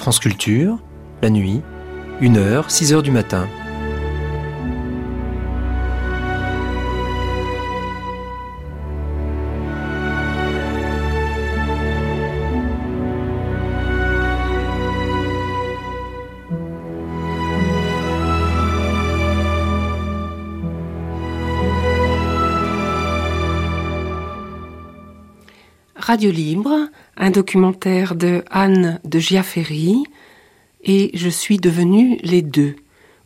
France Culture, la nuit, 1h, 6h du matin. Radio Libre, un documentaire de Anne de Giaferi, et je suis devenue les deux,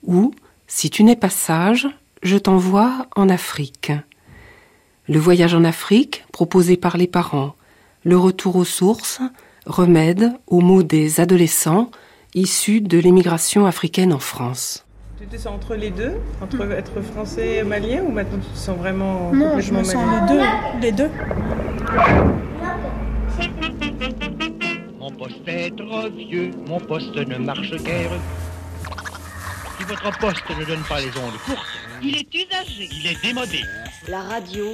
ou, si tu n'es pas sage, je t'envoie en Afrique. Le voyage en Afrique, proposé par les parents, le retour aux sources, remède aux maux des adolescents issus de l'émigration africaine en France. Tu te sens entre les deux Entre être français et malien ou maintenant tu te sens vraiment Non, je me sens les deux. Les deux. Mon poste est trop vieux, mon poste ne marche guère. Si votre poste ne donne pas les ondes courtes, Il est usagé. il est démodé. La radio,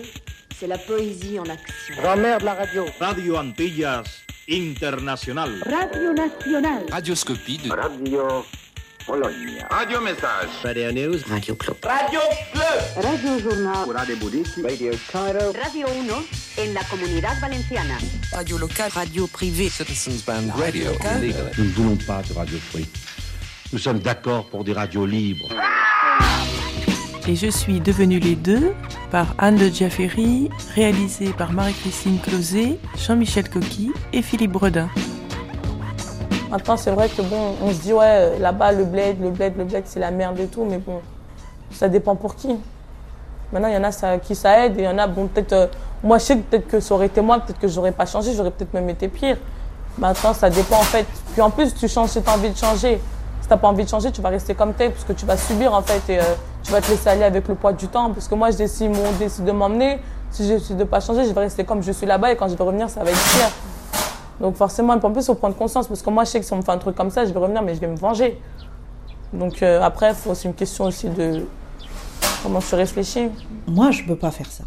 c'est la poésie en action. Grand-mère de la radio. Radio Antillas International. Radio Nationale. Radioscopie de Radio Radio Message. Radio News. Radio Club. Radio Journal. Radio Buddhiste. Radio Cairo. Radio 1 en la Comunidad Valenciana. Radio locale. Radio privée. Citizens Band Radio. Nous ne voulons pas de radio free. Nous sommes d'accord pour des radios libres. Et je suis devenue les deux par Anne de Giaferi, réalisé par Marie-Christine Closet, Jean-Michel Coqui et Philippe Bredin. Maintenant, c'est vrai que bon, on se dit, ouais, là-bas, le bled, le bled, le bled, c'est la merde et tout, mais bon, ça dépend pour qui. Maintenant, il y en a qui ça aide, et il y en a, bon, peut-être, euh, moi, je sais que peut-être que ça aurait été moi, peut-être que j'aurais pas changé, j'aurais peut-être même été pire. Maintenant, ça dépend en fait. Puis en plus, tu changes si tu as envie de changer. Si tu pas envie de changer, tu vas rester comme t'es, parce que tu vas subir en fait, et euh, tu vas te laisser aller avec le poids du temps. Parce que moi, je décide, décide de m'emmener. Si je décide de pas changer, je vais rester comme je suis là-bas, et quand je vais revenir, ça va être pire. Donc forcément, en plus, il faut prendre conscience, parce que moi, je sais que si on me fait un truc comme ça, je vais revenir, mais je vais me venger. Donc euh, après, c'est une question aussi de comment tu réfléchis. Moi, je ne peux pas faire ça.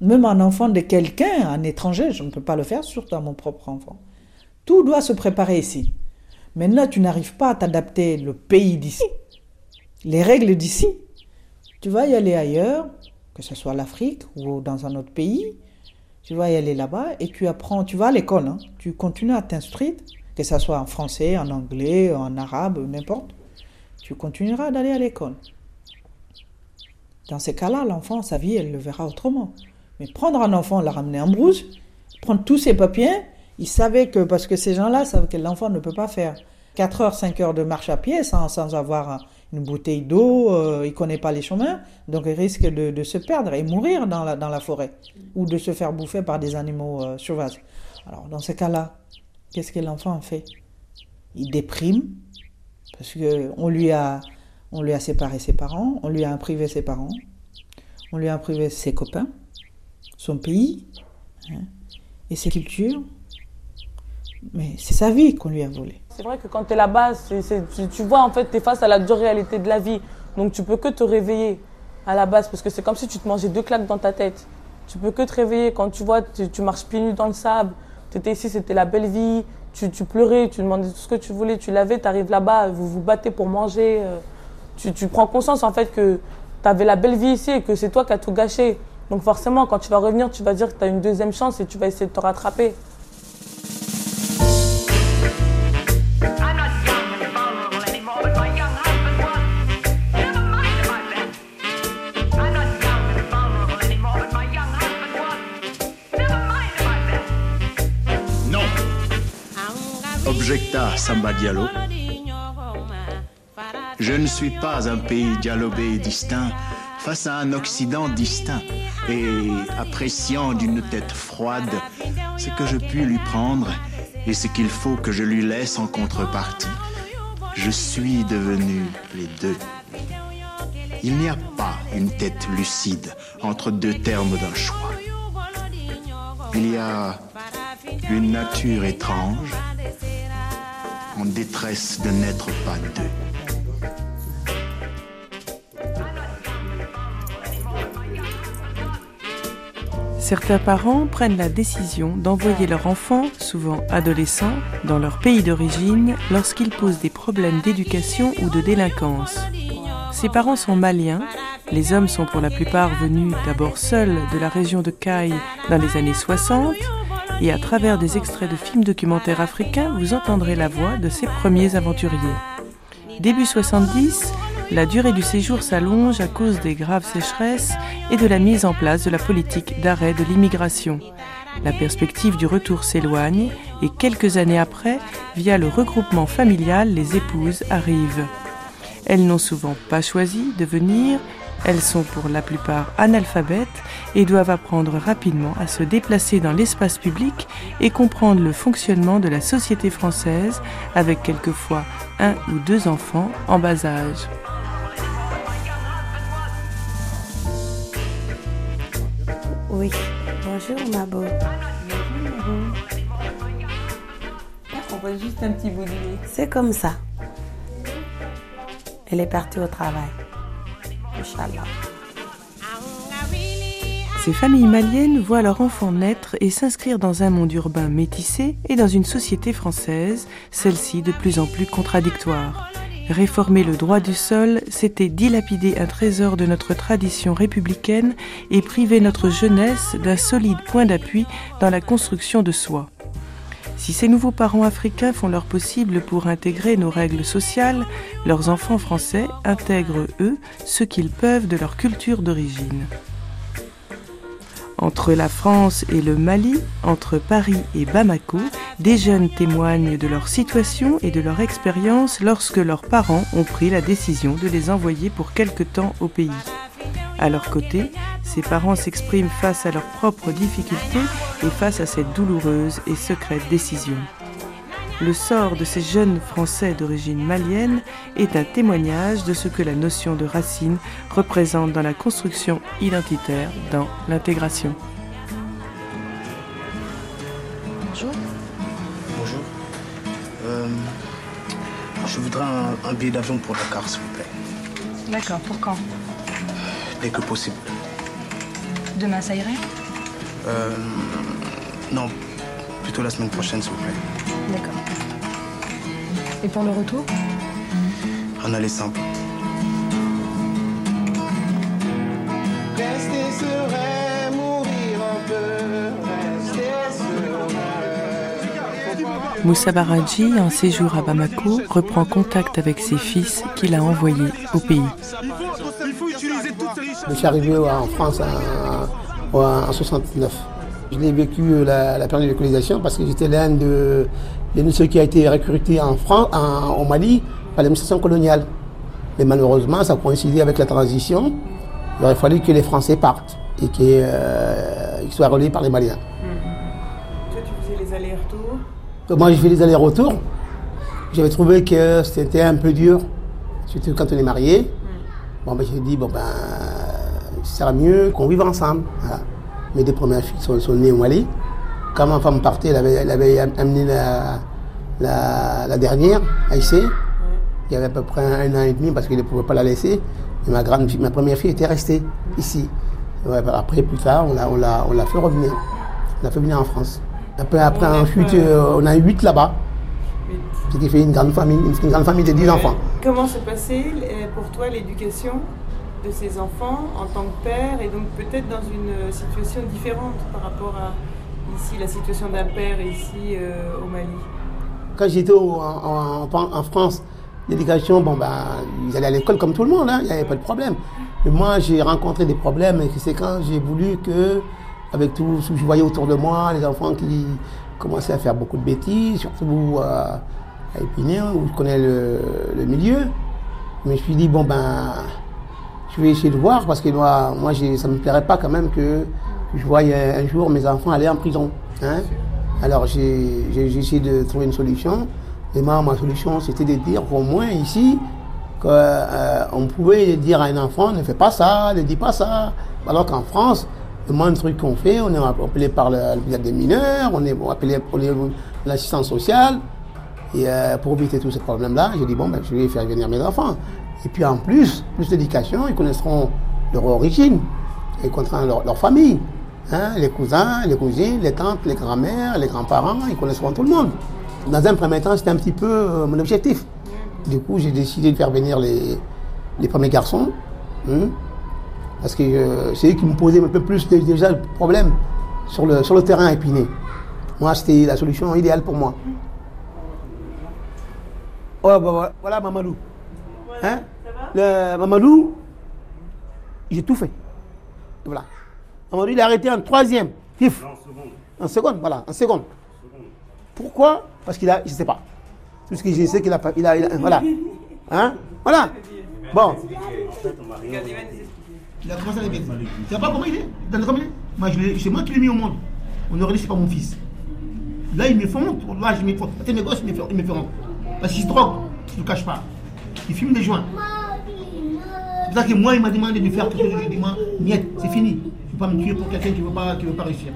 Même un enfant de quelqu'un, un étranger, je ne peux pas le faire, surtout à mon propre enfant. Tout doit se préparer ici. Maintenant, tu n'arrives pas à t'adapter le pays d'ici, les règles d'ici. Tu vas y aller ailleurs, que ce soit l'Afrique ou dans un autre pays. Tu vas y aller là-bas et tu apprends, tu vas à l'école, hein. tu continues à t'instruire, que ce soit en français, en anglais, en arabe, n'importe. Tu continueras d'aller à l'école. Dans ces cas-là, l'enfant, sa vie, elle le verra autrement. Mais prendre un enfant, le ramener en brousse, prendre tous ses papiers, il savait que, parce que ces gens-là savent que l'enfant ne peut pas faire 4 heures, 5 heures de marche à pied sans, sans avoir une bouteille d'eau, euh, il connaît pas les chemins, donc il risque de, se perdre et mourir dans la, forêt, ou de se faire bouffer par des animaux euh, sauvages. Alors, dans ces cas-là, qu'est-ce que l'enfant fait? Il déprime, parce qu'on lui a, on lui a séparé ses parents, on lui a privé ses parents, on lui a privé ses copains, son pays hein, et ses cultures. Mais c'est sa vie qu'on lui a volée. C'est vrai que quand tu es là-bas, tu, vois, en fait, tu es face à la dure réalité de la vie. Donc, tu peux que te réveiller à la base, parce que c'est comme si tu te mangeais deux claques dans ta tête. Tu peux que te réveiller quand tu vois, tu, tu marches pieds nus dans le sable. Tu étais ici, c'était la belle vie. Tu, tu pleurais, tu demandais tout ce que tu voulais, tu l'avais, tu arrives là-bas, vous vous battez pour manger. euh, Tu, tu prends conscience, en fait, que tu avais la belle vie ici et que c'est toi qui as tout gâché. Donc, forcément, quand tu vas revenir, tu vas dire que tu as une deuxième chance et tu vas essayer de te rattraper. Samba Diallo. Je ne suis pas un pays dialobé distinct face à un Occident distinct et appréciant d'une tête froide ce que je puis lui prendre et ce qu'il faut que je lui laisse en contrepartie. Je suis devenu les deux. Il n'y a pas une tête lucide entre deux termes d'un choix. Il y a une nature étrange en détresse de n'être pas deux. Certains parents prennent la décision d'envoyer leur enfant, souvent adolescent, dans leur pays d'origine lorsqu'ils posent des problèmes d'éducation ou de délinquance. Ces parents sont maliens. Les hommes sont pour la plupart venus d'abord seuls de la région de Caille dans les années 60 et à travers des extraits de films documentaires africains, vous entendrez la voix de ces premiers aventuriers. Début 70, la durée du séjour s'allonge à cause des graves sécheresses et de la mise en place de la politique d'arrêt de l'immigration. La perspective du retour s'éloigne et quelques années après, via le regroupement familial, les épouses arrivent. Elles n'ont souvent pas choisi de venir, elles sont pour la plupart analphabètes et doivent apprendre rapidement à se déplacer dans l'espace public et comprendre le fonctionnement de la société française avec quelquefois un ou deux enfants en bas âge. Oui, bonjour ma beau. On voit juste un petit bout de nez. C'est comme ça. Elle est partie au travail. Ces familles maliennes voient leurs enfants naître et s'inscrire dans un monde urbain métissé et dans une société française, celle-ci de plus en plus contradictoire. Réformer le droit du sol, c'était dilapider un trésor de notre tradition républicaine et priver notre jeunesse d'un solide point d'appui dans la construction de soi. Si ces nouveaux parents africains font leur possible pour intégrer nos règles sociales, leurs enfants français intègrent, eux, ce qu'ils peuvent de leur culture d'origine. Entre la France et le Mali, entre Paris et Bamako, des jeunes témoignent de leur situation et de leur expérience lorsque leurs parents ont pris la décision de les envoyer pour quelque temps au pays. À leur côté, ces parents s'expriment face à leurs propres difficultés et face à cette douloureuse et secrète décision. Le sort de ces jeunes Français d'origine malienne est un témoignage de ce que la notion de racine représente dans la construction identitaire, dans l'intégration. Bonjour. Bonjour. Euh, je voudrais un, un billet d'avion pour Dakar, s'il vous plaît. D'accord, pour quand? Dès que possible. Demain, ça irait? Euh, non, plutôt la semaine prochaine, s'il vous plaît. D'accord. Et pour le retour Un aller simple. Rester serein, mourir un peu, rester serein. Moussa Baradji, en séjour à Bamako, reprend contact avec ses fils qu'il a envoyés au pays. Je suis arrivé en France en, en 69. Je l'ai vécu euh, la, la période de colonisation parce que j'étais l'un de, de ceux qui a été recruté en France, en, au Mali par l'administration coloniale. Mais malheureusement, ça coïncidait avec la transition. Il aurait fallu que les Français partent et qu'ils euh, soient relayés par les Maliens. Toi, tu faisais les allers-retours? Moi, j'ai fait les allers-retours. J'avais trouvé que c'était un peu dur, surtout quand on est marié. Bon, ben, j'ai dit, bon, ben, ça sera mieux qu'on vive ensemble. Voilà. Mes deux premières filles sont, sont, nées au Mali. Quand ma femme partait, elle avait, elle avait amené la, la, la dernière, Aïssé. Il y avait à peu près un, an et demi parce qu'il ne pouvait pas la laisser. Et ma, grande fille, ma première fille était restée ici. Ouais, après, plus tard, on l'a, on l'a, on l'a fait revenir. On l'a fait venir en France. Après, après ensuite, euh, on a eu huit là-bas. Ce qui fait une grande famille, une grande famille de dix enfants. Comment s'est passée pour toi l'éducation? De ces enfants en tant que père et donc peut-être dans une situation différente par rapport à ici, la situation d'un père ici euh, au Mali Quand j'étais en, France, l'éducation, bon ben, ils allaient à l'école comme tout le monde, hein, il n'y avait pas de problème. Mais moi, j'ai rencontré des problèmes et c'est quand j'ai voulu que, avec tout ce que je voyais autour de moi, les enfants qui commençaient à faire beaucoup de bêtises, surtout euh, à Épinay, où je connais le, le milieu, je me suis dit, bon ben, je vais essayer de voir parce que moi, moi ça ne me plairait pas quand même que je voyais un jour mes enfants aller en prison. Hein? Alors j'ai essayé de trouver une solution. Et moi, ma solution, c'était de dire au moins ici qu'on euh, pouvait dire à un enfant ne fais pas ça, ne dis pas ça. Alors qu'en France, le moindre truc qu'on fait, on est appelé par le des mineurs, on est appelé pour l'assistance sociale. Et euh, pour éviter tous ces problèmes-là, j'ai dit bon, ben, je vais faire venir mes enfants. Et puis en plus, plus d'éducation, ils connaîtront leur origine, ils connaîtront leur, leur famille. Hein, les cousins, les cousines, les tantes, les grands-mères, les grands-parents, ils connaissent souvent tout le monde. Dans un premier temps, c'était un petit peu euh, mon objectif. Du coup, j'ai décidé de faire venir les, les premiers garçons. hein, parce que euh, c'est eux qui me posaient un peu plus dé- déjà le problème sur le, sur le terrain à Épinay. Moi, c'était la solution idéale pour moi. Oh, voilà Mamadou. Hein? Le, Mamadou, j'ai tout fait. Voilà. Mamadou, il a arrêté en troisième. Pif. En seconde, voilà, en seconde. Pourquoi? Parce qu'il a, je ne sais pas. Tout ce que je sais qu'il a pas, il a, il a- voilà. Hein? Voilà. Bon. Il a commencé à répéter. Tu sais pas comment il est? Dans le comment il est? Moi, je l'ai- c'est moi qui l'ai mis au monde. On aurait dit, c'est pas mon fils. Là, il me fait honte. Là, je me fais honte. Mes gosses, il me fait, il me fait honte. Parce qu'il se drogue. Je ne le cache pas. Il fume des joints. C'est pour ça que moi, il m'a demandé de faire quelque chose. Je lui ai dit, moi, c'est fini. Je ne veux pas me tuer pour quelqu'un qui ne veut, pas- qui veut pas réussir.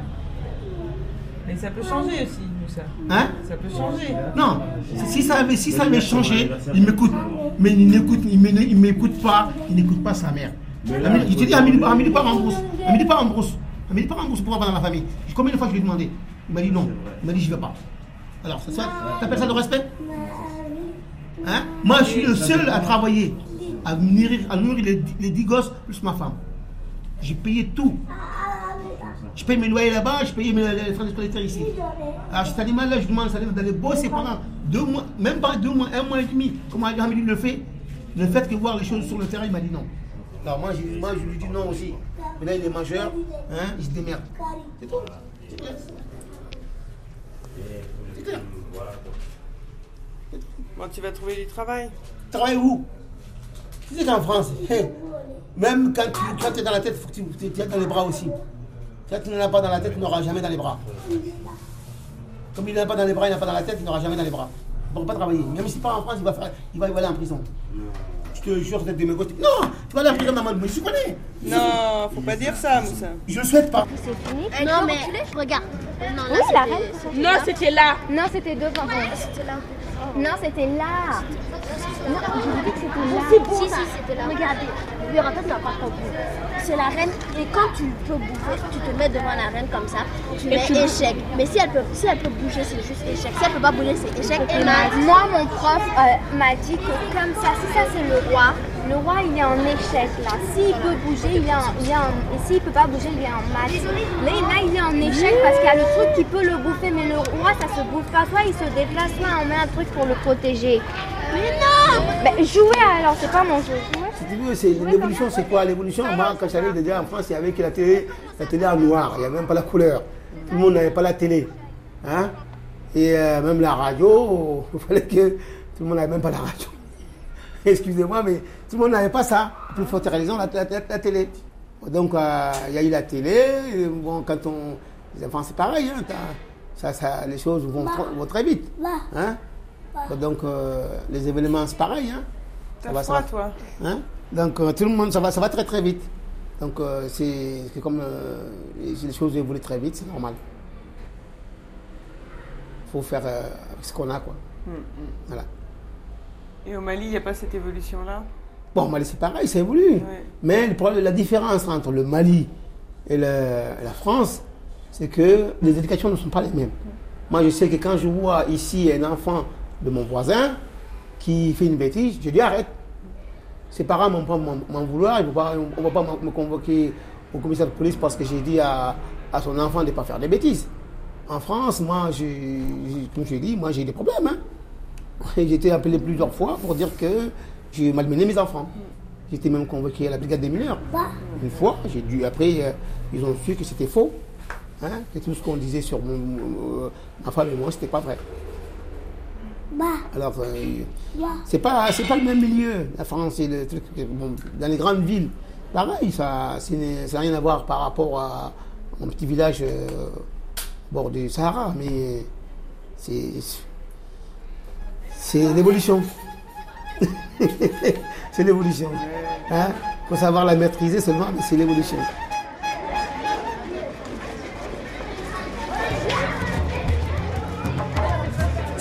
Mais ça peut changer aussi, Moussa. Hein? Ça peut changer. Non, si ça avait, si ça avait changé, il m'écoute. Mais il n'écoute, il m'é- il m'écoute pas, il n'écoute pas sa mère. Ami- Je te dis, Amélie, part en brousse. Amélie part en brousse. Amélie part en brousse pour avoir dans la famille. Combien de fois je lui ai demandé? Il m'a dit non. Il m'a dit, je ne vais pas. Alors, c'est ça, t'appelles ça le respect? Hein? Moi, je suis le seul à travailler, à nourrir, à nourrir les, les 10 gosses plus ma femme. J'ai payé tout. Je paye mes loyers là-bas, je paye mes, les frais de scolarité ici. Alors cet animal-là, je demande à cet animal d'aller bosser pendant deux mois, même pas deux mois, un mois et demi, comme Hamid le fait? Le fait que voir les choses sur le terrain, il m'a dit non. Alors moi, j'ai- moi, je lui dis non aussi. Mais là, il est majeur, hein, il se démerde. C'est tout. C'est clair. C'est clair. Bon, tu vas trouver du travail. Travaille où? Tu sais qu'en France, même quand tu quand es dans la tête, il faut que tu, tu, aies dans les bras aussi. Quand tu n'en as pas dans la tête, tu n'auras jamais dans les bras. Comme il n'en a pas dans les bras, il n'a pas dans la tête, il n'aura jamais dans les bras. Il ne pourra pas travailler. Même s'il part en France, il va, faire, il va, il va aller en prison. Je te jure, tête de mes gosses. Non Tu vas aller en prison normalement, mais je connais. Non, faut pas dire ça, Moussa. Je le souhaite pas. non, mais regarde. Non, Oui, la reine. Non, c'était là. Non, c'était devant. C'était là. Non, c'était là. Non, je vous dis que c'était là. C'est bon, si, si, c'était là. Regardez, tu n'as pas compris. C'est la reine, et quand tu peux bouffer, tu te mets devant la reine comme ça, tu Et mets tu- échec. Mais si elle, peut, si elle peut bouger, c'est juste échec. Si elle peut pas bouger, c'est échec. Et moi, mon prof euh, m'a dit que comme ça, si ça c'est le roi, le roi il est en échec là. S'il peut bouger, il est en, il est en- et s'il peut pas bouger, il est en maths. Mais là, il est en échec parce qu'il y a le truc qui peut le bouffer, mais le roi ça se bouffe pas. Soit il se déplace, soit on met un truc pour le protéger. Mais non Mais jouer alors, c'est pas mon jeu. C'est l'évolution, c'est quoi L'évolution, moi, quand j'allais déjà en France, il y avait que la télé, la télé en noir, il n'y avait même pas la couleur. Tout le monde n'avait pas la télé. Hein? Et euh, même la radio, il fallait que tout le monde n'avait même pas la radio. Excusez-moi, mais tout le monde n'avait pas ça. Plus forte raison, la, la- télé. Donc, euh, il y a eu la télé. et bon, quand on. Les enfants, c'est pareil. Hein, ça, ça, les choses vont, vont très vite. Hein Donc, euh, les événements, c'est pareil. Hein Ça va, ça froid, va. toi Hein? Donc euh, tout le monde, ça va, ça va très très vite. Donc euh, c'est comme euh, les choses évoluent très vite, c'est normal. Il faut faire euh, ce qu'on a, quoi. Hum, hum. Voilà. Et au Mali, il n'y a pas cette évolution-là? Bon, Mali, c'est pareil, ça évolue. Ouais. Mais le problème, la différence entre le Mali et, le- la France, c'est que les éducations ne sont pas les mêmes. Moi, je sais que quand je vois ici un enfant de mon voisin qui fait une bêtise, je dis arrête. Ses parents ne vont pas m'en vouloir, ils vont pas- on ne va pas me convoquer au commissaire de police parce que j'ai dit à, à son enfant de ne pas faire des bêtises. En France, moi, comme je moi j'ai des problèmes. hein. J'ai été appelé plusieurs fois pour dire que j'ai malmené mes enfants. Été même convoqué à la brigade des mineurs. Une fois, j'ai dû. Après, euh, ils ont su que c'était faux. Hein, que tout ce qu'on disait sur mon- mon- euh, ma femme et moi, c'était pas vrai. Alors, euh, c'est pas, c'est pas le même milieu. La France, c'est le truc. bon, dans les grandes villes, pareil, ça, n'a rien à voir par rapport à un petit village euh, au bord du Sahara, mais c'est, c'est l'évolution. c'est l'évolution. Il faut savoir la maîtriser seulement, mais c'est l'évolution.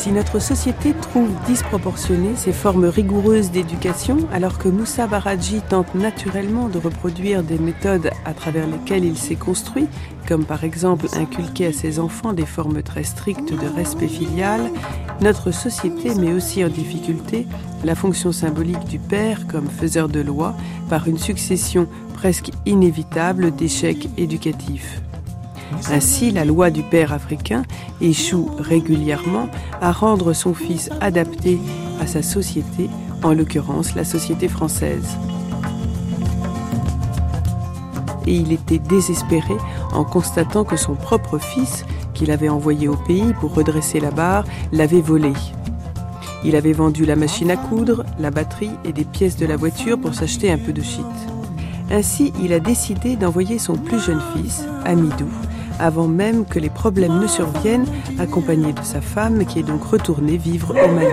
Si notre société trouve disproportionnées ces formes rigoureuses d'éducation, alors que Moussa Baradji tente naturellement de reproduire des méthodes à travers lesquelles il s'est construit, comme par exemple inculquer à ses enfants des formes très strictes de respect filial, notre société met aussi en difficulté la fonction symbolique du père comme faiseur de loi par une succession presque inévitable d'échecs éducatifs. Ainsi, la loi du père africain échoue régulièrement à rendre son fils adapté à sa société, en l'occurrence la société française. Et il était désespéré en constatant que son propre fils, qu'il avait envoyé au pays pour redresser la barre, l'avait volé. Il avait vendu la machine à coudre, la batterie et des pièces de la voiture pour s'acheter un peu de shit. Ainsi, il a décidé d'envoyer son plus jeune fils, Amidou, avant même que les problèmes ne surviennent, accompagné de sa femme qui est donc retournée vivre au Mali.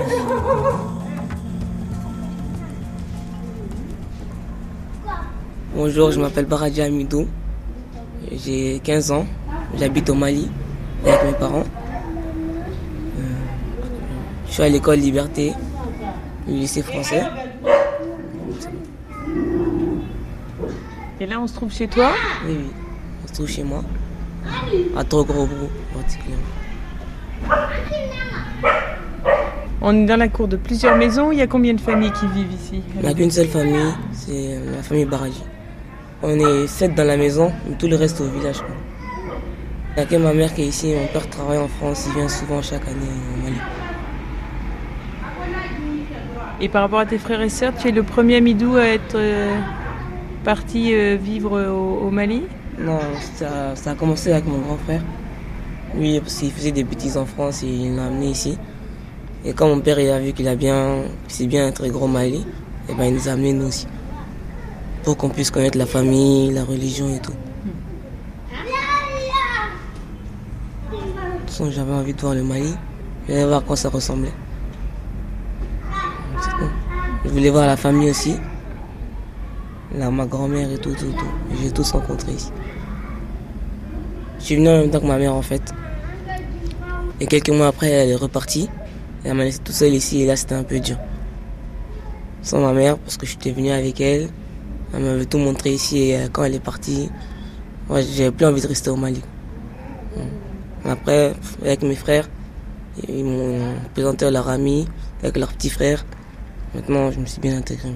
Bonjour, je m'appelle Baradja Amidou. J'ai 15 ans. J'habite au Mali avec mes parents. Euh, je suis à l'école Liberté, le lycée français. Et là, on se trouve chez toi? Oui, oui, on se trouve chez moi. À particulièrement. On est dans la cour de plusieurs maisons. Il y a combien de familles qui vivent ici? Il n'y a qu'une seule famille, c'est la famille Baradji. On est sept dans la maison, mais tout le reste au village. quoi. Il n'y a que ma mère qui est ici, mon père travaille en France, il vient souvent chaque année au Mali. Et par rapport à tes frères et sœurs, tu es le premier Amidou à être euh, parti euh, vivre au, au Mali? Non, ça, a commencé avec mon grand frère. Lui, parce qu'il faisait des bêtises en France, il l'a amené ici. Et quand mon père il a vu qu'il a bien, sait bien être gros Mali, et ben il nous a amenés nous aussi. Pour qu'on puisse connaître la famille, la religion et tout. J'avais envie de voir le Mali. Je voulais voir à quoi ça ressemblait. C'est. Je voulais voir la famille aussi. Là, ma grand-mère et tout, tout, tout. J'ai tous rencontré ici. Je suis venu en même temps que ma mère en fait. Et quelques mois après, elle est repartie. Elle m'a laissé tout seul ici et là c'était un peu dur. Sans ma mère, parce que j'étais venu avec elle. Elle m'avait tout montré ici et euh, quand elle est partie, moi j'avais plus envie de rester au Mali. Mm. Après, avec mes frères, ils m'ont présenté leurs amis, avec leurs petits frères. Maintenant, je me suis bien intégré.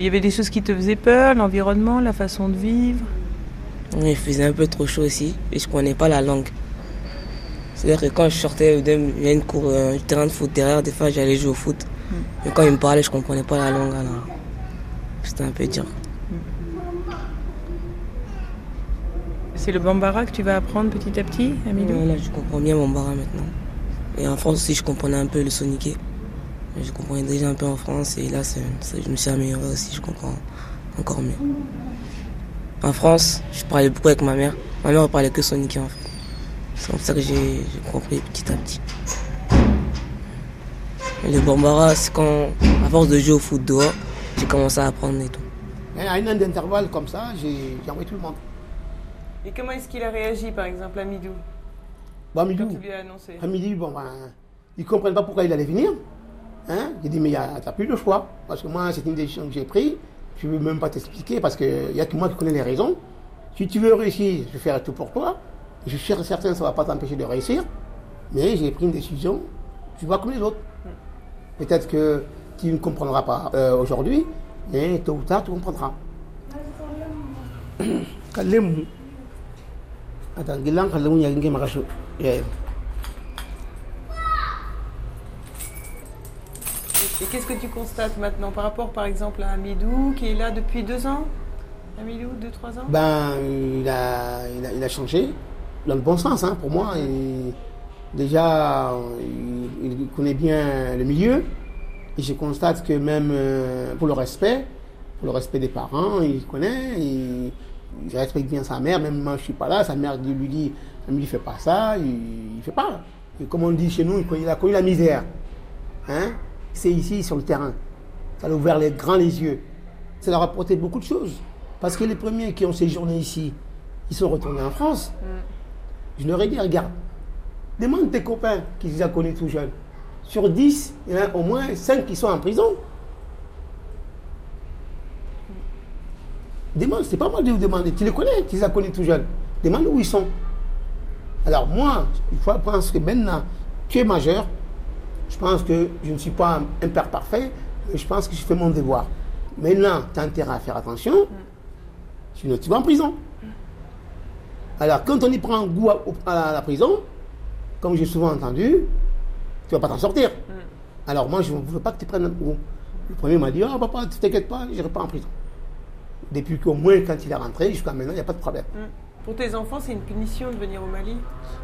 Il y avait des choses qui te faisaient peur, l'environnement, la façon de vivre? Il faisait un peu trop chaud aussi et je connais pas la langue. C'est-à-dire que quand je sortais il y a une cour, un terrain de foot derrière, des fois j'allais jouer au foot. Mais quand ils me parlaient, je comprenais pas la langue alors c'était un peu dur. C'est le bambara que tu vas apprendre petit à petit, Amidou? Ouais, là, je comprends bien mon bara maintenant. Et en France aussi, je comprenais un peu le soniqué. Je comprenais déjà un peu en France et là, je me suis amélioré aussi, je comprends encore mieux. En France, je parlais beaucoup avec ma mère. Ma mère ne parlait que soniqué en fait. C'est comme ça que j'ai compris petit à petit. Et le bambara, c'est quand, à force de jouer au foot dehors, j'ai commencé à apprendre et tout. Et à une heure d'intervalle comme ça, j'ai envoyé tout le monde. Et comment est-ce qu'il a réagi, par exemple, Amidou Bon, Amidou, Quand tu lui as annoncé Amidou, bon, ben, ils ne comprennent pas pourquoi il allait venir. Hein? J'ai dit, mais tu n'as plus le choix. Parce que moi, c'est une décision que j'ai prise. Je ne veux même pas t'expliquer parce qu'il n'y a que moi qui connais les raisons. Si tu veux réussir, je vais faire tout pour toi. Je suis certain que ça ne va pas t'empêcher de réussir. Mais j'ai pris une décision. Tu vois comme les autres. Peut-être que tu ne comprendras pas euh, aujourd'hui, mais tôt ou tard, tu comprendras. Kalemu. Attends, Et qu'est-ce que tu constates maintenant par rapport, par exemple, à Amidou, qui est là depuis deux ans? Amidou, deux, trois ans? Ben, il a, il a, il a changé dans le bon sens, hein, pour moi. Il- déjà, il, il connaît bien le milieu. Et je constate que même euh, pour le respect, pour le respect des parents, il connaît, il, il respecte bien sa mère. Même moi, je suis pas là, sa mère lui dit, ne lui fait pas ça, il, il fait pas. Et comme on dit chez nous, il connaît- il a connu la misère. Hein? C'est ici, sur le terrain. Ça a ouvert les grands les yeux. Ça leur a apporté beaucoup de choses. Parce que les premiers qui ont séjourné ici, ils sont retournés en France. Je leur ai dit, regarde, demande tes copains qui les ont connus tout jeunes. sur 10, il y en a au moins 5 qui sont en prison. Demande, c'est pas moi de vous demander. Tu les connais, tu les as connus tout jeunes. Demande où ils sont. Alors moi, il faut pense que maintenant, tu es majeur. Je pense que je ne suis pas un, père parfait, mais je pense que je fais mon devoir. Maintenant, tu as intérêt à faire attention. Sinon, tu vas en prison. Alors, quand on y prend goût à, la prison, comme j'ai souvent entendu, tu vas pas t'en sortir. Alors, moi, je ne veux pas que tu prennes goût. Le premier m'a dit, oh papa, tu t'inquiètes pas, je n'irai pas en prison. Depuis qu'au moins, quand il est rentré, jusqu'à maintenant, il n'y a pas de problème. Pour tes enfants, c'est une punition de venir au Mali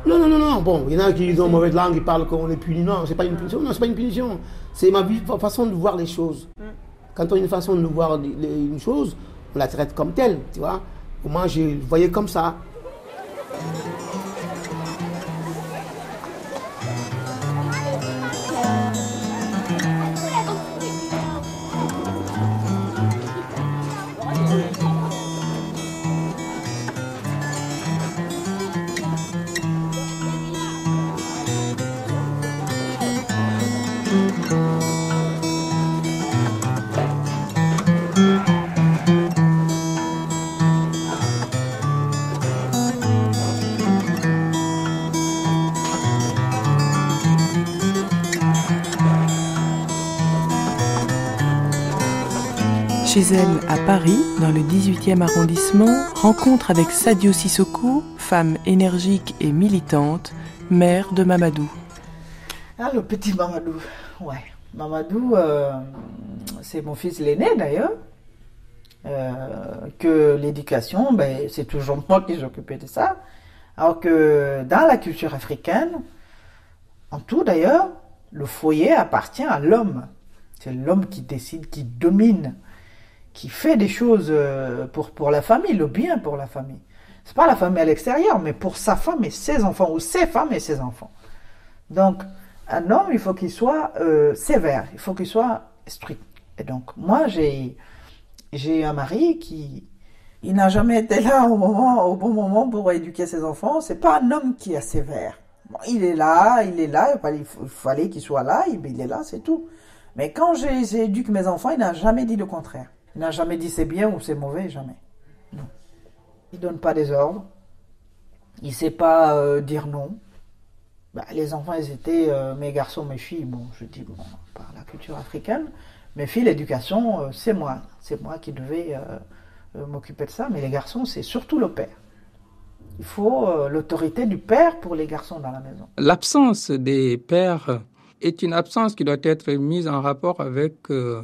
Non, non, non, non. Bon, il y en a qui ont mauvaise langue, ils parlent qu'on est puni. Non, c'est pas une punition. Non, c'est pas une punition. C'est ma façon de voir les choses. Quand on a une façon de voir les- les- une chose, on la traite comme telle, tu vois. Moi, je le voyais comme ça. Elle, à Paris, dans le 18e arrondissement, rencontre avec Sadio Sissoko, femme énergique et militante, mère de Mamadou. Ah, le petit Mamadou. Ouais. Mamadou, euh, c'est mon fils l'aîné d'ailleurs. Euh, que l'éducation, ben, c'est toujours moi qui s'occupais de ça. Alors que dans la culture africaine, en tout d'ailleurs, le foyer appartient à l'homme. C'est l'homme qui décide, qui domine, qui fait des choses euh, pour, pour la famille, le bien pour la famille. C'est pas la famille à l'extérieur, mais pour sa femme et ses enfants, ou ses femmes et ses enfants. Donc, un homme, il faut qu'il soit euh, sévère, il faut qu'il soit strict. Et donc, moi, j'ai, j'ai un mari qui, il n'a jamais été là au moment, au bon moment pour éduquer ses enfants. C'est pas un homme qui est sévère. Il est là, il est là, il fallait- il fallait qu'il soit là, il, est là, c'est tout. Mais quand j'éduque mes enfants, il n'a jamais dit le contraire. Il n'a jamais dit c'est bien ou c'est mauvais, jamais. Non. Il donne pas des ordres. Il sait pas euh, dire non. Bah, les enfants, ils étaient euh, mes garçons, mes filles. Bon, je dis bon, par la culture africaine. Mes filles, l'éducation, euh, c'est moi. C'est moi qui devais m'occuper de ça. Mais les garçons, c'est surtout le père. Il faut l'autorité du père pour les garçons dans la maison. L'absence des pères est une absence qui doit être mise en rapport avec, euh,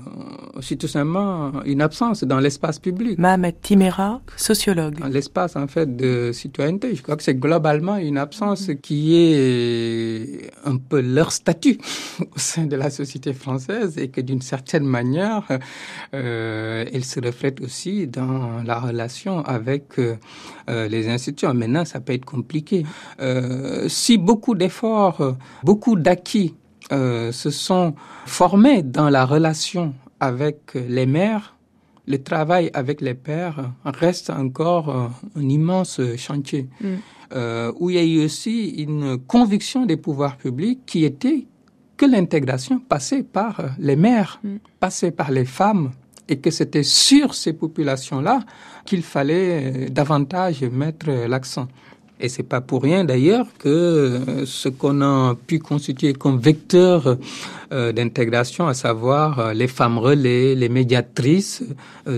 aussi tout simplement, une absence dans l'espace public. Mohamed Timera, sociologue. L'espace, en fait, de citoyenneté. Je crois que c'est globalement une absence qui est un peu leur statut au sein de la société française et que d'une certaine manière, euh, elle se reflète aussi dans la relation avec euh, euh, les institutions. Maintenant, ça peut être compliqué. Euh, si beaucoup d'efforts, beaucoup d'acquis euh, se sont formés dans la relation avec les mères, le travail avec les pères reste encore euh, un immense chantier, Mm. euh, où il y a eu aussi une conviction des pouvoirs publics qui était que l'intégration passait par les mères, passait par les femmes, et que c'était sur ces populations-là qu'il fallait davantage mettre l'accent. Et c'est pas pour rien d'ailleurs que euh, ce qu'on a pu constituer comme vecteur euh, d'intégration, à savoir euh, les femmes relais, les médiatrices,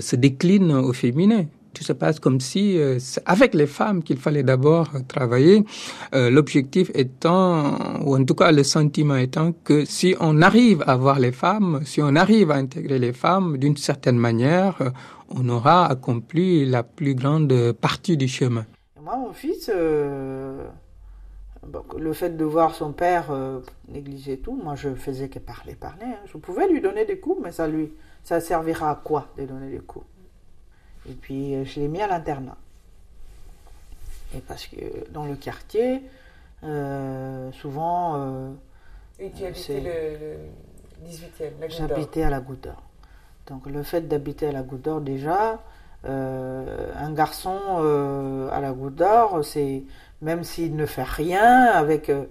se décline au féminin. Tout se passe comme si euh, c'est avec les femmes qu'il fallait d'abord travailler, l'objectif étant, ou en tout cas le sentiment étant que si on arrive à voir les femmes, si on arrive à intégrer les femmes d'une certaine manière, on aura accompli la plus grande partie du chemin. Moi, mon fils, euh, bon, le fait de voir son père euh, négliger tout, moi, je faisais que parler, parler. hein. Je pouvais lui donner des coups, mais ça lui, ça servira à quoi de donner des coups? Et puis, euh, je l'ai mis à l'internat. Et parce que dans le quartier, euh, souvent, Et tu habitais le, 18e, la. J'habitais à la Goutte d'Or. Donc le fait d'habiter à la Goutte d'Or déjà, un garçon euh, à la Goutte d'Or, c'est même s'il ne fait rien avec euh,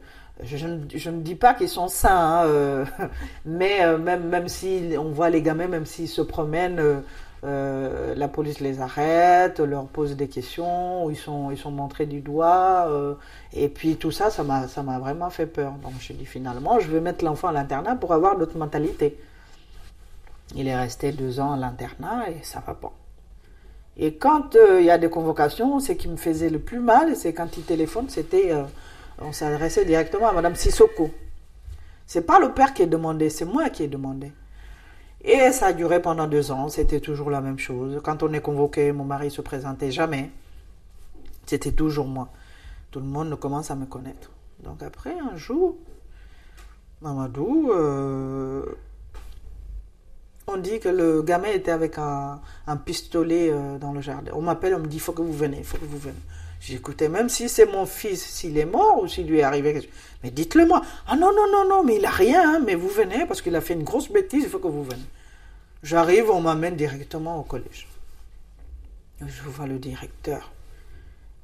je, ne- dis pas qu'ils sont sains, hein, euh, mais euh, même, même si on voit les gamins, même s'ils se promènent, euh, euh, la police les arrête, leur pose des questions, ils sont, ils sont montrés du doigt, euh, et puis tout ça, ça m'a, ça m'a vraiment fait peur. Donc je dis finalement, je vais mettre l'enfant à l'internat pour avoir d'autres mentalités. Il est resté deux ans à l'internat et ça va pas. Et quand euh, il y a des convocations, ce qui me faisait le plus mal, c'est quand il téléphone, c'était, euh, on s'adressait directement à Madame Sissoko. C'est pas le père qui est demandé, c'est moi qui ai demandé. Et ça a duré pendant deux ans, c'était toujours la même chose. Quand on est convoqué, mon mari se présentait jamais. C'était toujours moi. Tout le monde commence à me connaître. Donc après, un jour, Mamadou, euh, on dit que le gamin était avec un, pistolet euh, dans le jardin. On m'appelle, on me dit, il faut que vous venez, il faut que vous venez. Écouté, même si c'est mon fils, s'il est mort ou s'il lui est arrivé quelque chose. Mais dites-le moi. Ah non, non, non, non, mais il a rien, hein, mais vous venez parce qu'il a fait une grosse bêtise, il faut que vous venez. J'arrive, on m'amène directement au collège. Je vois le directeur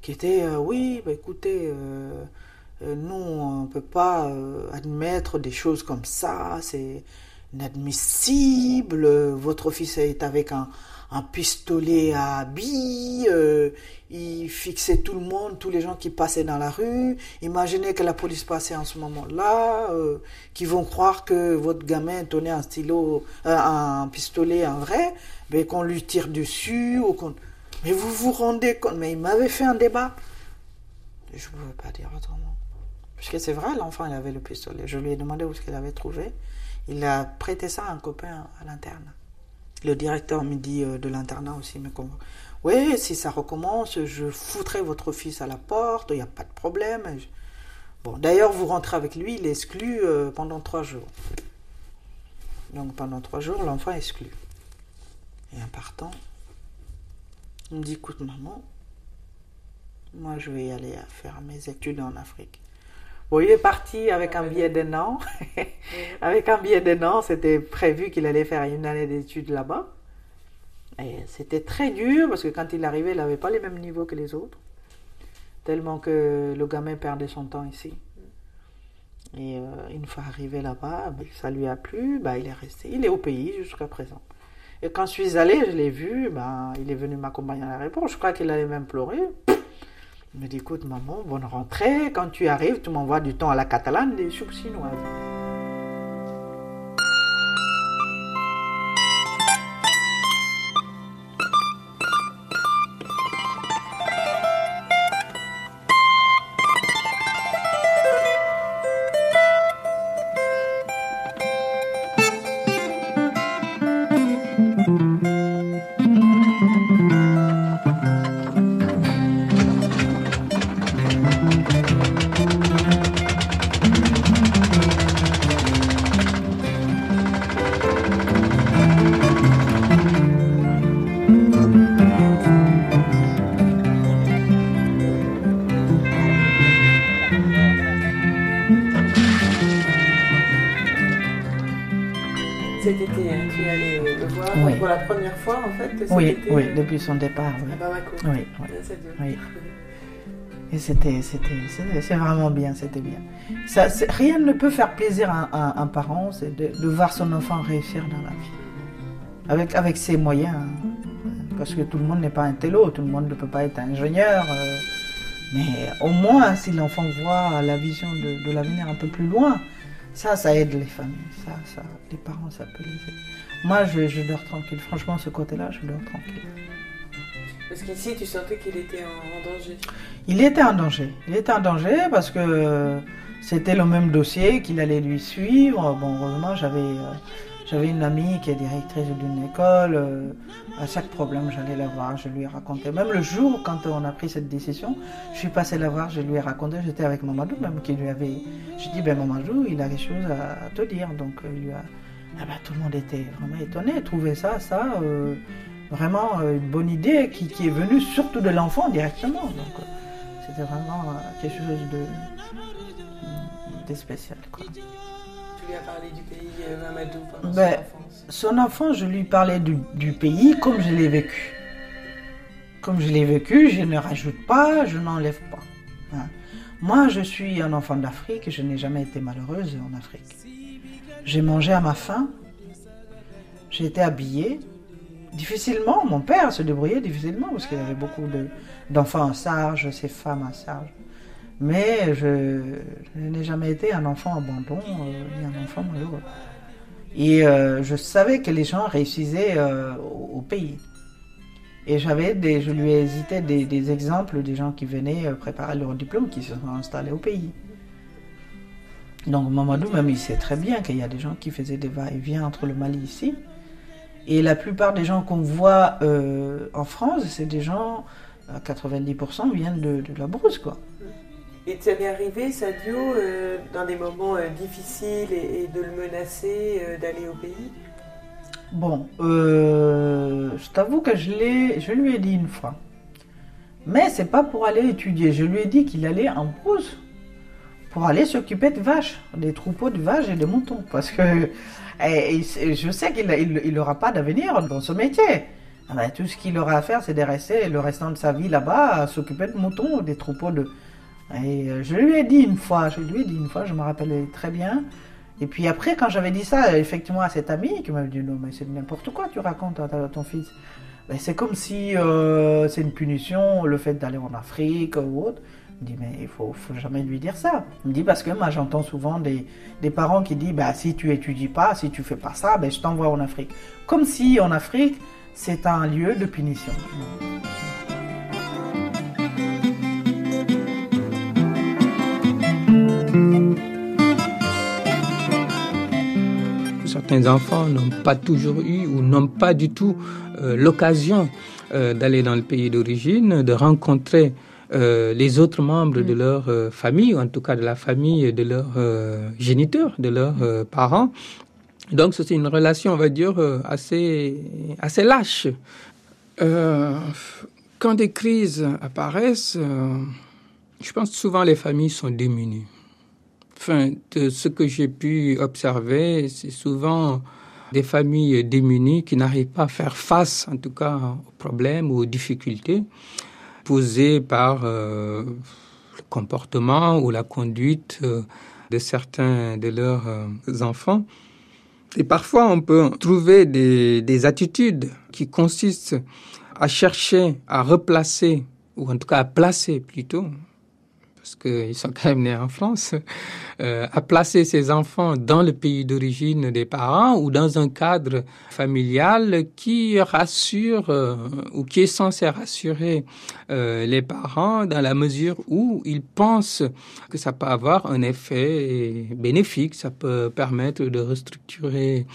qui était, euh, oui, bah, écoutez, euh, nous, on ne peut pas admettre des choses comme ça, c'est inadmissible, votre fils est avec un, pistolet à billes, euh, il fixait tout le monde, tous les gens qui passaient dans la rue, imaginez que la police passait en ce moment-là, euh, qui vont croire que votre gamin tenait un stylo, euh, un pistolet, un vrai, mais qu'on lui tire dessus, ou qu'on... Mais vous vous rendez compte, mais il m'avait fait un débat. Je ne pouvais pas dire autrement. Parce que c'est vrai, l'enfant, il avait le pistolet. Je lui ai demandé où est-ce qu'il avait trouvé. Il a prêté ça à un copain à l'internat. Le directeur me dit euh, de l'internat aussi me convoque. Oui, si ça recommence, je foutrai votre fils à la porte, il n'y a pas de problème. Bon, d'ailleurs, vous rentrez avec lui, il est exclu euh, pendant trois jours. Donc pendant trois jours, l'enfant est exclu. Et en partant, il me dit, écoute maman, moi je vais aller faire mes études en Afrique. Bon, il est parti avec un billet d'un an. avec un billet d'un an, c'était prévu qu'il allait faire une année d'études là-bas. Et c'était très dur parce que quand il arrivait, il n'avait pas les mêmes niveaux que les autres. Tellement que le gamin perdait son temps ici. Et euh, une fois arrivé là-bas, ben, ça lui a plu, ben, il est resté. Il est au pays jusqu'à présent. Et quand je suis allée, je l'ai vu, ben, il est venu m'accompagner à l'aéroport. Je crois qu'il allait même pleurer. Il me dit, écoute maman, bonne rentrée. Quand tu arrives, tu m'envoies du temps à la catalane, des soupes chinoises. Oui, oui, depuis son départ. Oui, à Bamako. oui, oui. Ah. Et c'était, c'est vraiment bien, c'était bien. Ça, rien ne peut faire plaisir à, à un parent, c'est de, de voir son enfant réussir dans la vie. Avec, avec ses moyens. hein. Parce que tout le monde n'est pas un télo, tout le monde ne peut pas être ingénieur. euh, mais au moins, si l'enfant voit la vision de, de l'avenir un peu plus loin, ça, ça aide les familles. Ça, ça, les parents, ça peut les aider. Moi, je, je dors tranquille. Franchement, ce côté-là, je dors tranquille. Parce qu'ici, tu sentais qu'il était en, danger. Il était en danger. Il était en danger parce que c'était le même dossier qu'il allait lui suivre. Bon, heureusement, j'avais euh, j'avais une amie qui est directrice d'une école. euh, à chaque problème, j'allais la voir, je lui ai raconté. Même le jour quand on a pris cette décision, je suis passée la voir, je lui ai raconté. J'étais avec Mamadou, même qui lui avait. Je dis, ben Mamadou, il a quelque chose à, à te dire. Donc, euh, il lui a. Ah ben, tout le monde était vraiment étonné, trouvait ça, ça. euh, vraiment euh, une bonne idée qui, qui est venue surtout de l'enfant directement. Donc euh, c'était vraiment quelque chose de, de spécial. Quoi. Tu lui as parlé du pays Mamadou pendant Ben, son enfance? son enfant, je lui parlais du, du pays comme je l'ai vécu. Comme je l'ai vécu, je ne rajoute pas, je n'enlève pas. hein. Moi, je suis un enfant d'Afrique je n'ai jamais été malheureuse en Afrique. J'ai mangé à ma faim, j'ai été habillée. Difficilement, mon père se débrouillait difficilement parce qu'il avait beaucoup de- d'enfants à charge, ses femmes à charge. Mais je, n'ai jamais été un enfant abandon euh, ni un enfant malheureux. Et euh, je savais que les gens réussissaient euh, au, pays. Et j'avais je lui ai hésité des, des exemples des gens qui venaient euh, préparer leur diplôme, qui se sont installés au pays. Donc Mamadou, même il sait très bien qu'il y a des gens qui faisaient des va-et-vient entre le Mali ici. Et la plupart des gens qu'on voit euh, en France, c'est des gens, à 90% viennent de, de la brousse, quoi. Et tu est arrivé, Sadio, euh, dans des moments euh, difficiles et, et de le menacer euh, d'aller au pays? Bon, euh, je t'avoue que je, l'ai, je lui ai dit une fois. Mais c'est pas pour aller étudier. Je lui ai dit qu'il allait en brousse pour aller s'occuper de vaches, des troupeaux de vaches et de moutons. Parce que je sais qu'il n'aura pas d'avenir dans ce métier. Ah ben, tout ce qu'il aura à faire, c'est de rester le restant de sa vie là-bas à s'occuper de moutons, des troupeaux de. Et euh, je lui ai dit une fois, je lui ai dit une fois, je me rappelle très bien. Et puis après, quand j'avais dit ça, effectivement, à cet ami, qui m'avait dit non, mais c'est n'importe quoi, tu racontes à, ton fils. Ben, c'est comme si euh, c'est une punition, le fait d'aller en Afrique ou autre. Il me dit, mais il faut, faut jamais lui dire ça. Il me dit, parce que moi, j'entends souvent des, des parents qui disent, bah, si tu étudies pas, si tu fais pas ça, ben, je t'envoie en Afrique. Comme si en Afrique, c'est un lieu de punition. Certains enfants n'ont pas toujours eu ou n'ont pas du tout euh, l'occasion euh, d'aller dans le pays d'origine, de rencontrer euh, les autres membres de leur euh, famille, ou en tout cas de la famille de leurs euh, géniteurs, de leurs parents. Donc c'est une relation, on va dire, assez, assez lâche. Quand des crises apparaissent, je pense que souvent les familles sont démunies. Enfin, de ce que j'ai pu observer, c'est souvent des familles démunies qui n'arrivent pas à faire face, en tout cas, aux problèmes ou aux difficultés posées par euh, le comportement ou la conduite euh, de certains de leurs euh, enfants. Et parfois, on peut trouver des, des attitudes qui consistent à chercher à replacer, ou en tout cas à placer plutôt, parce qu'ils sont quand même nés en France, euh, à placer ses enfants dans le pays d'origine des parents ou dans un cadre familial qui rassure euh, ou qui est censé rassurer euh, les parents dans la mesure où ils pensent que ça peut avoir un effet bénéfique, ça peut permettre de restructurer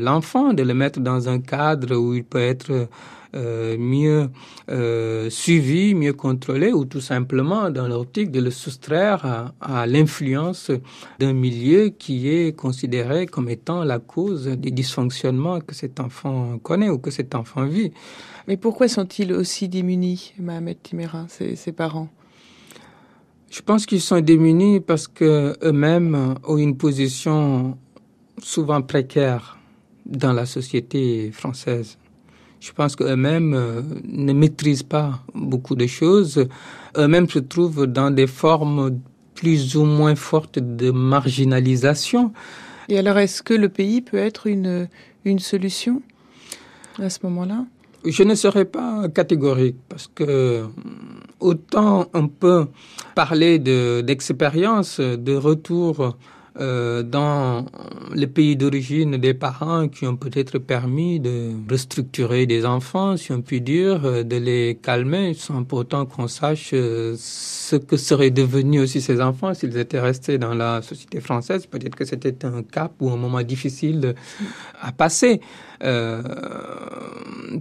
l'enfant, de le mettre dans un cadre où il peut être euh, mieux euh, suivi, mieux contrôlé, ou tout simplement dans l'optique de le soustraire à, à l'influence d'un milieu qui est considéré comme étant la cause des dysfonctionnements que cet enfant connaît ou que cet enfant vit. Mais pourquoi sont-ils aussi démunis, Mohamed Timera, ses, ses parents? Je pense qu'ils sont démunis parce que eux-mêmes ont une position souvent précaire dans la société française. Je pense qu'eux-mêmes euh, ne maîtrisent pas beaucoup de choses. Eux-mêmes se trouvent dans des formes plus ou moins fortes de marginalisation. Et alors, est-ce que le pays peut être une, une solution à ce moment-là? Je ne serais pas catégorique parce que autant on peut parler de, d'expérience, de retour euh, dans les pays d'origine des parents qui ont peut-être permis de restructurer des enfants, si on peut dire, de les calmer, sans pourtant qu'on sache ce que seraient devenus aussi ces enfants s'ils étaient restés dans la société française. Peut-être que c'était un cap ou un moment difficile à passer. Euh,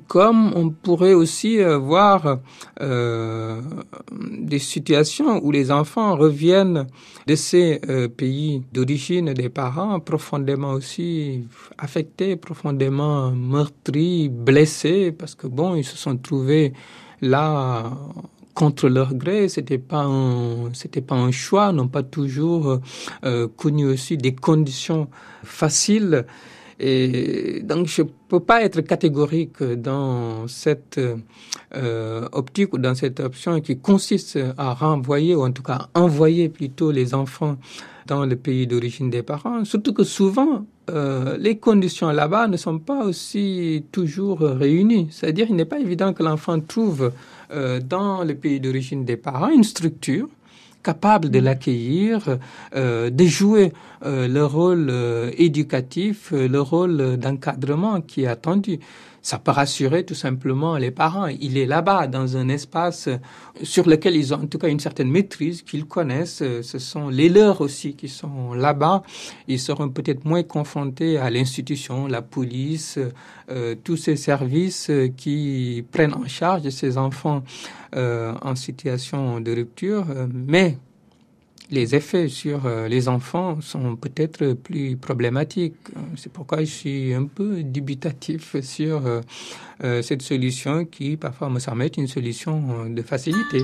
comme on pourrait aussi voir euh, des situations où les enfants reviennent de ces euh, pays d'origine des parents profondément aussi affectés, profondément meurtris, blessés, parce que bon, ils se sont trouvés là contre leur gré, c'était pas c'était pas un choix, n'ont pas toujours euh, connu aussi des conditions faciles. Et donc, je peux pas être catégorique dans cette euh, optique ou dans cette option qui consiste à renvoyer, ou en tout cas envoyer plutôt les enfants dans le pays d'origine des parents. Surtout que souvent, euh, les conditions là-bas ne sont pas aussi toujours réunies. C'est-à-dire, il n'est pas évident que l'enfant trouve euh, dans le pays d'origine des parents une structure capable de l'accueillir, euh, de jouer le rôle éducatif, le rôle d'encadrement qui est attendu. Ça peut rassurer tout simplement les parents. Il est là-bas, dans un espace sur lequel ils ont en tout cas une certaine maîtrise, qu'ils connaissent. Ce sont les leurs aussi qui sont là-bas. Ils seront peut-être moins confrontés à l'institution, la police, euh, tous ces services qui prennent en charge ces enfants euh, en situation de rupture. Mais les effets sur euh, les enfants sont peut-être plus problématiques. C'est pourquoi je suis un peu dubitatif sur euh, euh, cette solution qui parfois me semble être une solution de facilité.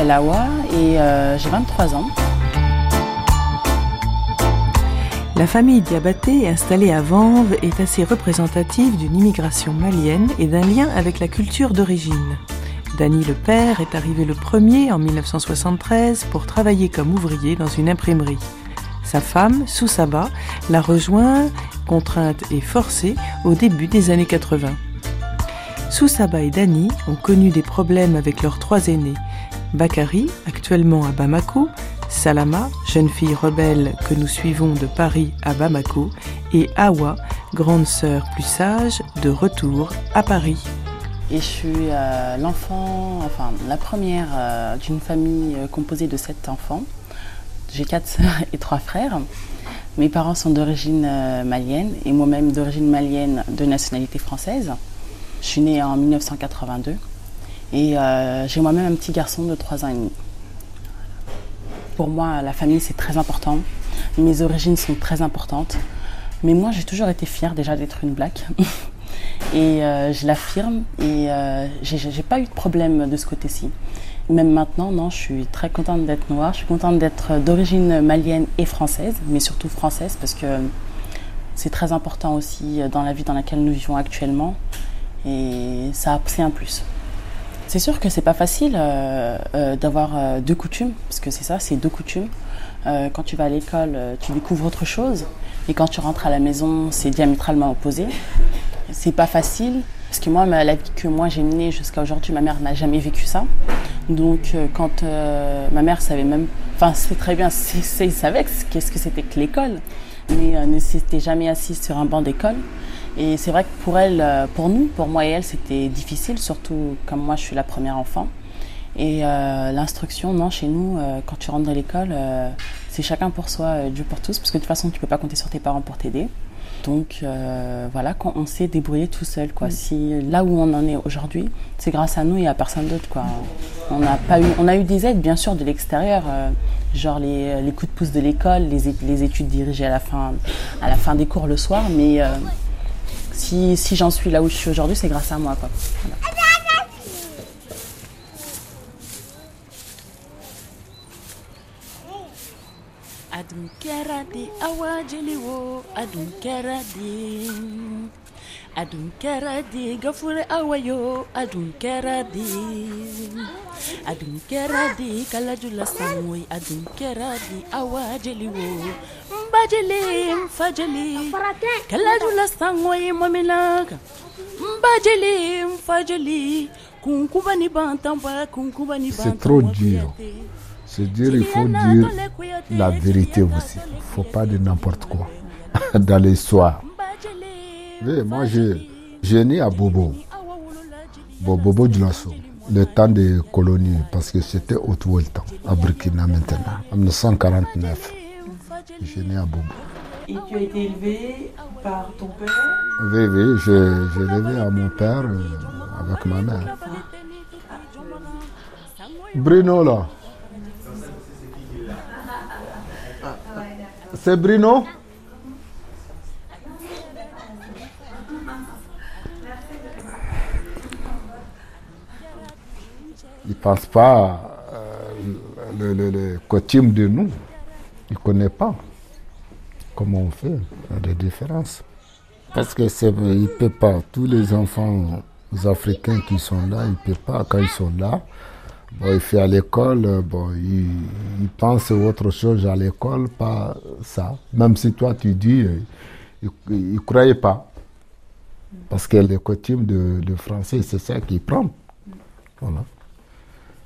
M'appelle Awa et euh, j'ai 23 ans. La famille Diabaté, installée à Vanves, est assez représentative d'une immigration malienne et d'un lien avec la culture d'origine. Dany le père est arrivé le premier en 1973 pour travailler comme ouvrier dans une imprimerie. Sa femme, Soussaba, l'a rejoint, contrainte et forcée, au début des années 80. Soussaba et Dany ont connu des problèmes avec leurs trois aînés. Bakary, actuellement à Bamako, Salama, jeune fille rebelle que nous suivons de Paris à Bamako, et Awa, grande sœur plus sage, de retour à Paris. Et je suis euh, l'enfant, enfin la première euh, d'une famille euh, composée de sept enfants. J'ai quatre sœurs et trois frères. Mes parents sont d'origine malienne et moi-même d'origine malienne de nationalité française. Je suis née en 1982 et euh, j'ai moi-même un petit garçon de 3 ans et demi. Pour moi, la famille, c'est très important. Mes origines sont très importantes. Mais moi, j'ai toujours été fière déjà d'être une black. et euh, je l'affirme et euh, j'ai pas eu de problème de ce côté-ci. Même maintenant, non, je suis très contente d'être noire. Je suis contente d'être d'origine malienne et française, mais surtout française parce que c'est très important aussi dans la vie dans laquelle nous vivons actuellement. Et ça, c'est un plus. C'est sûr que c'est pas facile euh, euh, d'avoir euh, deux coutumes, parce que c'est ça, c'est deux coutumes. Quand tu vas à l'école, tu découvres autre chose, et quand tu rentres à la maison, c'est diamétralement opposé. C'est pas facile, parce que moi, la vie que moi j'ai menée jusqu'à aujourd'hui, ma mère n'a jamais vécu ça. Donc, quand ma mère savait même, enfin, c'est très bien, c'est, savait que- qu'est-ce que c'était que l'école, mais ne s'était jamais assise sur un banc d'école. Et c'est vrai que pour elle, euh, pour nous, pour moi et elle, c'était difficile, surtout comme moi je suis la première enfant. Et euh, l'instruction, non, chez nous, euh, quand tu rentres dans l'école, euh, c'est chacun pour soi, Dieu pour tous, parce que de toute façon, tu peux pas compter sur tes parents pour t'aider. Donc voilà, quand on s'est débrouillé tout seul, quoi. Si là où on en est aujourd'hui, c'est grâce à nous et à personne d'autre, quoi. On n'a pas eu, on a eu des aides, bien sûr, de l'extérieur, genre les, les coups de pouce de l'école, les, les études dirigées à la fin, à la fin des cours le soir, mais si, si j'en suis là où je suis aujourd'hui, c'est grâce à moi, quoi. Voilà. adum kɛra di awa jeli wo adum kɛra di adum kɛra di. Gafure kɛra kɛra kɛra di awa jeli wo jeli. Jeli jeli. Jeli dire, il faut dire la vérité aussi. Il ne faut pas dire n'importe quoi. Dans l'histoire. Oui, moi, je, je né à Bobo. Bo- Bobo Dioulasso. Le temps des colonies, parce que c'était autour le temps, à Burkina maintenant, en 1949. Je né à Bobo. Et tu as été élevé par ton père? Oui, oui, je, je l'élevé à mon père euh, avec ma mère. Bruno là. C'est Bruno? Ne pense pas euh, le, coutume de nous. Il ne connaît pas comment on fait la différence. Parce que c'est il peut pas. Tous les enfants africains qui sont là, ils ne peuvent pas. Quand ils sont là, bon, il fait à l'école, bon, il, il pense autre chose à l'école, pas ça. Même si toi tu dis, euh, il ne croyait pas. Parce que les coutumes de, de français, c'est ça qu'ils prennent. Voilà.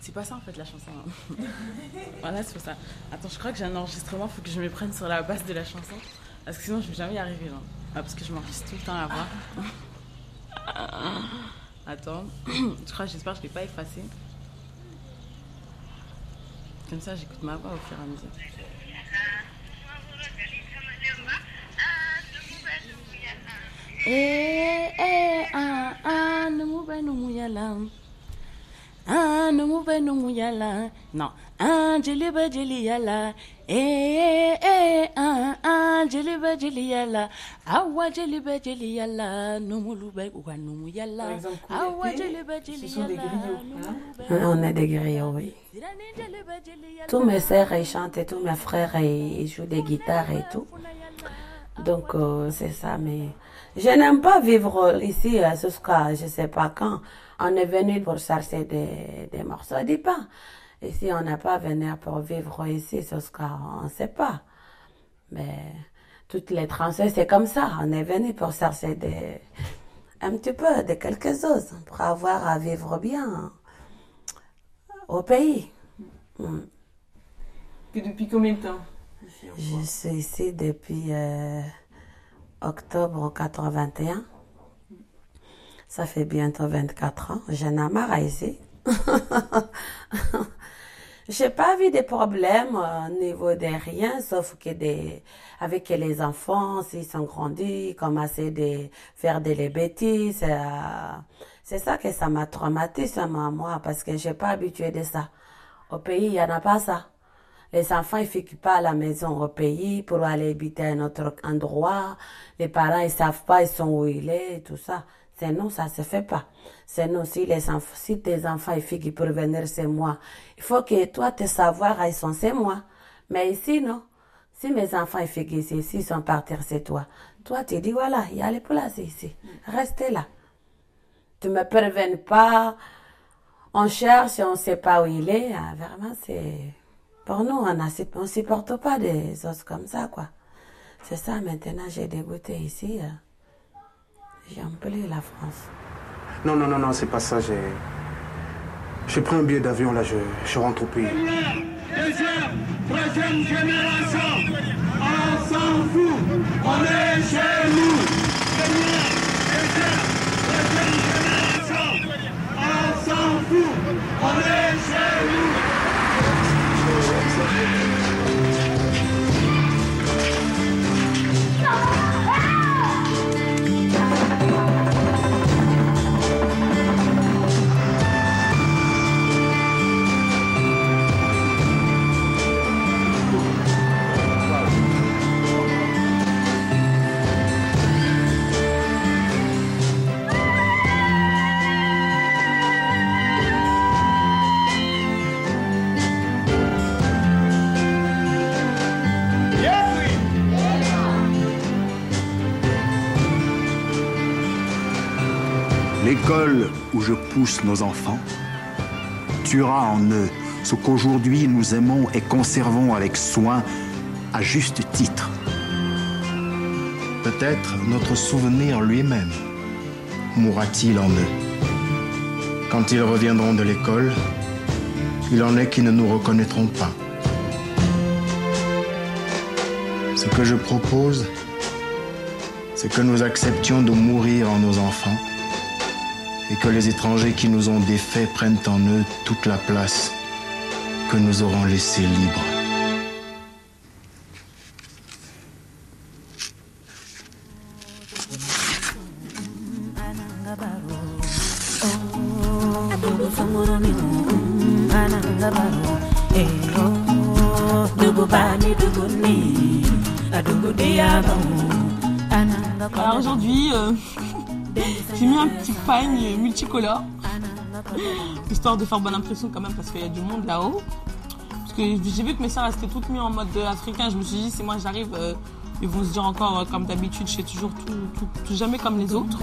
C'est pas ça en fait la chanson. hein. voilà, c'est pour ça. Attends, je crois que j'ai un enregistrement, faut que je me prenne sur la base de la chanson. Parce que sinon, je vais jamais y arriver. Ah, parce que je m'enregistre tout le temps à la voix. Attends, je crois, j'espère que je ne l'ai pas effacé. Comme ça, j'écoute ma voix au fur et à mesure. Eh, eh, ah, ah, numu be numu yala. Ah, numu be numu yala. Non. Ah, jeli be jeli yala. Eh, eh, ah, ah, jeli be jeli yala. Awa jeli be jeli yala. Numulu be uwa numu yala. Awa jeli be jeli yala. On est des griots, oui. Tous mes sœurs, ils chantent et tous mes frères, ils ils jouent des guitares et tout. Donc, euh, c'est ça, mais je n'aime pas vivre ici à jusqu'à je sais pas quand. On est venu pour chercher des, des morceaux de pain. Ici, on n'a pas venu pour vivre ici jusqu'à on ne sait pas. Mais toutes les Français, c'est comme ça. On est venu pour chercher des, un petit peu de quelque chose pour avoir à vivre bien au pays. Mm. Que depuis combien de temps? Je suis ici depuis euh, octobre 81. Ça fait bientôt 24 ans. J'en ai marre ici. J'ai pas vu de problème euh, au niveau de rien, sauf que des, avec les enfants, s'ils sont grandis, commencer de faire des bêtises. euh, c'est ça que ça m'a traumatisé moi, parce que j'ai pas habitué de ça. Au pays, il y en a pas ça. Les enfants, ils ne pas à la maison au pays pour aller habiter à un autre endroit. Les parents, ils savent pas, ils sont où il est, tout ça. C'est nous, ça se fait pas. C'est nous, si les enfants, si tes enfants et filles qui peuvent venir chez moi, il faut que toi, te savoir, ils sont chez moi. Mais ici, non. Si mes enfants et filles ici sont partis chez toi, toi, tu dis, voilà, il y a les places ici. Restez là. Tu me préviens pas. On cherche, on sait pas où il est. Ah, vraiment, c'est, pour nous, on ne supporte pas des choses comme ça, quoi. C'est ça, maintenant, j'ai dégoûté ici. euh. J'aime plus la France. Non, non, non, non, c'est pas ça. J'ai. J'ai pris un billet d'avion, là, je, je rentre au pays. Deuxième, troisième génération, on s'en fout, on est chez nous. Première, deuxième, troisième génération, on s'en fout, on est chez nous. Où je pousse nos enfants tuera en eux ce qu'aujourd'hui nous aimons et conservons avec soin à juste titre. Peut-être notre souvenir lui-même mourra-t-il en eux. Quand ils reviendront de l'école, Il en est qui ne nous reconnaîtront pas. Ce que je propose, c'est que nous acceptions de mourir en nos enfants et que les étrangers qui nous ont défaits prennent en eux toute la place que nous aurons laissée libre. Alors aujourd'hui, euh, j'ai mis un petit pagne multicolore, histoire de faire bonne impression quand même parce qu'il y a du monde là-haut. Parce que j'ai vu que mes soeurs étaient toutes mises en mode africain, je me suis dit si moi j'arrive, euh, ils vont se dire encore euh, comme d'habitude, je fais toujours tout jamais comme les autres.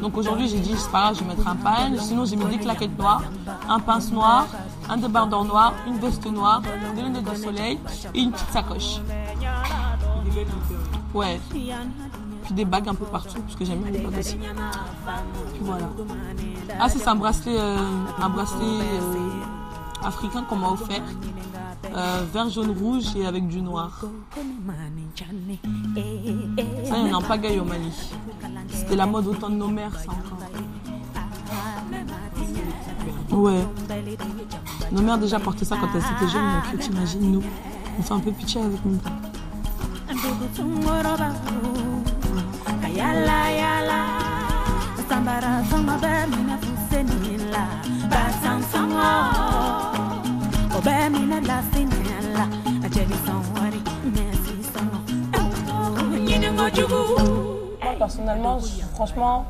Donc aujourd'hui j'ai dit c'est pas grave, je vais mettre un pagne, sinon j'ai mis des claquettes noires, un pince noir, un débardeur noir, une veste noire, des lunettes de soleil et une petite sacoche. Ouais. Puis des bagues un peu partout, parce que j'aime bien les bagues aussi. Puis voilà. Ah, c'est un bracelet, euh, un bracelet euh, africain qu'on m'a offert. Euh, vert, jaune, rouge et avec du noir. Ça, il y en a en pagaille au Mali. C'était la mode au temps de nos mères. Ouais. Nos mères déjà portaient ça quand elles étaient jeunes, donc t'imagines, nous. On fait un peu pitié avec nous. Moi, personnellement, franchement,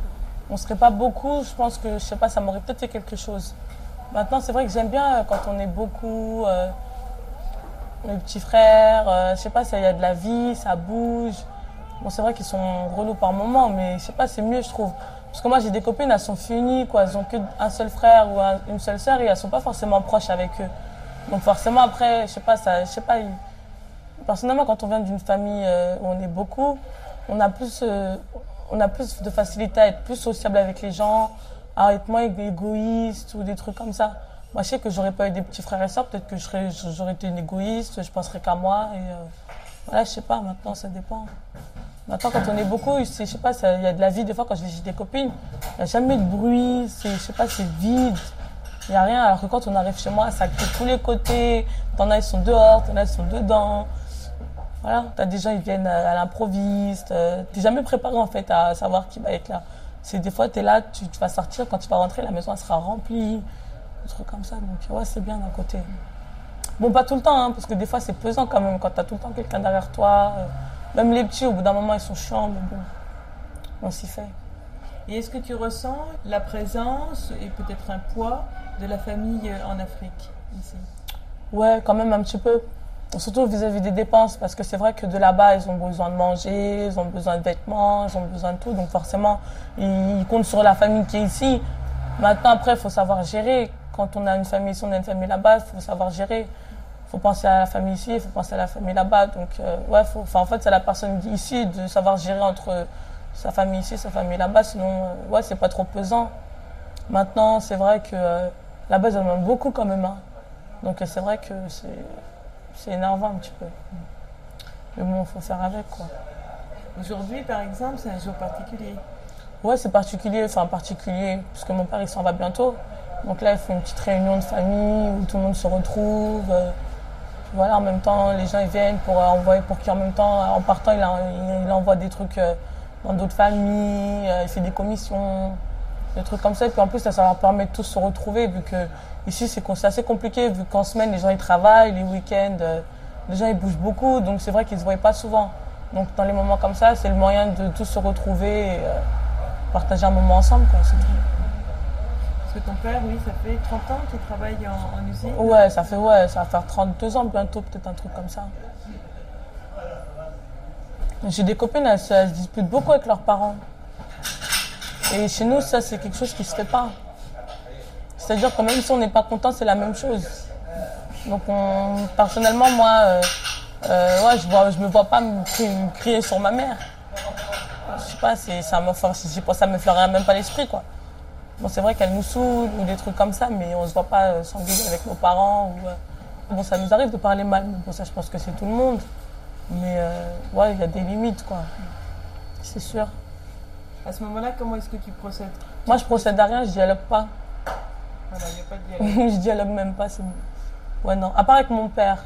on serait pas beaucoup. Je pense que, je sais pas, ça m'aurait peut-être fait quelque chose. Maintenant, c'est vrai que j'aime bien euh, quand on est beaucoup, euh, mes petits frères, euh, je sais pas, il y a de la vie, ça bouge. Bon, c'est vrai qu'ils sont relous par moments, mais je sais pas, c'est mieux, je trouve. Parce que moi, j'ai des copines, elles sont finies, quoi. Elles ont qu'un seul frère ou un- une seule sœur et elles sont pas forcément proches avec eux. Donc, forcément, après, je sais pas, ça, je sais pas, personnellement, quand on vient d'une famille euh, où on est beaucoup, on a plus, euh, on a plus de facilité à être plus sociable avec les gens, à être moins égoïste ou des trucs comme ça. Moi, je sais que j'aurais pas eu des petits frères et sœurs, peut-être que j'aurais été une égoïste, je penserais qu'à moi. Et euh, voilà, je sais pas, maintenant, ça dépend. Maintenant, quand on est beaucoup, je sais pas, il y a de la vie. Des fois, quand je visite des copines, il n'y a jamais de bruit, c'est, je sais pas, c'est vide. Il n'y a rien, alors que quand on arrive chez moi, ça crie de tous les côtés. T'en as, ils sont dehors, t'en as, ils sont dedans. Voilà, t'as des gens, ils viennent à, l'improviste. euh, T'es jamais préparé, en fait, à savoir qui va être là. C'est des fois, t'es là, tu, vas sortir, quand tu vas rentrer, la maison, sera remplie. Des trucs comme ça. Donc, ouais, c'est bien d'un côté. Bon, pas tout le temps, hein, parce que des fois, c'est pesant quand même, quand t'as tout le temps quelqu'un derrière toi. euh, même les petits, au bout d'un moment, ils sont chiants, mais bon, on s'y fait. Et est-ce que tu ressens la présence et peut-être un poids de la famille euh, en Afrique ici? Ouais, quand même un petit peu. Surtout vis-à-vis des dépenses, parce que c'est vrai que de là-bas, ils ont besoin de manger, ils ont besoin de vêtements, ils ont besoin de tout. Donc forcément, ils ils comptent sur la famille qui est ici. Maintenant, après, il faut savoir gérer. Quand on a une famille ici, on a une famille là-bas, il faut savoir gérer. Il faut penser à la famille ici, il faut penser à la famille là-bas. Donc, euh, ouais, faut, en fait, c'est la personne ici de savoir gérer entre sa famille ici, sa famille là-bas. Sinon, euh, ouais, c'est pas trop pesant. Maintenant, c'est vrai que euh, là-bas, ils en demandent beaucoup quand même. hein. Donc, euh, c'est vrai que c'est énervant un petit peu. Mais bon, il faut faire avec, quoi. Aujourd'hui, par exemple, c'est un jour particulier. Ouais, c'est particulier, enfin particulier, parce que mon père il s'en va bientôt. Donc là, il fait une petite réunion de famille où tout le monde se retrouve. Euh, voilà, en même temps, les gens ils viennent pour euh, envoyer, pour qu'en même temps, en partant, il, en- il- il envoie des trucs euh, dans d'autres familles, euh, il fait des commissions, des trucs comme ça. Et puis en plus, ça, leur permet de tous se retrouver, vu que ici c'est assez compliqué, vu qu'en semaine, les gens ils travaillent, les week-ends, euh, les gens ils bougent beaucoup, donc c'est vrai qu'ils se voient pas souvent. Donc dans les moments comme ça, c'est le moyen de tous se retrouver et euh, partager un moment ensemble. Parce que ton père, oui, ça fait 30 ans qu'il travaille en, en usine. Ouais, ça fait ouais, ça va faire 32 ans bientôt, peut-être un truc comme ça. J'ai des copines, elles, se- disputent beaucoup avec leurs parents. Et chez nous, ça, c'est quelque chose qui se fait pas. C'est-à-dire que même si on n'est pas content, c'est la même chose. Donc, on- personnellement, moi, euh, euh, ouais, je vois, je me vois pas me crier, crier sur ma mère. Je sais pas, ça me, ça me fleurait même pas l'esprit, quoi. Bon, c'est vrai qu'elle nous saoule ou des trucs comme ça, mais on se voit pas euh, s'engueuler avec nos parents. Ou, euh, Bon, ça nous arrive de parler mal, mais bon, ça, je pense que c'est tout le monde. Mais euh, ouais, il y a des limites, quoi. C'est sûr. À ce moment-là, comment est-ce que tu procèdes? Moi, je procède à rien, je dialogue pas. Voilà, il n'y a pas de dialogue. je dialogue même pas. c'est- Ouais, non. À part avec mon père.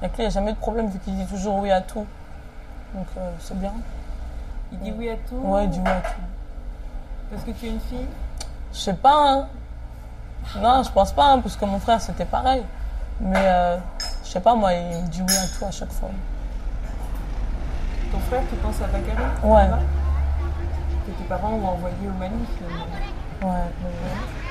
Avec lui, il n'y a jamais de problème vu qu'il dit toujours oui à tout. Donc, euh, c'est bien. Il dit oui à tout? Ouais, il dit oui à tout. Parce que tu es une fille? Je sais pas, hein. Non, je pense pas, hein, parce que mon frère, c'était pareil. Mais, euh, je sais pas, moi, il me dit oui à tout à chaque fois. Ton frère, tu penses à Bakary Ouais. là-bas Que tes parents ont envoyé au Mali finalement. Ouais, ouais, ouais.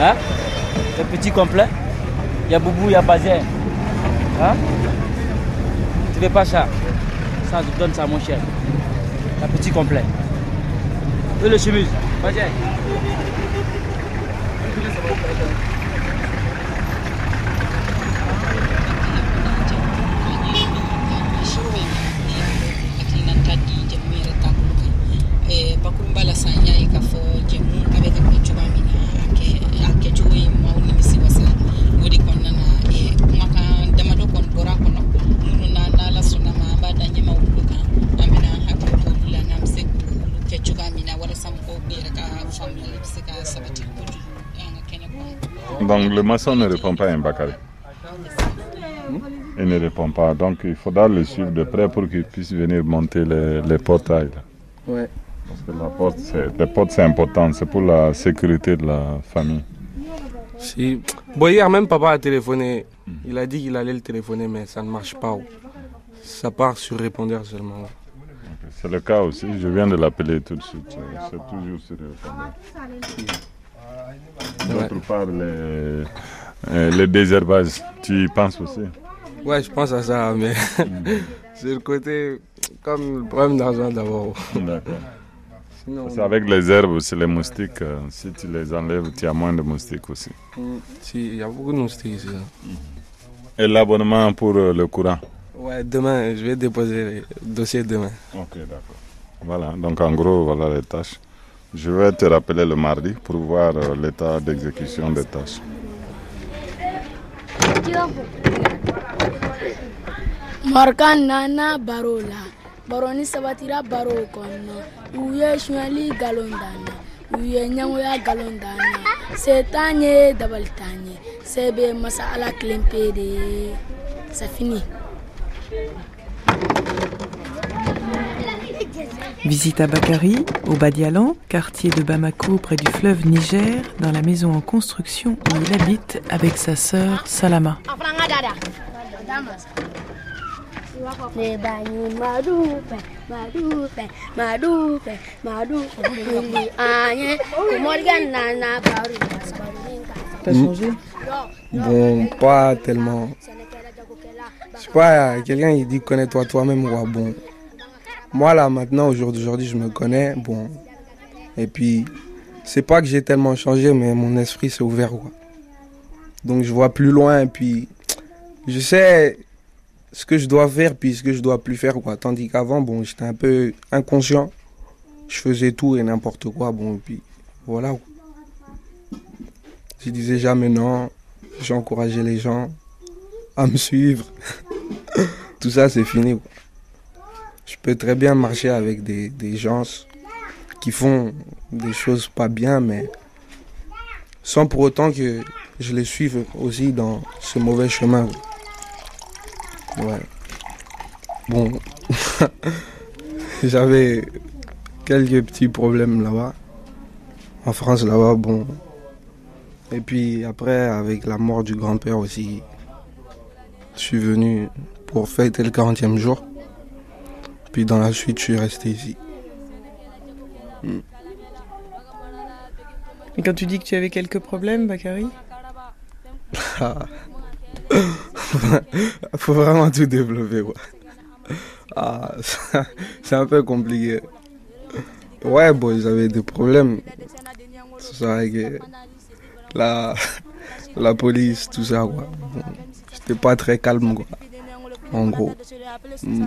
Hein? Le petit complet Il y a Boubou, il y a Bazer. Hein? Tu veux pas ça? Ça, je donne ça, mon cher. Un petit complet. Et le chemise Bazer. bakurumba la sanya ye k'a fɔ jɛmu a bɛ ka kɛ cogoya min na a kɛ- a kɛcogo ye maaw nimisi wasa o de kɔnɔna na eh, kumakan damadɔ kɔni bɔra a kɔnɔ minnu na n'ala sɔnna ma an b'a da ɲɛmaw bolo kan an bɛna an hakili to olu la n'an bɛ se k'olu kɛ cogoya min na walasa mɔgɔw yɛrɛ ka faamuyali bɛ se ka sabati kojugu an ka kɛnɛ kɔnɔ Donc le maçon ne répond pas à un Bakary. Il ne répond pas. Donc il faudra le suivre de près pour qu'il puisse venir monter les, les portails. Ouais. Parce que la porte, c'est, les portes, c'est important. C'est pour la sécurité de la famille. Si. Bon, hier même, papa a téléphoné. Il a dit qu'il allait le téléphoner, mais ça ne marche pas. Ça part sur répondeur seulement. C'est le cas aussi. Je viens de l'appeler tout de suite. C'est toujours sur répondeur. D'autre part, les, euh, les désherbages, tu y penses aussi? Ouais, je pense à ça, mais c'est le côté comme le problème d'argent d'abord. D'accord. C'est avec les herbes aussi, les moustiques. euh, Si tu les enlèves, tu as moins de moustiques aussi. Mm, Si, il y a beaucoup de moustiques ici. là. Et l'abonnement pour euh, le courant? Ouais, demain, je vais déposer le dossier demain. Ok, d'accord. Voilà, donc en gros, voilà les tâches. Je vais te rappeler le mardi pour voir euh, l'état d'exécution des tâches. Morgan nana baro sabatira baro kɔnɔ u ye sonyali galon danna u ye ɲɛgoya galon danna se t'an ye dabali Visite à Bakary, au Badialan, quartier de Bamako près du fleuve Niger, dans la maison en construction où il habite avec sa sœur Salama. T'as changé Bon, pas tellement. Je sais pas, quelqu'un il dit connais-toi toi-même, ouais, bon. Moi là maintenant, aujourd'hui, aujourd'hui, je me connais, bon. Et puis, c'est pas que j'ai tellement changé, mais mon esprit s'est ouvert, quoi. Donc je vois plus loin, et puis je sais ce que je dois faire, puis ce que je dois plus faire, quoi. Tandis qu'avant, bon, j'étais un peu inconscient. Je faisais tout et n'importe quoi, bon, et puis voilà. Je disais jamais non. J'encourageais les gens à me suivre. Tout ça, c'est fini. Je peux très bien marcher avec des, gens qui font des choses pas bien, mais sans pour autant que je les suive aussi dans ce mauvais chemin. Ouais. Bon. J'avais quelques petits problèmes là-bas. En France, là-bas, bon. Et puis après, avec la mort du grand-père aussi, je suis venu pour fêter le 40e jour. Puis dans la suite, je suis resté ici. Et quand tu dis que tu avais quelques problèmes, Bakary Faut vraiment tout développer, quoi. Ah, c'est un peu compliqué. Ouais, bon, ils avaient des problèmes. C'est ça avec la, la police, tout ça, quoi. J'étais pas très calme, quoi. En gros. Mm.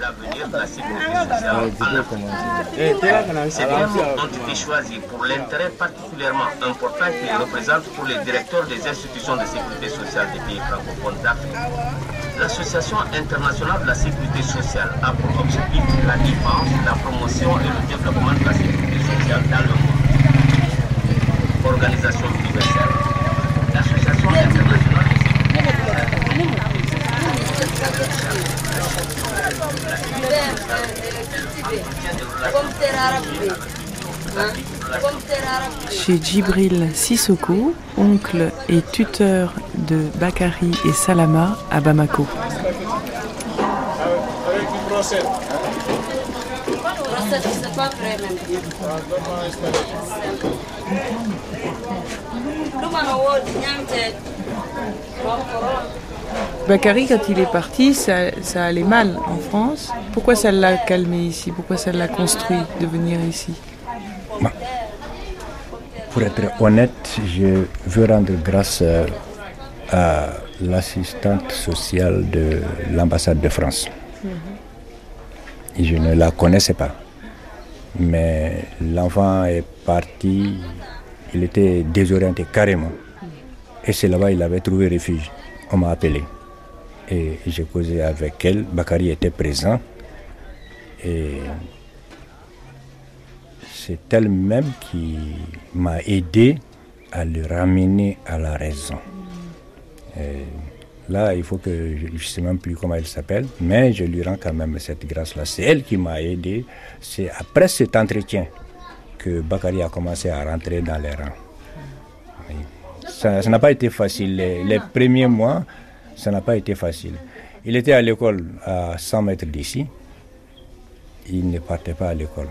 l'avenir de la sécurité sociale en Afrique. C'est un mot ont été choisis pour l'intérêt particulièrement important qu'il représente pour les directeurs des institutions de sécurité sociale des pays francophones d'Afrique. L'Association internationale de la sécurité sociale a pour objectif la défense, la promotion et le développement de la sécurité sociale dans le monde. Organisation universelle. L'Association internationale Chez Djibril Sissoko, oncle et tuteur de Bakari et Salama à Bamako. Bakary, quand il est parti, ça, ça allait mal en France. Pourquoi ça l'a calmé ici? Pourquoi ça l'a construit de venir ici? Pour être honnête, je veux rendre grâce euh, à l'assistante sociale de l'ambassade de France. Et je ne la connaissais pas. Mais l'enfant est parti, il était désorienté carrément. Et c'est là-bas qu'il avait trouvé refuge. On m'a appelé. Et j'ai causé avec elle. Bakary était présent. Et c'est elle-même qui m'a aidé à le ramener à la raison. Là, il faut que je ne sais même plus comment elle s'appelle, mais je lui rends quand même cette grâce-là. C'est elle qui m'a aidé. C'est après cet entretien que Bakary a commencé à rentrer dans les rangs. Ça n'a pas été facile. Les, premiers mois, ça n'a pas été facile. Il était à l'école à 100 mètres d'ici. Il ne partait pas à l'école.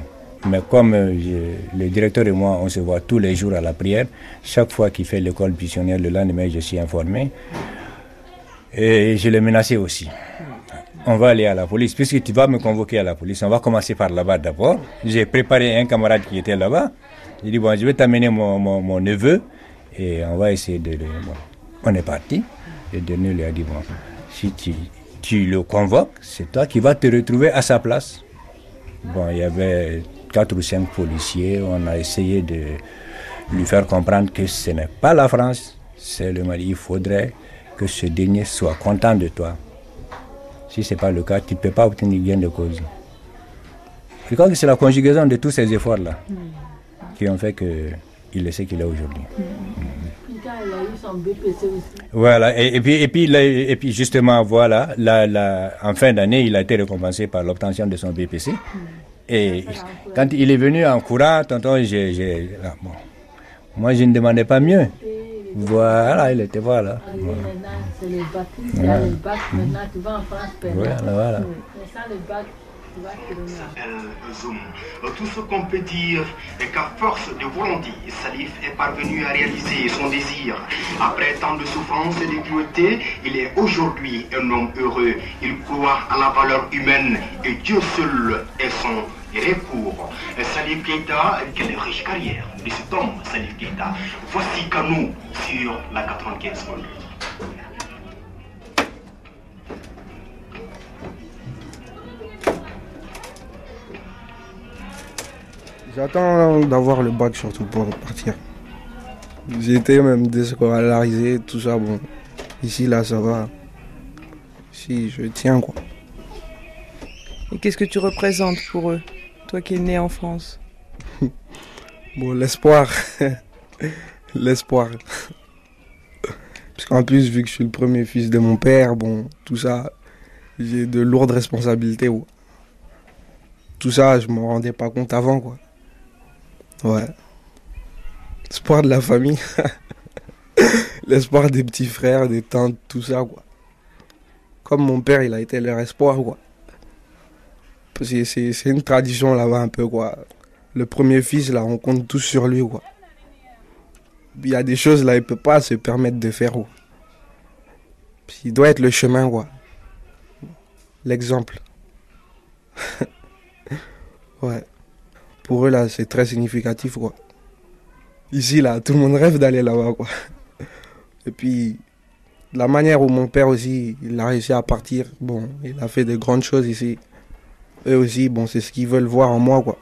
Mais comme euh, le directeur et moi, on se voit tous les jours à la prière, chaque fois qu'il fait l'école missionnaire, le lendemain, je suis informé. Et je l'ai menacé aussi. On va aller à la police, puisque tu vas me convoquer à la police. On va commencer par là-bas d'abord. J'ai préparé un camarade qui était là-bas. J'ai dit, bon, je vais t'amener mon neveu et on va essayer de... bon. On est parti. Le dernier lui a dit, bon, si tu, tu le convoques, c'est toi qui vas te retrouver à sa place. Bon, il y avait quatre ou cinq policiers. On a essayé de lui faire comprendre que ce n'est pas la France, c'est le Mali. Il faudrait que ce dernier soit content de toi. Si ce n'est pas le cas, tu ne peux pas obtenir gain de cause. Je crois que c'est la conjugaison de tous ces efforts-là qui ont fait qu'il est ce qu'il est aujourd'hui. Il aussi. Voilà, et, et puis, et, puis, là, et puis justement, voilà, la, la, en fin d'année, il a été récompensé par l'obtention de son BPC. Et quand il est venu en courant, tonton, j'ai, ah, bon, moi je ne demandais pas mieux. Voilà, il était voilà. Maintenant, c'est le bac. Il y Voilà. a le bac. Maintenant, tu vas en France perdre. Voilà, le bac, Euh, Zoom. Euh, Tout ce qu'on peut dire est qu'à force de volonté, Salif est parvenu à réaliser son désir. Après tant de souffrances et de cruauté, il est aujourd'hui un homme heureux. Il croit à la valeur humaine et Dieu seul est son recours. Euh, Salif Keita, quelle riche carrière de cet homme, Salif Keita. Voici Kanou sur la 95 minutes. J'attends d'avoir le bac surtout pour partir. J'ai été même déscolarisé, tout ça. Bon, ici, là, ça va. Si, je tiens, quoi. Et qu'est-ce que tu représentes pour eux, toi qui es né en France? Bon, l'espoir. l'espoir. Parce qu'en plus, vu que je suis le premier fils de mon père, bon, tout ça, j'ai de lourdes responsabilités. ouais. Tout ça, je m'en rendais pas compte avant, quoi. Ouais. Espoir de la famille. l'espoir des petits frères, des tantes, tout ça, quoi. Comme mon père, il a été leur espoir, quoi. C'est, une tradition là-bas un peu, quoi. Le premier fils, là, on compte tous sur lui, quoi. Il y a des choses, là, il peut pas se permettre de faire, quoi. Il doit être le chemin, quoi. L'exemple. ouais. Pour eux, là, c'est très significatif, quoi. Ici, là, tout le monde rêve d'aller là-bas, quoi. Et puis, la manière où mon père aussi, il a réussi à partir, bon, il a fait de grandes choses ici. Eux aussi, bon, c'est ce qu'ils veulent voir en moi, quoi.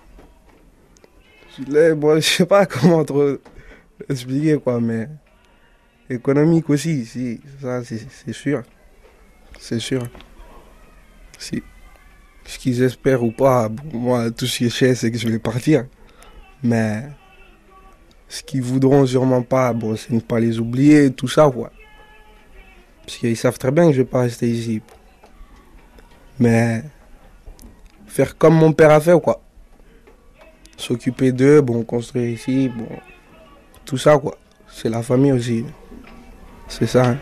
Je, bon, sais pas comment trop expliquer, quoi, mais économique aussi, si, ça, c'est sûr. C'est sûr. Si. Ce qu'ils espèrent ou pas, moi, tout ce qui est cher, c'est que je vais partir. Mais ce qu'ils voudront sûrement pas, bon, c'est ne pas les oublier, tout ça, quoi. Parce qu'ils savent très bien que je vais pas rester ici. Mais faire comme mon père a fait, quoi. S'occuper d'eux, bon, construire ici, bon, tout ça, quoi. C'est la famille aussi. C'est ça. Hein.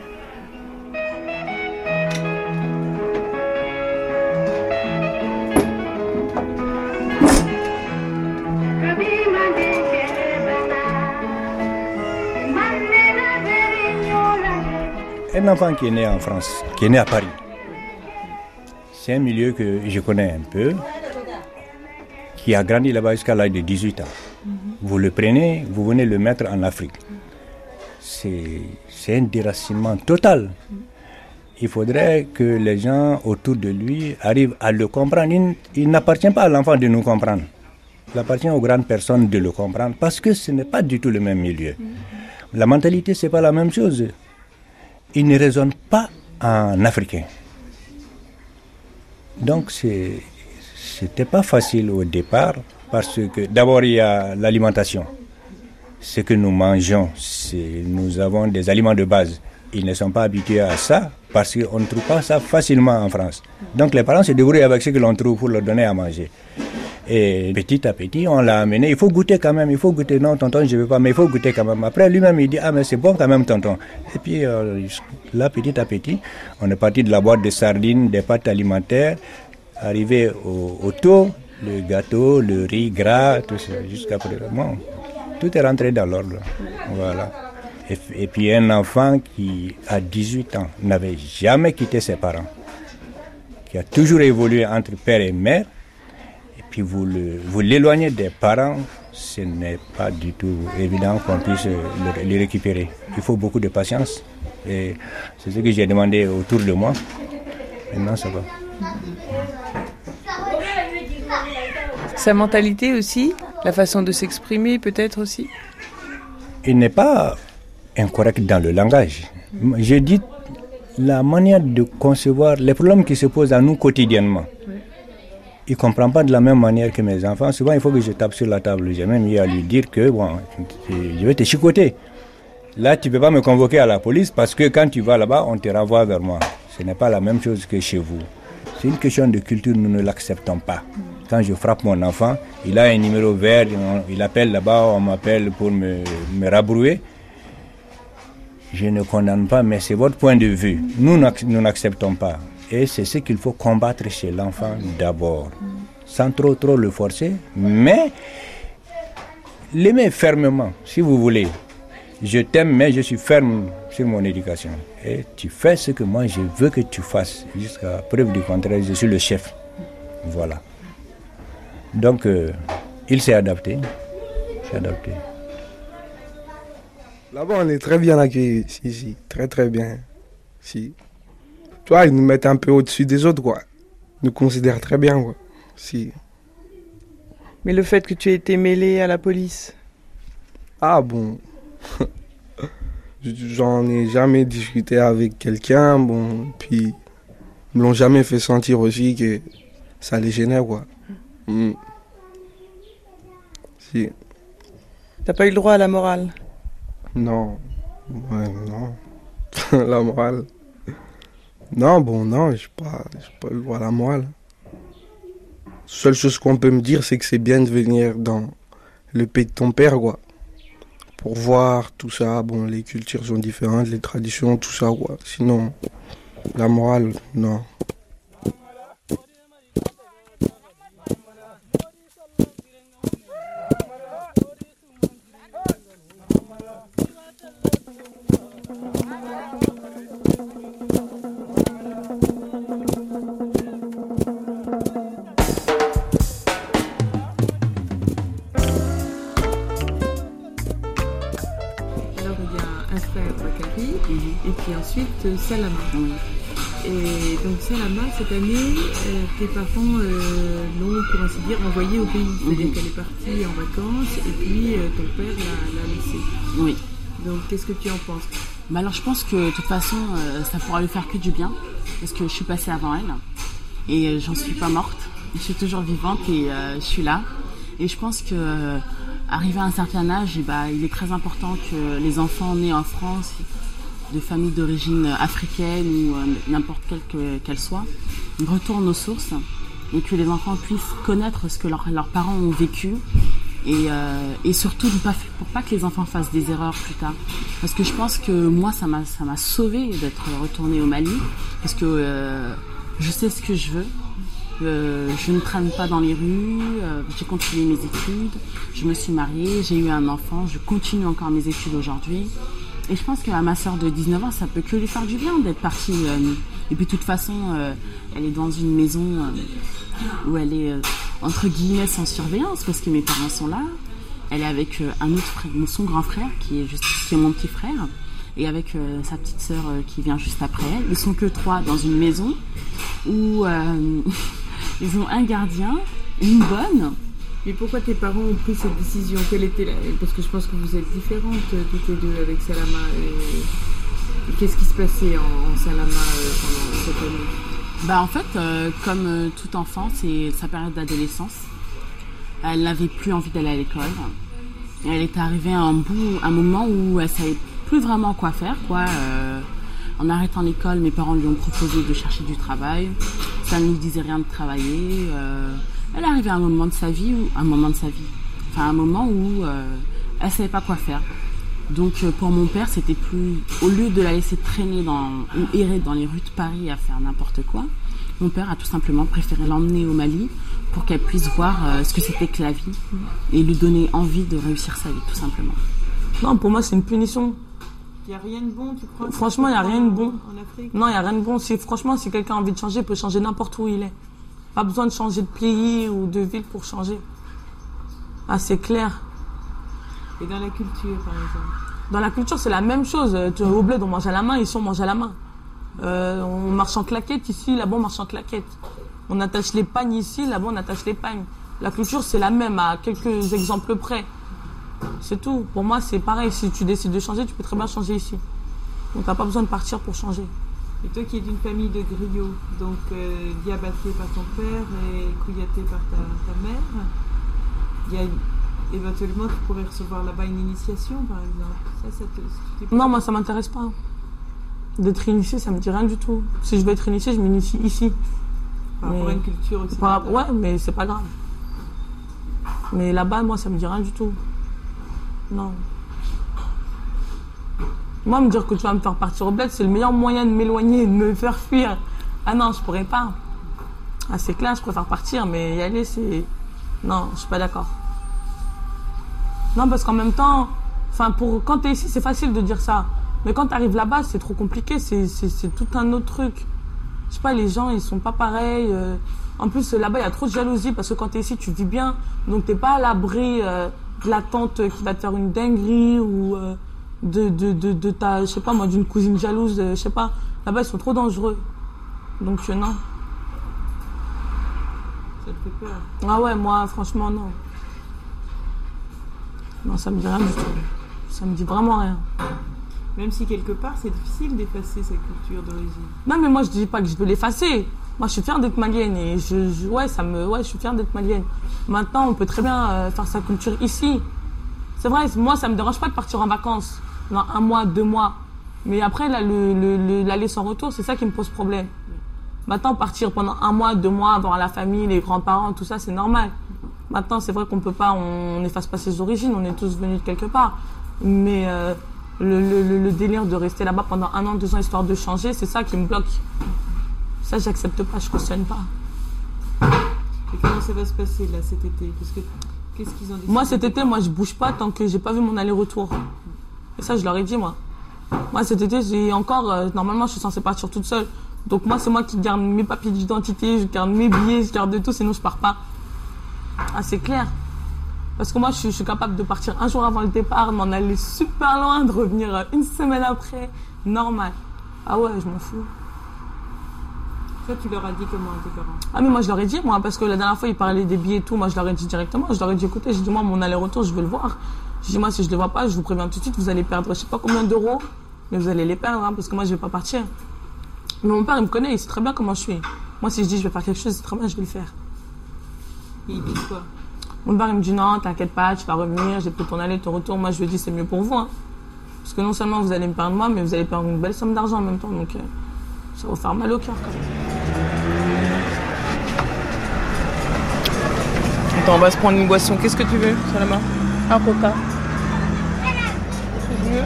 Un enfant qui est né en France, qui est né à Paris, c'est un milieu que je connais un peu, qui a grandi là-bas jusqu'à l'âge de 18 ans. Vous le prenez, vous venez le mettre en Afrique. C'est un déracinement total. Il faudrait que les gens autour de lui arrivent à le comprendre. Il, il n'appartient pas à l'enfant de nous comprendre. Il appartient aux grandes personnes de le comprendre parce que ce n'est pas du tout le même milieu. La mentalité, ce n'est pas la même chose il ne raisonne pas en africain. Donc c'était pas facile au départ parce que d'abord il y a l'alimentation. Ce que nous mangeons, nous avons des aliments de base. Ils ne sont pas habitués à ça parce qu'on ne trouve pas ça facilement en France. Donc les parents se débrouillent avec ce que l'on trouve pour leur donner à manger. Et petit à petit, on l'a amené. Il faut goûter quand même. Il faut goûter. Non, tonton, je ne veux pas, mais il faut goûter quand même. Après, lui-même, il dit Ah, mais c'est bon quand même, tonton. Et puis, euh, là, petit à petit, on est parti de la boîte de sardines, des pâtes alimentaires, arrivé au, au taux, le gâteau, le riz gras, tout ça, jusqu'à présent. tout est rentré dans l'ordre. Voilà. Et, et, puis, un enfant qui, à 18 ans, n'avait jamais quitté ses parents, qui a toujours évolué entre père et mère puis vous l'éloignez vous des parents, ce n'est pas du tout évident qu'on puisse les récupérer. Il faut beaucoup de patience. Et c'est ce que j'ai demandé autour de moi. Maintenant, ça va. Sa mentalité aussi, la façon de s'exprimer peut-être aussi Il n'est pas incorrect dans le langage. J'ai dit la manière de concevoir les problèmes qui se posent à nous quotidiennement il ne comprend pas de la même manière que mes enfants. Souvent, il faut que je tape sur la table. J'ai même eu à lui dire que bon, je vais te chicoter. Là, tu ne peux pas me convoquer à la police parce que quand tu vas là-bas, on te renvoie vers moi. Ce n'est pas la même chose que chez vous. C'est une question de culture, nous ne l'acceptons pas. Quand je frappe mon enfant, il a un numéro vert, il appelle là-bas, on m'appelle pour me, me rabrouer. Je ne condamne pas, mais c'est votre point de vue. Nous, n'acceptons pas. Et c'est ce qu'il faut combattre chez l'enfant d'abord, sans trop trop le forcer, mais l'aimer fermement, si vous voulez. Je t'aime, mais je suis ferme sur mon éducation. Et tu fais ce que moi je veux que tu fasses, jusqu'à preuve du contraire, je suis le chef. Voilà. Donc, euh, il s'est adapté. s'est adapté. Là-bas, on est très bien accueillis, si, si, très très bien. Si ils nous mettent un peu au-dessus des autres, quoi. Ils nous considèrent très bien, quoi. Si. Mais le fait que tu aies été mêlé à la police? Ah bon. J'en ai jamais discuté avec quelqu'un, bon, puis ils me l'ont jamais fait sentir aussi que ça les gênait, quoi. Mm. Si. T'as pas eu le droit à la morale? Non. Ouais, non. la morale. Non, bon, non, je n'ai pas, pas le droit la moelle. Seule chose qu'on peut me dire, c'est que c'est bien de venir dans le pays de ton père, quoi. pour voir tout ça. Bon, les cultures sont différentes, les traditions, tout ça, quoi. Sinon, la morale, non. Alors il y a un frère Bakary et puis ensuite euh, Salama. Et donc Salama, cette année, euh, tes parents euh, l'ont, pour ainsi dire, envoyée au pays. C'est-à-dire qu'elle est partie en vacances et puis euh, ton père l'a, l'a laissée. Oui. Donc qu'est-ce que tu en penses? Bah alors je pense que de toute façon euh, ça pourra lui faire que du bien parce que je suis passée avant elle et euh, j'en suis pas morte. Je suis toujours vivante et euh, je suis là. Et je pense que euh, arrivé à un certain âge, bah, il est très important que les enfants nés en France, de familles d'origine africaine ou n'importe quelle que- qu'elle soit, retournent aux sources et que les enfants puissent connaître ce que leurs parents ont vécu et, euh, et surtout de pas, pour pas que les enfants fassent des erreurs plus tard. Parce que je pense que moi, ça m'a ça m'a sauvé d'être retournée au Mali parce que euh, je sais ce que je veux. Euh, je ne traîne pas dans les rues, euh, j'ai continué mes études, je me suis mariée, j'ai eu un enfant, je continue encore mes études aujourd'hui. Et je pense qu'à ma soeur de 19 ans, ça peut que lui faire du bien d'être partie. et puis de toute façon, elle est dans une maison où elle est entre guillemets sans surveillance parce que mes parents sont là. Elle est avec euh, un autre frère, son grand frère qui est juste qui est mon petit frère et avec euh, sa petite sœur euh, qui vient juste après elle. Ils sont que trois dans une maison où ils ont un gardien, une bonne. Mais pourquoi tes parents ont pris cette décision? Quelle était. Parce que je pense que vous êtes différentes toutes les deux avec Salama. Qu'est-ce qui se passait en, en Salama pendant cette année? Bah en fait, euh, comme euh, tout enfant, c'est sa période d'adolescence. Elle n'avait plus envie d'aller à l'école. Elle est arrivée à un bout, un moment où elle savait plus vraiment quoi faire, quoi. Euh, en arrêtant l'école, mes parents lui ont proposé de chercher du travail. Ça ne lui disait rien de travailler. Elle arrivée à un moment de sa vie, où, un moment de sa vie, enfin un moment où elle savait pas quoi faire. Donc euh, pour mon père, c'était plus au lieu de la laisser traîner dans ou errer dans les rues de Paris à faire n'importe quoi, mon père a tout simplement préféré l'emmener au Mali pour qu'elle puisse voir euh, ce que c'était que la vie et lui donner envie de réussir sa vie tout simplement. Non, pour moi, c'est une punition. Il n'y a rien de bon, tu crois? Franchement, il n'y a rien de bon. En Afrique? Non, il n'y a rien de bon. Si, franchement, si quelqu'un a envie de changer, il peut changer n'importe où il est. Pas besoin de changer de pays ou de ville pour changer. Ah, c'est clair. Et dans la culture, par exemple Dans la culture, c'est la même chose. Euh, Au bled, on mange à la main, ici, on mange à la main. Euh, on marche en claquette, ici, là-bas, on marche en claquette. On attache les pagnes ici, là-bas, on attache les pagnes. La culture, c'est la même, à quelques exemples près. C'est tout. Pour moi, c'est pareil. Si tu décides de changer, tu peux très bien changer ici. Donc, t'as pas besoin de partir pour changer. Et toi qui es d'une famille de griots, donc euh, diabaté par ton père et couillaté par ta, ta mère, il y a éventuellement tu pourrais recevoir là-bas une initiation par exemple. Ça, ça te, tu t'es- Non, moi, ça m'intéresse pas. D'être initié, ça me dit rien du tout. Si je veux être initié, je m'initie ici. Par rapport à une culture aussi. Par Ouais, mais c'est pas grave. Mais là-bas, moi, ça me dit rien du tout. Non. Moi, me dire que tu vas me faire partir au bled, c'est le meilleur moyen de m'éloigner, de me faire fuir. Ah non, je pourrais pas. Ah, c'est clair, je préfère partir, mais y aller, c'est. Non, je suis pas d'accord. Non, parce qu'en même temps, enfin, pour quand t'es ici, c'est facile de dire ça. Mais quand t'arrives là-bas, c'est trop compliqué, c'est, tout un autre truc. Je sais pas, les gens, ils sont pas pareils. euh. En plus, là-bas, il y a trop de jalousie parce que quand t'es ici, tu vis bien. Donc, t'es pas à l'abri euh, de la tante qui va te faire une dinguerie ou euh, de, de, de, de ta, je sais pas moi, d'une cousine jalouse, je sais pas. Là-bas, ils sont trop dangereux. Donc, non. Ça te fait peur. Ah ouais, moi, franchement, non. Non, ça me dit rien du tout. Ça me dit vraiment rien. Même si quelque part c'est difficile d'effacer sa culture d'origine. Non, mais moi, je dis pas que je veux l'effacer. Moi, je suis fière d'être malienne et je, ouais, ça me, ouais, je suis fière d'être malienne. Maintenant, on peut très bien euh, faire sa culture ici. C'est vrai, moi, ça me dérange pas de partir en vacances. Dans un mois, deux mois. Mais après, l'aller sans retour, c'est ça qui me pose problème. Maintenant, partir pendant un mois, deux mois, voir la famille, les grands-parents, tout ça, c'est normal. Maintenant, c'est vrai qu'on peut pas, on n'efface pas ses origines, on est tous venus de quelque part. Mais euh, le, le- le- le délire de rester là-bas pendant un an, deux ans, histoire de changer, c'est ça qui me bloque. Ça, j'accepte pas, je cautionne pas. Et comment ça va se passer là cet été? Parce que qu'est-ce qu'ils ont décidé? Moi, cet été, moi, je bouge pas tant que j'ai pas vu mon aller-retour. Et ça, je leur ai dit, moi. Moi, cet été, j'ai encore, euh, normalement, je suis censée partir toute seule. Donc, moi, c'est moi qui garde mes papiers d'identité, je garde mes billets, je garde tout, sinon je pars pas. Ah, c'est clair. Parce que moi, je suis, je suis capable de partir un jour avant le départ, m'en aller super loin, de revenir euh, une semaine après. Normal. Ah ouais, je m'en fous. Toi, tu leur as dit comment tes parents? Ah mais moi je leur ai dit moi parce que la dernière fois ils parlaient des billets et tout moi je leur ai dit directement je leur ai dit écoutez j'ai dit moi mon aller-retour je veux le voir j'ai dit moi si je le vois pas je vous préviens tout de suite vous allez perdre je sais pas combien d'euros mais vous allez les perdre hein, parce que moi je vais pas partir mais mon père il me connaît il sait très bien comment je suis moi si je dis je vais faire quelque chose c'est très bien je vais le faire Ils disent quoi mon père il me dit non t'inquiète pas tu vas revenir j'ai pris ton aller ton retour moi je lui ai dit c'est mieux pour vous hein. parce que non seulement vous allez me perdre moi mais vous allez perdre une belle somme d'argent en même temps donc euh, ça va vous faire mal au cœur quand même Attends, on va se prendre une boisson. Qu'est-ce que tu veux, Salama Un coca. Un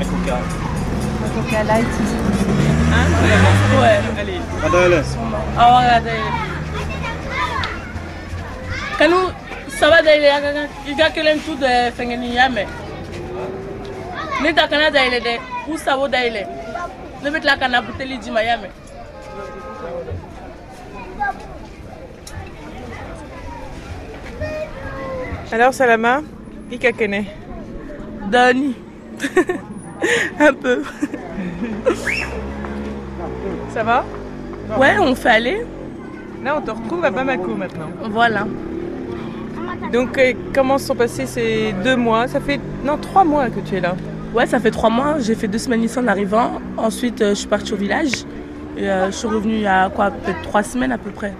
coca. Un coca light. Hein Ouais. Allez. Da yɛlɛ kanu saba a ka kan i ka kelen tu dɛ fɛngɛni y'a mɛn ne ta kana da yɛlɛ dɛ u sabo da yɛlɛ ne bɛ tila ka na buteli di ma y'a mɛn Alors, Salama, Ikakene. Dani. Un peu. Ça va? Ouais, on fait aller. Là, on te retrouve à Bamako maintenant. Voilà. Donc, euh, comment se sont passés ces deux mois? Ça fait, non, trois mois que tu es là. Ouais, ça fait trois mois. J'ai fait deux semaines ici en arrivant. Ensuite, euh, je suis partie au village. Et euh, je suis revenue il y a quoi? Peut-être trois semaines à peu près.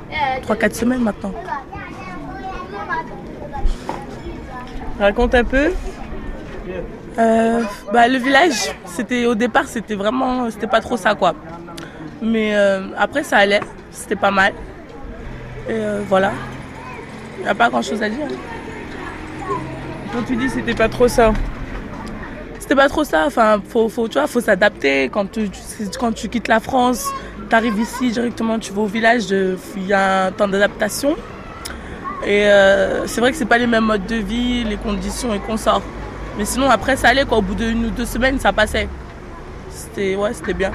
Trois, quatre semaines maintenant. Raconte un peu. Euh, bah, le village, c'était au départ, c'était vraiment, c'était pas trop ça quoi. Mais euh, après, ça allait, c'était pas mal. Et voilà, il n'y a pas grand chose à dire. Quand tu dis c'était pas trop ça C'était pas trop ça, enfin, faut, faut, tu vois, faut s'adapter. Quand tu, quand tu quittes la France, tu arrives ici directement, tu vas au village, de- il y a un temps d'adaptation. Et euh, c'est vrai que c'est pas les mêmes modes de vie, les conditions et qu'on sort. Mais sinon, après, ça allait quoi. Au bout d'une ou deux semaines, ça passait. C'était, ouais, c'était bien.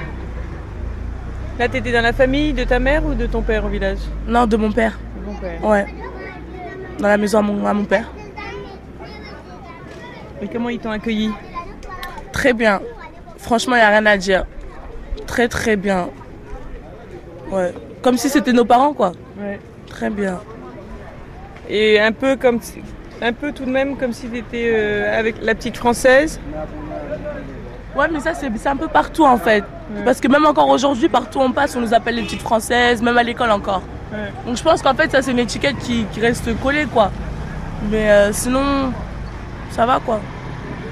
Là, t'étais dans la famille de ta mère ou de ton père au village? Non, de mon père. De ton père. Ouais. Dans la maison à mon, à mon père. Et comment ils t'ont accueilli? Très bien. Franchement, il n'y a rien à dire. Très, très bien. Ouais. Comme si c'était nos parents, quoi. Ouais. Très bien. Et un peu comme, si- un peu tout de même comme si t'étais euh, avec la petite française. Ouais, mais ça, c'est un peu partout, en fait. Parce que même encore aujourd'hui, partout où on passe, on nous appelle les petites françaises, même à l'école encore. Ouais. Donc je pense qu'en fait, ça, c'est une étiquette qui, qui reste collée, quoi. Mais euh, sinon, ça va, quoi.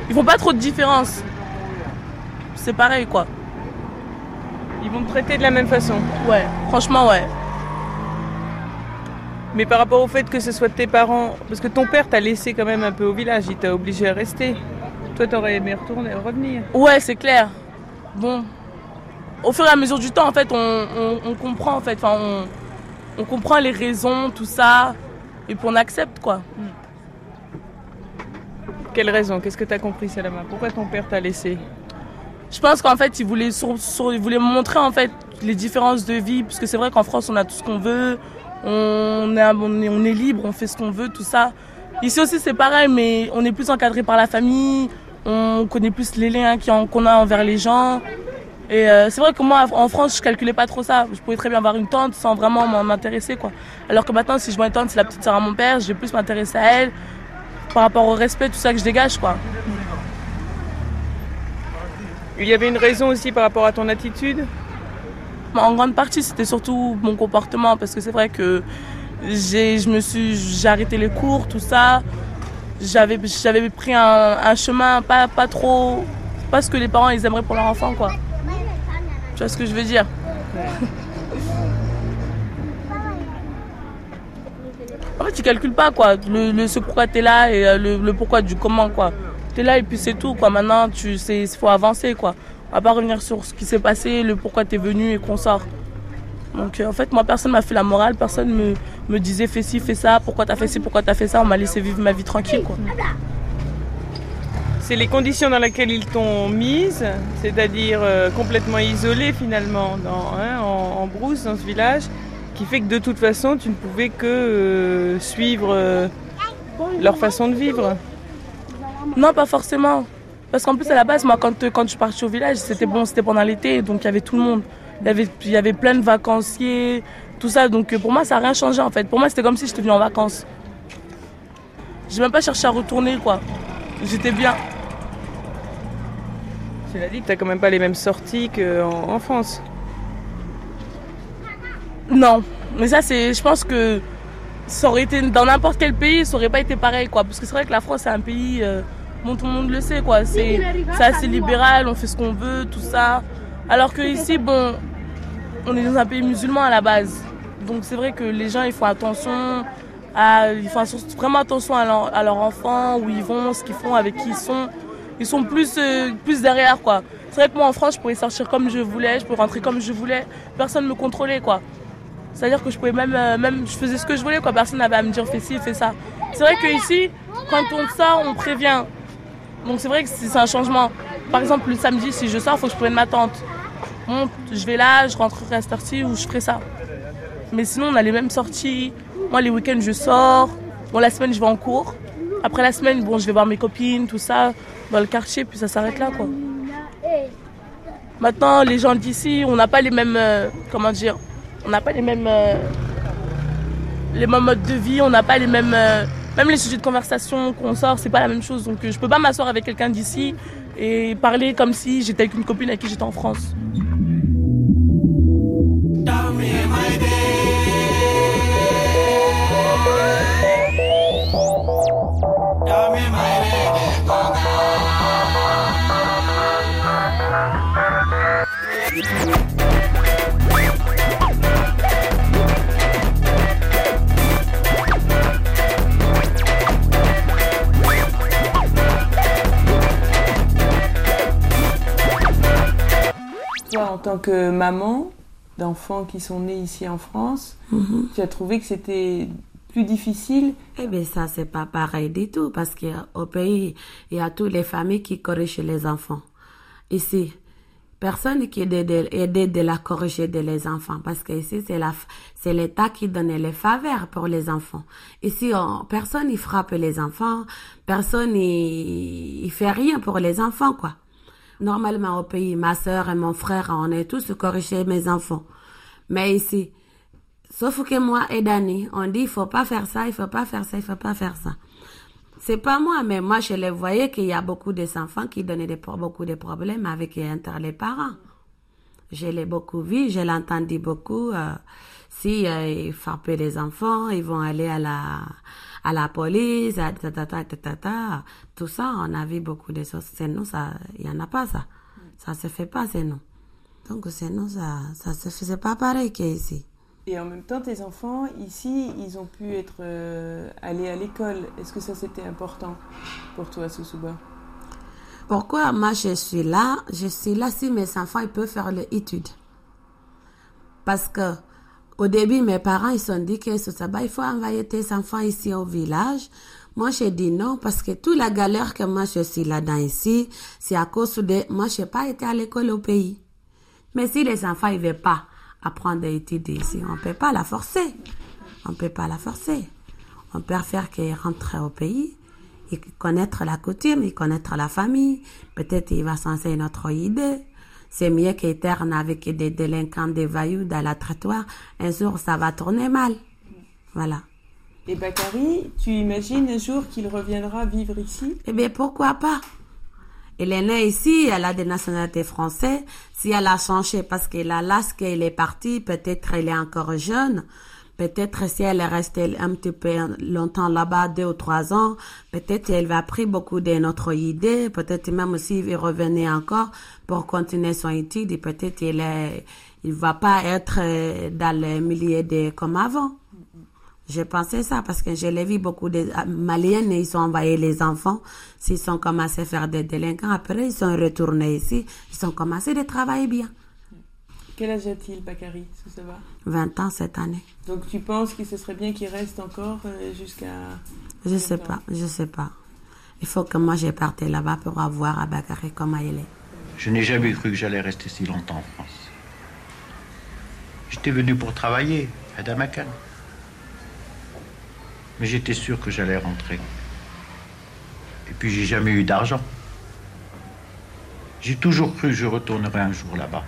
Ils font pas trop de différence. C'est pareil, quoi. Ils vont te traiter de la même façon. Ouais, franchement, ouais. Mais par rapport au fait que ce soit tes parents, parce que ton père t'a laissé quand même un peu au village, il t'a obligé à rester. Toi, t'aurais aimé retourner, revenir. Ouais, c'est clair. Bon, au fur et à mesure du temps, en fait, on, on- on comprend, en fait, enfin, on, on comprend les raisons, tout ça, et puis on accepte, quoi. Quelle raison? Qu'est-ce que t'as compris, Salama? Pourquoi ton père t'a laissé? Je pense qu'en fait, il voulait, sur- sur- il voulait montrer, en fait, les différences de vie, parce que c'est vrai qu'en France, on a tout ce qu'on veut, on est, on est, on est libre, on fait ce qu'on veut, tout ça. Ici aussi, c'est pareil, mais on est plus encadré par la famille, on connaît plus les liens qu'on a envers les gens. Et euh, c'est vrai que moi, en France, je calculais pas trop ça. Je pouvais très bien avoir une tante sans vraiment m'en m'intéresser, quoi. Alors que maintenant, si je vois une tante, c'est la petite sœur à mon père, je vais plus m'intéresser à elle par rapport au respect, tout ça que je dégage, quoi. Il y avait une raison aussi par rapport à ton attitude? En grande partie, c'était surtout mon comportement, parce que c'est vrai que j'ai, je me suis, j'ai arrêté les cours, tout ça. J'avais, j'avais pris un, un chemin pas, pas trop, pas ce que les parents ils aimeraient pour leur enfant, quoi. Tu vois ce que je veux dire? En fait, tu calcules pas, quoi. Le, le ce pourquoi t'es là et euh, le, le pourquoi du comment, quoi. t'es là et puis c'est tout, quoi. Maintenant, tu sais, faut avancer, quoi. On va pas revenir sur ce qui s'est passé, le pourquoi t'es venu et qu'on sort. Donc, euh, en fait, moi, personne m'a fait la morale, personne me, me disait fais ci, fais ça, pourquoi t'as fait ci, pourquoi t'as fait ça. On m'a laissé vivre ma vie tranquille, quoi. C'est les conditions dans lesquelles ils t'ont mise, c'est-à-dire euh, complètement isolée finalement dans, hein, en, en brousse dans ce village, qui fait que de toute façon tu ne pouvais que euh, suivre euh, leur façon de vivre. Non, pas forcément. Parce qu'en plus, à la base, moi, quand, quand je suis partie au village, c'était bon, c'était pendant l'été, donc il y avait tout le monde. Il y avait, il y avait plein de vacanciers, tout ça. Donc pour moi, ça n'a rien changé en fait. Pour moi, c'était comme si j'étais venue en vacances. J'ai même pas cherché à retourner, quoi. J'étais bien. Tu l'as dit que tu n'as quand même pas les mêmes sorties qu'en en France. Non, mais ça, c'est, je pense que ça aurait été dans n'importe quel pays, ça aurait pas été pareil, quoi. Parce que c'est vrai que la France, c'est un pays, euh, bon, tout le monde le sait, quoi. C'est, c'est assez libéral, on fait ce qu'on veut, tout ça. Alors que ici, bon, on est dans un pays musulman à la base. Donc c'est vrai que les gens, ils font attention, ils font vraiment attention à, leur, leurs enfants, où ils vont, ce qu'ils font, avec qui ils sont. Ils sont plus, euh, plus derrière, quoi. C'est vrai que moi, en France, je pouvais sortir comme je voulais, je pouvais rentrer comme je voulais. Personne ne me contrôlait, quoi. C'est-à-dire que je pouvais même, euh, même, je faisais ce que je voulais, quoi. Personne n'avait à me dire fais ci, fais ça. C'est vrai qu'ici, quand on sort, on prévient. Donc c'est vrai que c'est un changement. Par exemple, le samedi, si je sors, il faut que je prenne ma tante. Je vais là, je rentrerai à cette heure-ci ou je ferai ça. Mais sinon, on a les mêmes sorties. Moi, les week-ends, je sors. Bon, la semaine, je vais en cours. Après la semaine, bon, je vais voir mes copines, tout ça, dans le quartier, puis ça s'arrête là, quoi. Maintenant, les gens d'ici, on n'a pas les mêmes, euh, comment dire, on n'a pas les mêmes, euh, les mêmes modes de vie, on n'a pas les mêmes, euh, même les sujets de conversation qu'on sort, c'est pas la même chose. Donc, je peux pas m'asseoir avec quelqu'un d'ici et parler comme si j'étais avec une copine avec qui j'étais en France. En tant que maman d'enfants qui sont nés ici en France, Mhm. tu as trouvé que c'était plus difficile Eh bien, ça, c'est pas pareil du tout, parce qu'au pays, il y a toutes les familles qui corrigent les enfants. Ici, personne qui aide de, la corriger de les enfants, parce que ici, c'est l'État qui donne les faveurs pour les enfants. Ici, on- personne il frappe les enfants, personne il fait rien pour les enfants, quoi. Normalement, au pays, ma soeur et mon frère, on est tous corrigés mes enfants. Mais ici, Sauf que moi et Dani, on dit il faut pas faire ça, il faut pas faire ça, il faut pas faire ça. C'est pas moi, mais moi je les voyais qu'il y a beaucoup d'enfants qui donnaient des, beaucoup de problèmes avec les parents. Je l'ai beaucoup vu, je l'ai entendu beaucoup. euh, si euh, ils frappaient les enfants, ils vont aller à la à la police, à ta, ta, ta. Tout ça, on a vu beaucoup de choses. C'est nous, il y en a pas ça. Ça se fait pas, c'est nous. Donc c'est nous, ça, ça se faisait pas pareil qu'ici. Et en même temps, tes enfants, ici, ils ont pu être euh, allés à l'école. Est-ce que ça, c'était important pour toi, Susuba Pourquoi moi je suis là Je suis là si mes enfants ils peuvent faire l'étude. Parce que au début, mes parents ils se sont dit que il faut envoyer tes enfants ici au village. Moi, j'ai dit non parce que toute la galère que moi je suis là-dedans ici, c'est à cause de moi, je n'ai pas été à l'école au pays. Mais si les enfants ne veulent pas apprendre à étudier ici, on ne peut pas la forcer. On ne peut pas la forcer. On peut faire qu'ils rentrent au pays, et connaître la coutume, et connaître la famille. Peut-être il va s'enseigner notre idée. C'est mieux qu'éterne avec des délinquants, des vailloux dans la trottoir. Un jour, ça va tourner mal. Voilà. Et Bakary, tu imagines un jour qu'il reviendra vivre ici? Eh bien, pourquoi pas? Elle est née ici, elle a des nationalités françaises. Si elle a changé parce qu'elle a là, qu'elle est partie, peut-être elle est encore jeune. Peut-être si elle est restée un petit peu longtemps là-bas, deux ou trois ans, peut-être elle va appris beaucoup de notre idée. Peut-être même aussi il revenir encore pour continuer son étude. Peut-être il est, il va pas être euh, dans le milieu de comme avant. J'ai pensé ça parce que je l'ai vu beaucoup de ah, Maliennes, ils ont envoyé les enfants, s'ils sont commencé à faire des délinquants, après ils sont retournés ici, ils ont commencé à travailler bien. Quel âge a-t-il, Bakary, sous ça va? 20 ans cette année. Donc tu penses que ce serait bien qu'il reste encore euh, jusqu'à... Je sais pas, je sais pas. Il faut que moi je parte là-bas pour voir à Bakary comment il est. Je n'ai jamais cru que j'allais rester si longtemps en France. J'étais venu pour travailler à Damakan. Mais j'étais sûr que j'allais rentrer. Et puis j'ai jamais eu d'argent. J'ai toujours cru que je retournerais un jour là-bas.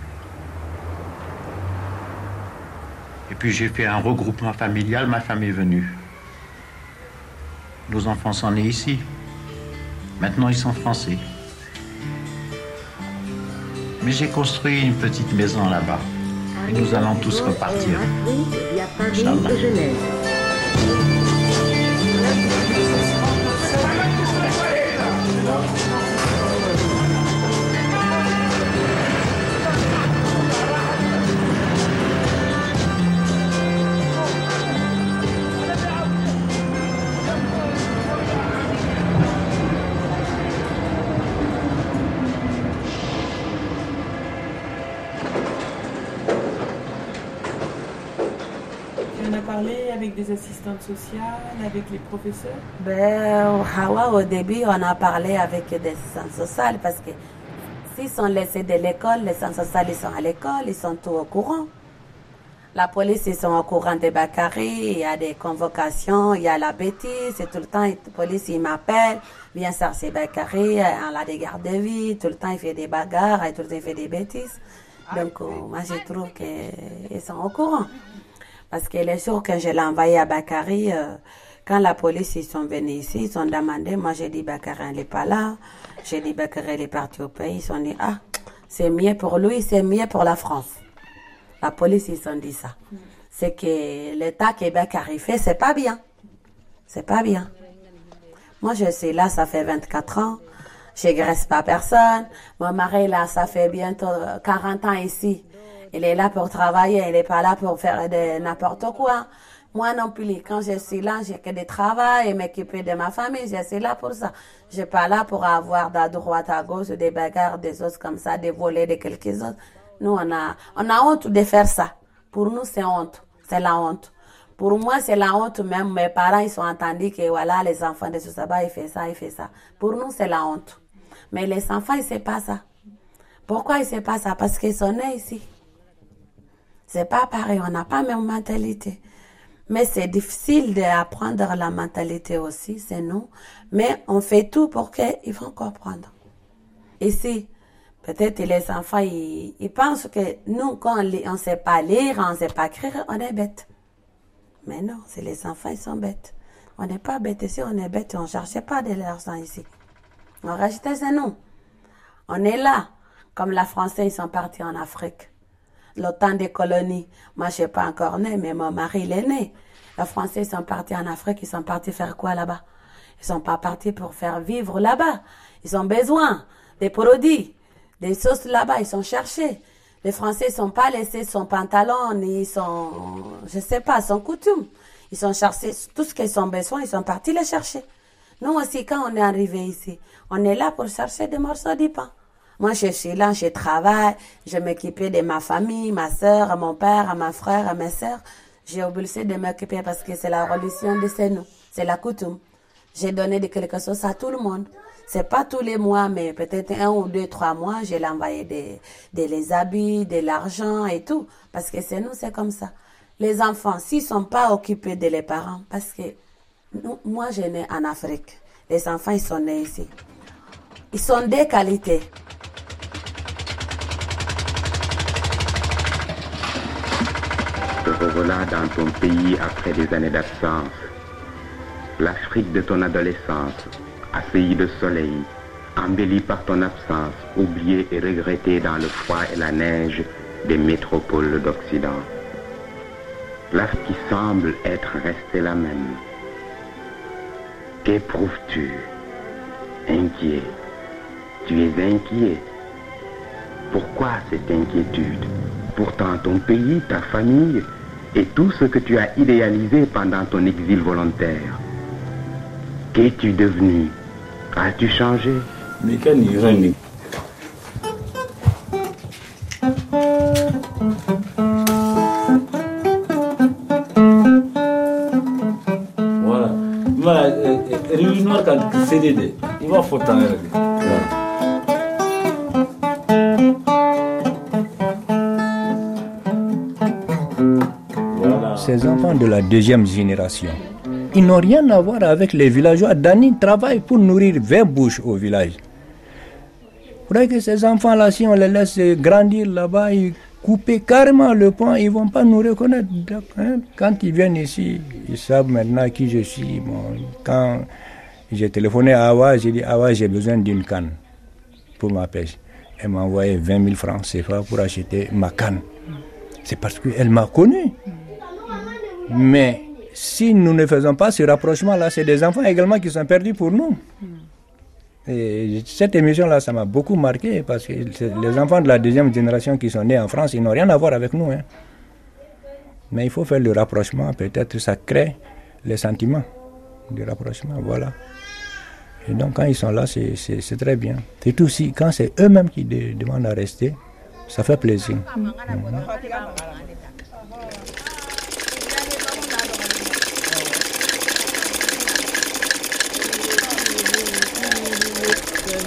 Et puis j'ai fait un regroupement familial, ma femme est venue. Nos enfants sont nés ici. Maintenant ils sont français. Mais j'ai construit une petite maison là-bas. Et nous allons tous repartir. Inch'Allah. Parlé avec des assistantes sociales, avec les professeurs? Ben, Hawa, au début, on a parlé avec des assistants sociales parce que s'ils sont laissés de l'école, les assistants sociales, ils sont à l'école, ils sont tous au courant. La police, ils sont au courant de Bakary, il y a des convocations, il y a la bêtise, et tout le temps, la police, il m'appelle, viens chercher Bakary, on a des gardes de vie, tout le temps, il fait des bagarres, et tout le temps, il fait des bêtises. Donc, euh, moi, je trouve qu'ils sont au courant. Parce que les jours que je l'ai envoyé à Bakary, euh, quand la police, ils sont venus ici, ils ont demandé, moi, j'ai dit, Bakary, n'est pas là. J'ai dit, Bakary, il est parti au pays. Ils ont dit, ah, c'est mieux pour lui, c'est mieux pour la France. La police, ils ont dit ça. C'est que l'État que Bakary fait, c'est pas bien. C'est pas bien. Moi, je suis là, ça fait 24 ans. Je graisse pas personne. Mon mari, là, ça fait bientôt 40 ans ici. Il est là pour travailler, il n'est pas là pour faire de n'importe quoi. Moi non plus, quand je suis là, j'ai que des travail et m'occuper de ma famille, je suis là pour ça. Je suis pas là pour avoir de droite à gauche des bagarres, des autres comme ça, des volets de quelques autres. Nous, on a, on a honte de faire ça. Pour nous, c'est honte. C'est la honte. Pour moi, c'est la honte même. Mes parents, ils sont entendus que voilà, les enfants de Soussaba, ils font ça, ils font ça. Pour nous, c'est la honte. Mais les enfants, ils ne savent pas ça. Pourquoi ils ne savent pas ça? Parce qu'ils sont nés ici. C'est pas pareil, on n'a pas la même mentalité. Mais c'est difficile d'apprendre la mentalité aussi, c'est nous. Mais on fait tout pour qu'ils vont comprendre. Ici, peut-être les enfants, ils, pensent que nous, quand on ne sait pas lire, on ne sait pas écrire, on est bête. Mais non, c'est les enfants, ils sont bêtes. On n'est pas bête ici, on est bête, on ne cherchait pas de l'argent ici. En réalité, c'est nous. On est là. Comme les Français, ils sont partis en Afrique le temps des colonies. Moi, je suis pas encore née, mais mon mari, il est né. Les Français sont partis en Afrique, ils sont partis faire quoi là-bas? Ils sont pas partis pour faire vivre là-bas. Ils ont besoin des produits, des sauces là-bas, ils sont cherchés. Les Français ne sont pas laissés son pantalon, ni son, je sais pas, son coutume. Ils sont cherchés tout ce qu'ils ont besoin, ils sont partis les chercher. Nous aussi, quand on est arrivé ici, on est là pour chercher des morceaux de pain. Moi, je suis là, je travaille, je m'occupe de ma famille, ma soeur, mon père, mon frère, mes soeurs. J'ai obligé de m'occuper parce que c'est la religion de chez nous, c'est la coutume. J'ai donné de quelque chose à tout le monde. C'est pas tous les mois, mais peut-être un ou deux, trois mois, j'ai envoyé des, des les habits, de l'argent et tout. Parce que c'est nous, c'est comme ça. Les enfants, s'ils sont pas occupés de les parents, parce que nous, moi, j'ai né en Afrique. Les enfants, ils sont nés ici. Ils sont des qualités. Revoilà dans ton pays après des années d'absence. L'Afrique de ton adolescence, assaillie de soleil, embellie par ton absence, oubliée et regrettée dans le froid et la neige des métropoles d'Occident. L'Afrique qui semble être restée la même. Qu'éprouves-tu? Inquiet. Tu es inquiet. Pourquoi cette inquiétude? Pourtant ton pays, ta famille, et tout ce que tu as idéalisé pendant ton exil volontaire. Qu'es-tu devenu? As-tu changé? Voilà. Voilà, réunion kan CDD. Il va faut t'en Ces enfants de la deuxième génération, ils n'ont rien à voir avec les villageois. Dani travaille pour nourrir 20 bouches au village. Vous voyez que ces enfants-là, si on les laisse grandir là-bas, ils coupent carrément le pont, ils ne vont pas nous reconnaître. Hein, Quand ils viennent ici, ils savent maintenant qui je suis. Quand j'ai téléphoné à Awa, j'ai dit Awa, j'ai besoin d'une canne pour ma pêche. Elle m'a envoyé 20 000 francs CFA pour acheter ma canne. C'est parce qu'elle m'a connu. Mais si nous ne faisons pas ce rapprochement-là, c'est des enfants également qui sont perdus pour nous. Et cette émission-là, ça m'a beaucoup marqué parce que les enfants de la deuxième génération qui sont nés en France, ils n'ont rien à voir avec nous. hein. Mais il faut faire le rapprochement, peut-être ça crée les sentiments du rapprochement, voilà. Et donc quand ils sont là, c'est- très bien. Et tout aussi, quand c'est eux-mêmes qui de- demandent à rester, ça fait plaisir.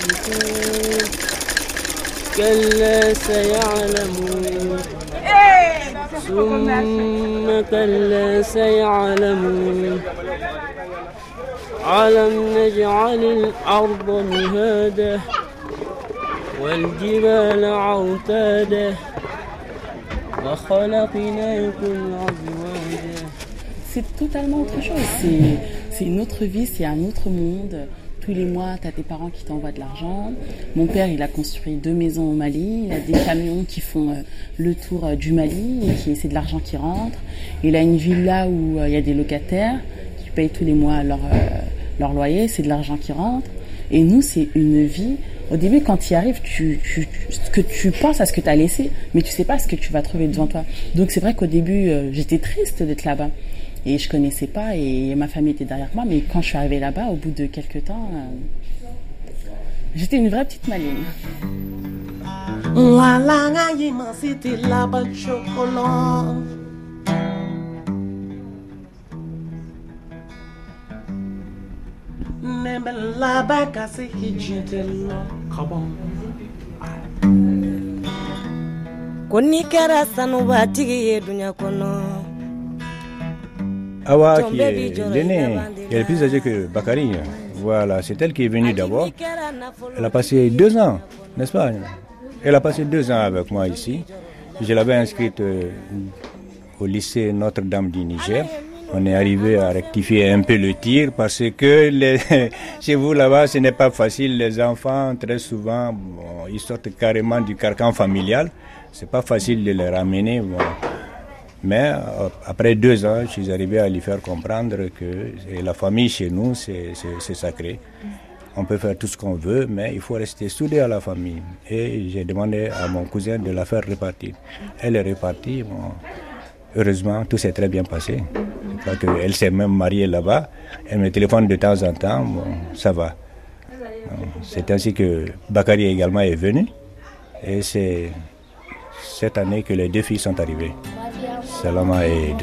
Mhm. كلا سيعلمون ثم كلا سيعلمون ألم نجعل الأرض مهادا والجبال عوتادا وخلقناكم أزواجا C'est totalement autre chose. C'est une autre vie, c'est un autre monde. Tous les mois, tu as tes parents qui t'envoient de l'argent. Mon père, il a construit deux maisons au Mali. Il a des camions qui font euh, le tour euh, du Mali et c'est de l'argent qui rentre. Il a une villa où euh, il y a des locataires qui payent tous les mois leur, leur loyer. C'est de l'argent qui rentre. Et nous, c'est une vie. Au début, quand tu y arrives, tu, tu, penses à ce que tu as laissé, mais tu sais pas ce que tu vas trouver devant toi. Donc c'est vrai qu'au début, j'étais triste d'être là-bas. Et je connaissais pas et ma famille était derrière moi. Mais quand je suis arrivée là-bas, au bout de quelques temps, euh, j'étais une vraie petite maligne. Yima hijitelo. Ko n'i kɛra sanubatigi ye duɲa kɔnɔ Awa, qui est l'aînée, qui est plus âgée que Bakary. Voilà, c'est elle qui est venue d'abord. Elle a passé deux ans, n'est-ce pas? Elle a passé deux ans avec moi ici. Je l'avais inscrite euh, au lycée Notre-Dame du Niger. On est arrivé à rectifier un peu le tir parce que les- chez vous là-bas, ce n'est pas facile. Les enfants, très souvent, bon, ils sortent carrément du carcan familial. C'est pas facile de les ramener. bon. Mais euh, après deux ans, je suis arrivé à lui faire comprendre que la famille chez nous, c'est sacré. On peut faire tout ce qu'on veut, mais il faut rester soudé à la famille. Et j'ai demandé à mon cousin de la faire repartir. Elle est repartie. bon, heureusement, tout s'est très bien passé. Je crois qu'elle s'est même mariée là-bas. Elle me téléphone de temps en temps. Bon, ça va. C'est ainsi que Bakary également est venu. Et c'est cette année que les deux filles sont arrivées. Salama et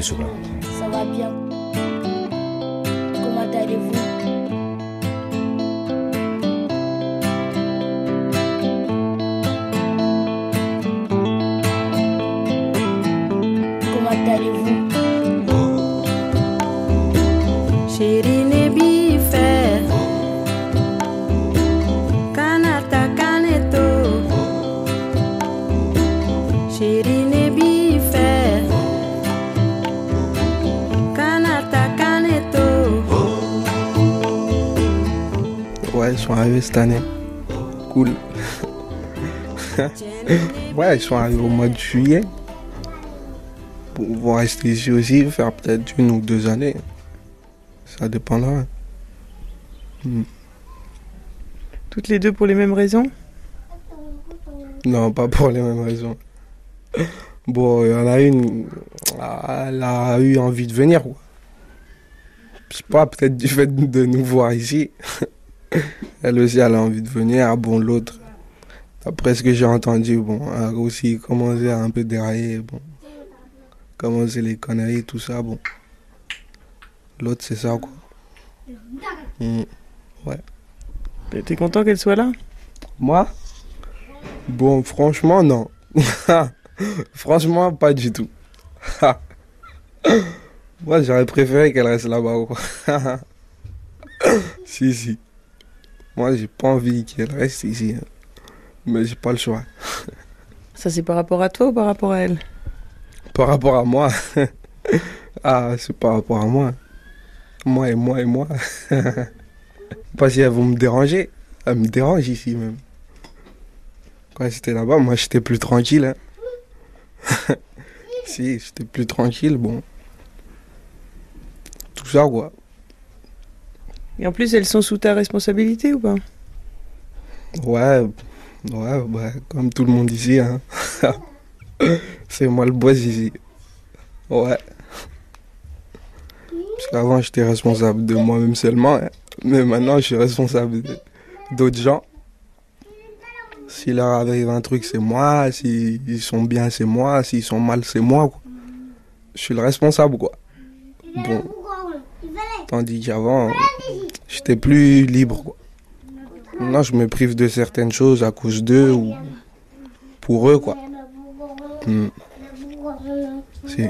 bien. Ils sont arrivés cette année. Cool. ouais, ils sont arrivés au mois de juillet. Pour vont rester ici aussi, faire peut-être une ou deux années. Ça dépendra. Hmm. Toutes les deux pour les mêmes raisons? Non, pas pour les mêmes raisons. Bon, il y en a une, elle a eu envie de venir. Quoi. Je sais pas, peut-être du fait de nous voir ici. elle aussi, elle a envie de venir. Ah bon, l'autre, après ce que j'ai entendu, bon, elle a aussi commencé à un peu dérailler. Bon, commencer les conneries, tout ça. Bon, l'autre, c'est ça, quoi. Mm, ouais. T'es content qu'elle soit là? Moi? Bon, franchement, non. franchement, pas du tout. Moi, j'aurais préféré qu'elle reste là-bas. quoi. si, si. Moi, j'ai pas envie qu'elle reste ici. hein. Mais j'ai pas le choix. Ça, c'est par rapport à toi ou par rapport à elle? Par rapport à moi. ah, c'est par rapport à moi. Moi et moi et moi. Parce qu'elles vont me déranger. Elles me dérangent ici même. Quand j'étais là-bas, moi j'étais plus tranquille. hein. si, j'étais plus tranquille, bon. Tout ça quoi. Et en plus, elles sont sous ta responsabilité ou pas? Ouais, ouais, ouais, comme tout le monde ici. Hein. C'est moi le boss ici. Ouais. Parce qu'avant, j'étais responsable de moi-même seulement. hein. Mais maintenant, je suis responsable d'autres gens. S'il leur arrive un truc, c'est moi. S'ils sont bien, c'est moi. S'ils sont mal, c'est moi. quoi. Je suis le responsable, quoi. Bon. Tandis qu'avant, j'étais plus libre, quoi. Maintenant, je me prive de certaines choses à cause d'eux ou pour eux, quoi. Hmm. Si.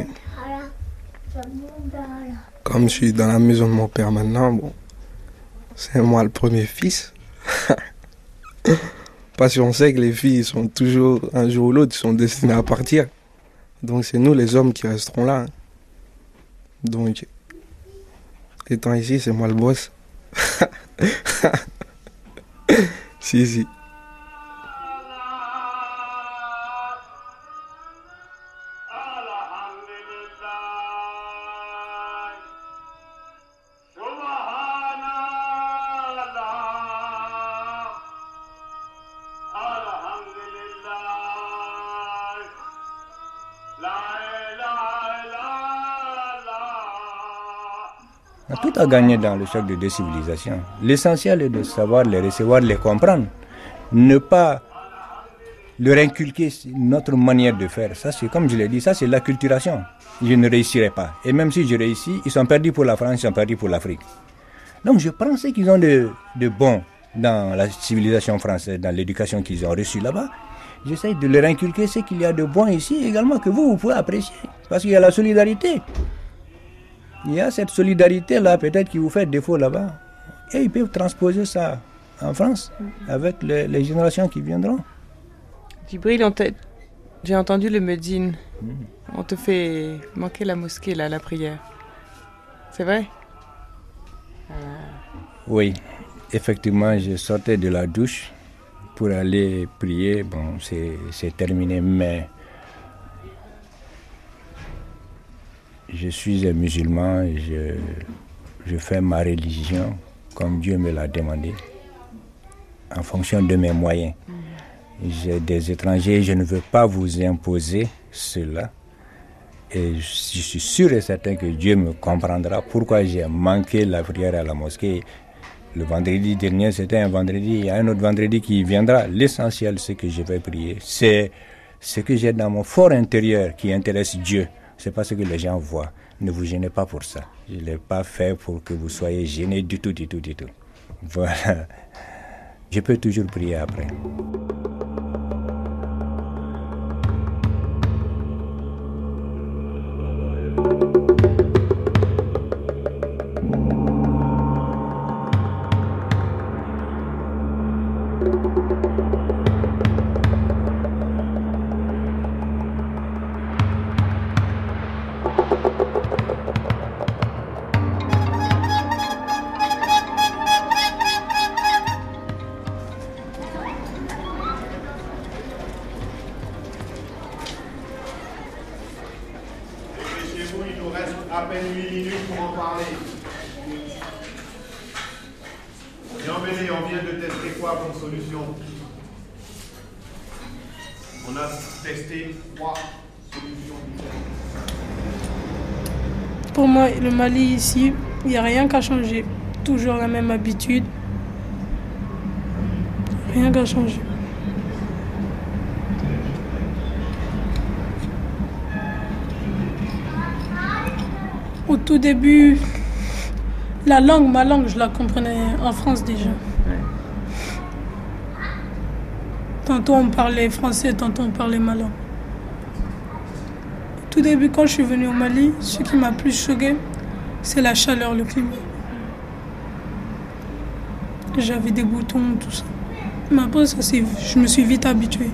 Comme je suis dans la maison de mon père maintenant, bon, c'est moi le premier fils. Parce qu'on sait que les filles sont toujours, un jour ou l'autre, sont destinés à partir. Donc c'est nous les hommes qui resterons là. hein. Donc, étant ici, c'est moi le boss. si, si. À gagner dans le choc de deux civilisations. L'essentiel est de savoir les recevoir, les comprendre. Ne pas leur inculquer notre manière de faire. Ça, c'est comme je l'ai dit, ça, c'est l'acculturation. Je ne réussirai pas. Et même si je réussis, ils sont perdus pour la France, ils sont perdus pour l'Afrique. Donc, je prends ce qu'ils ont de, de bon dans la civilisation française, dans l'éducation qu'ils ont reçue là-bas. J'essaie de leur inculquer ce qu'il y a de bon ici également, que vous, vous pouvez apprécier. Parce qu'il y a la solidarité. Il y a cette solidarité-là, peut-être, qui vous fait défaut là-bas. Et ils peuvent transposer ça en France, avec les, les générations qui viendront. Djibril, j'ai entendu le Medine. On te fait manquer la mosquée, là, la prière. C'est vrai? Oui, effectivement, je sortais de la douche pour aller prier. Bon, c'est c'est terminé, mais je suis un musulman, je, je fais ma religion comme Dieu me l'a demandé, en fonction de mes moyens. J'ai des étrangers, je ne veux pas vous imposer cela. Et je suis sûr et certain que Dieu me comprendra pourquoi j'ai manqué la prière à la mosquée. Le vendredi dernier, c'était un vendredi, il y a un autre vendredi qui viendra. L'essentiel, c'est que je vais prier. C'est ce que j'ai dans mon fort intérieur qui intéresse Dieu. C'est pas ce que les gens voient. Ne vous gênez pas pour ça. Je ne l'ai pas fait pour que vous soyez gênés du tout, du tout, du tout. Voilà. Je peux toujours prier après. Mali ici, il n'y a rien qu'à changer. Toujours la même habitude. Rien qu'à changer. Au tout début, la langue, ma langue, je la comprenais en France déjà. Tantôt on parlait français, tantôt on parlait ma langue. Tout début, quand je suis venue au Mali, ce qui m'a plus choqué, c'est la chaleur, le climat. J'avais des boutons, tout ça. Mais après, ça, je me suis vite habituée.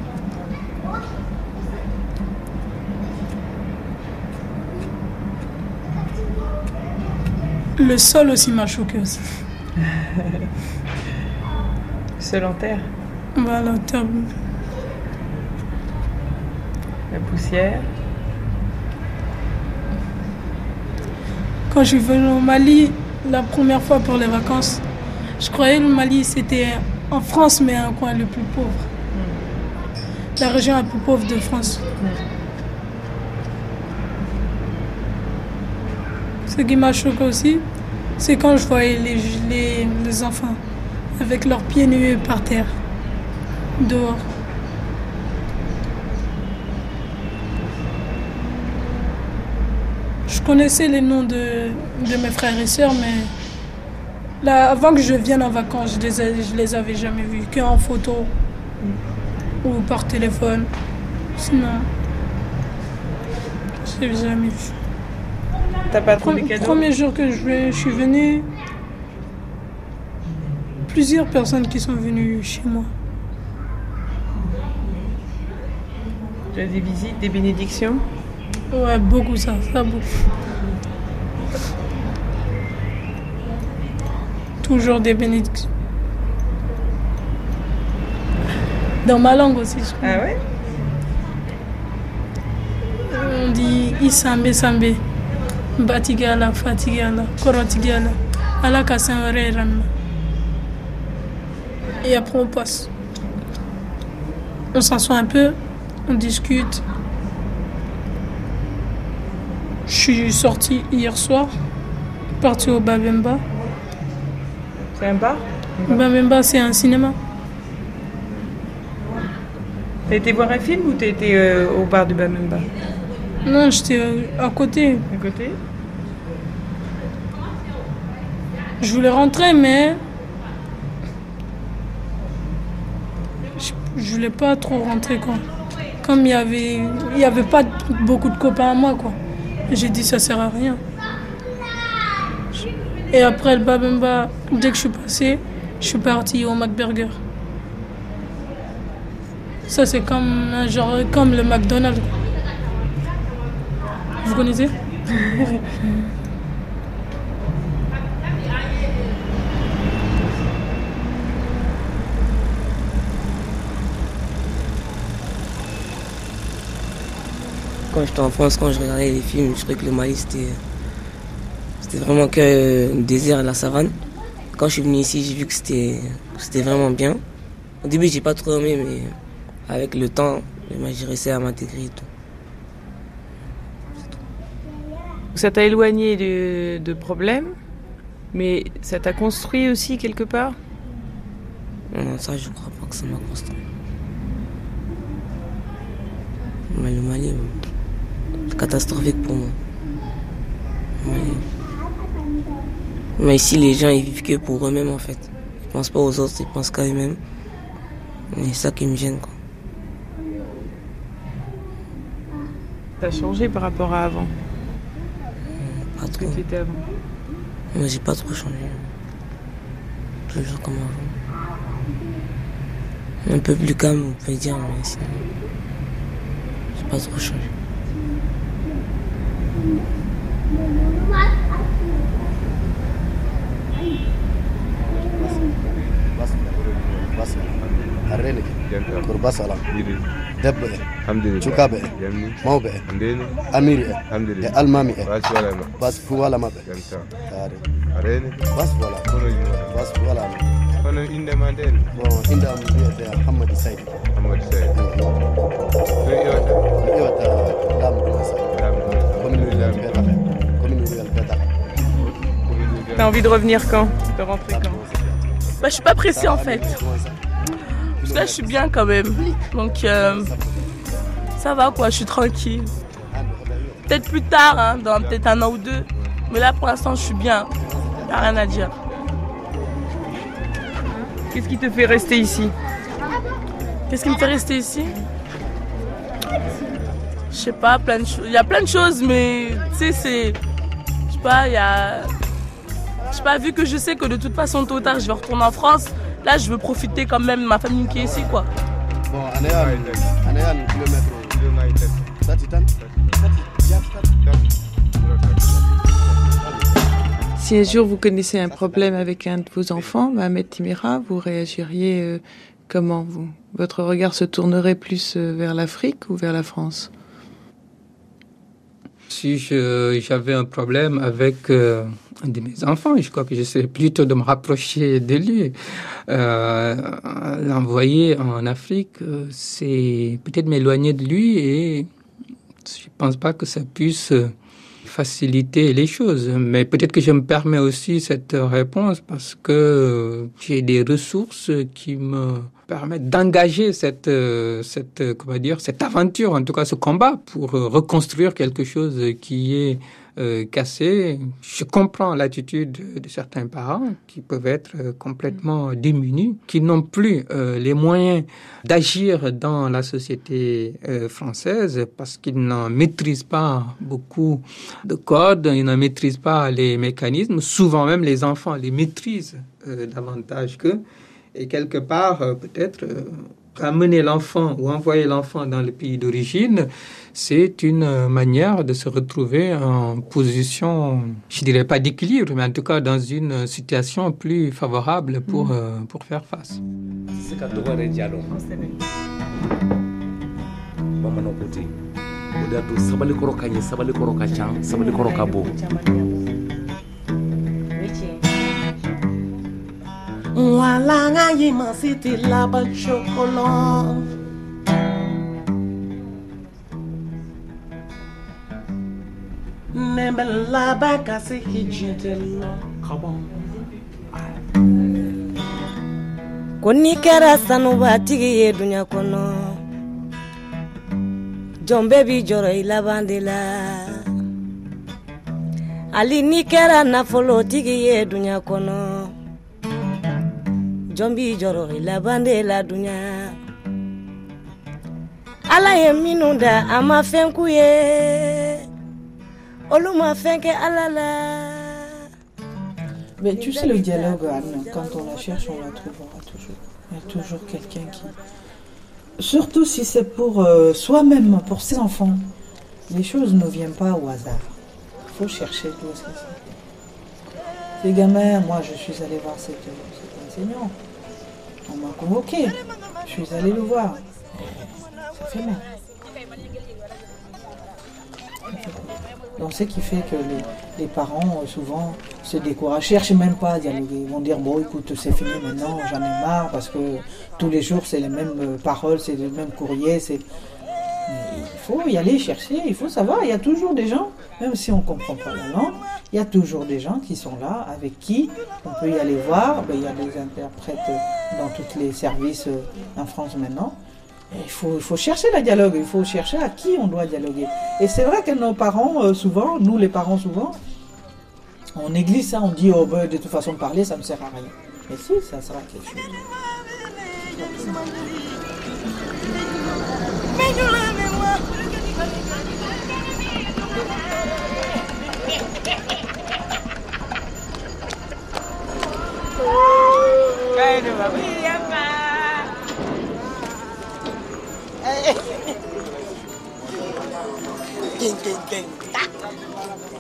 Le sol aussi m'a choqué aussi. Seul en terre, Voilà, terre- la poussière? Quand je suis venue au Mali, la première fois pour les vacances, je croyais que le Mali c'était en France, mais un coin le plus pauvre. La région la plus pauvre de France. Ce qui m'a choqué aussi, c'est quand je voyais les, les, les enfants avec leurs pieds nus par terre, dehors. Connaissais les noms de, de mes frères et sœurs, mais là, avant que je vienne en vacances, je les, je les avais jamais vus, qu'en photo ou par téléphone. Sinon, je les ai jamais vus. T'as pas trouvé Le premier jour que je, je suis venue, plusieurs personnes qui sont venues chez moi. Tu as des visites, des bénédictions? Ouais, beaucoup ça, ça beaucoup. Toujours des bénédictions. Dans ma langue aussi, je crois. Ah ouais? On dit Isambe Sambe, Batigala, Fatigala, Korotigala, Alaka Sanreran. Et après on passe. On s'assoit un peu, on discute. Je suis sortie hier soir, partie au Babemba. C'est un bar Babemba, c'est un cinéma. T'as été voir un film ou t'as été euh, au bar du Bamemba Non, j'étais euh, à côté. À côté? Je voulais rentrer, mais. Je, je voulais pas trop rentrer, quoi. Comme il y avait, il y avait pas beaucoup de copains à moi, quoi. J'ai dit, ça sert à rien. Et après le Babemba, dès que je suis passée, je suis partie au McBurger. Ça, c'est comme, genre, comme le McDonald's. Vous connaissez? Quand j'étais en France, quand je regardais les films, je trouvais que le Mali c'était c'était vraiment que le désert et la savane. Quand je suis venu ici, j'ai vu que c'était c'était vraiment bien. Au début, j'ai pas trop aimé, mais avec le temps, j'ai réussi à m'intégrer et tout. Ça t'a éloigné de, de problèmes, mais ça t'a construit aussi quelque part? Non, ça, je crois pas que ça m'a construit. Mais le Mali, catastrophique pour moi. Mais ici, les gens, ils vivent que pour eux-mêmes, en fait. Ils pensent pas aux autres, ils pensent qu'à eux-mêmes. C'est ça qui me gêne, quoi. T'as changé par rapport à avant? Pas que trop. t'étais avant. Moi, j'ai pas trop changé. Toujours comme avant. Un peu plus calme, on peut dire, mais sinon. J'ai pas trop changé. Harrele kurba salam debbo e cukaɓe e mawɓe e amiri e e almami e bas fu wala maɓɓe tare bas wala bas fu wala kono inde ma nden bon inde am wiyete hammadi saydi hammadi saydi mi iwata T'as envie de revenir quand? De rentrer quand? Bah, je suis pas pressée en fait. Là, je suis bien quand même. Donc, euh, ça va quoi, je suis tranquille. Peut-être plus tard, hein, dans peut-être un an ou deux. Mais là, pour l'instant, je suis bien. Y a rien à dire. Qu'est-ce qui te fait rester ici? Qu'est-ce qui me fait rester ici? Je sais pas, plein de choses. Il y a plein de choses, mais tu sais, c'est. Je sais pas, il y a. Je sais pas, vu que je sais que de toute façon, tôt ou tard, je vais retourner en France, là, je veux profiter quand même de ma famille qui est ici, quoi. Bon, Si un jour vous connaissez un problème avec un de vos enfants, Mohamed Timira, vous réagiriez euh, comment vous? Votre regard se tournerait plus euh, vers l'Afrique ou vers la France? Si j'avais un problème avec euh, un de mes enfants, je crois que j'essaie plutôt de me rapprocher de lui. L'envoyer en Afrique, c'est peut-être m'éloigner de lui et je pense pas que ça puisse faciliter les choses. Mais peut-être que je me permets aussi cette réponse parce que j'ai des ressources qui me permettent d'engager cette, cette, comment dire, cette aventure, en tout cas ce combat pour reconstruire quelque chose qui est euh, cassé. Je comprends l'attitude de certains parents qui peuvent être euh, complètement démunis, qui n'ont plus euh, les moyens d'agir dans la société française parce qu'ils n'en maîtrisent pas beaucoup de codes, ils n'en maîtrisent pas les mécanismes. Souvent même les enfants les maîtrisent davantage qu'eux. Et quelque part, peut-être amener l'enfant ou envoyer l'enfant dans le pays d'origine, c'est une manière de se retrouver en position, je dirais pas d'équilibre, mais en tout cas dans une situation plus favorable pour, mm. euh, pour faire face. Yima siti laba chocolate Nembe laba kasi hijitelo Kabon ko n'i kɛra sanubatigi ye duɲa kɔnɔ jɔn bɛɛ b'i jɔrɔ i laban de la hali n'i kɛra nafolotigi ye duɲa kɔnɔ jɔn b'i jɔrɔ i laban de la duɲa ala ye minnu da a ma fɛn k'u ye olu ma fɛn kɛ ala la Mais tu sais, le dialogue, Anne, quand on la cherche, on la trouvera toujours. Il y a toujours quelqu'un qui. Surtout si c'est pour euh, soi-même, pour ses enfants. Les choses ne viennent pas au hasard. Il faut chercher d'où est-ce que c'est. Ces gamins, moi je suis allée voir cet, cet enseignant. On m'a convoqué. Je suis allée le voir. Ça fait mal. Donc, ce qui fait que les, parents, euh, souvent, se découragent, cherchent même pas à dialoguer. Ils vont dire, bon, écoute, c'est fini maintenant, j'en ai marre, parce que tous les jours, c'est les mêmes euh, paroles, c'est le même courrier. C'est... Il faut y aller chercher, il faut savoir, il y a toujours des gens, même si on ne comprend pas la langue, il y a toujours des gens qui sont là, avec qui on peut y aller voir. Ben, il y a des interprètes dans tous les services euh, en France maintenant. Il faut, chercher le dialogue, il faut chercher à qui on doit dialoguer. Et c'est vrai que nos parents, euh, souvent, nous les parents souvent, on néglige ça, on dit, oh ben, de toute façon, parler, ça ne sert à rien. Mais si, ça sera quelque chose.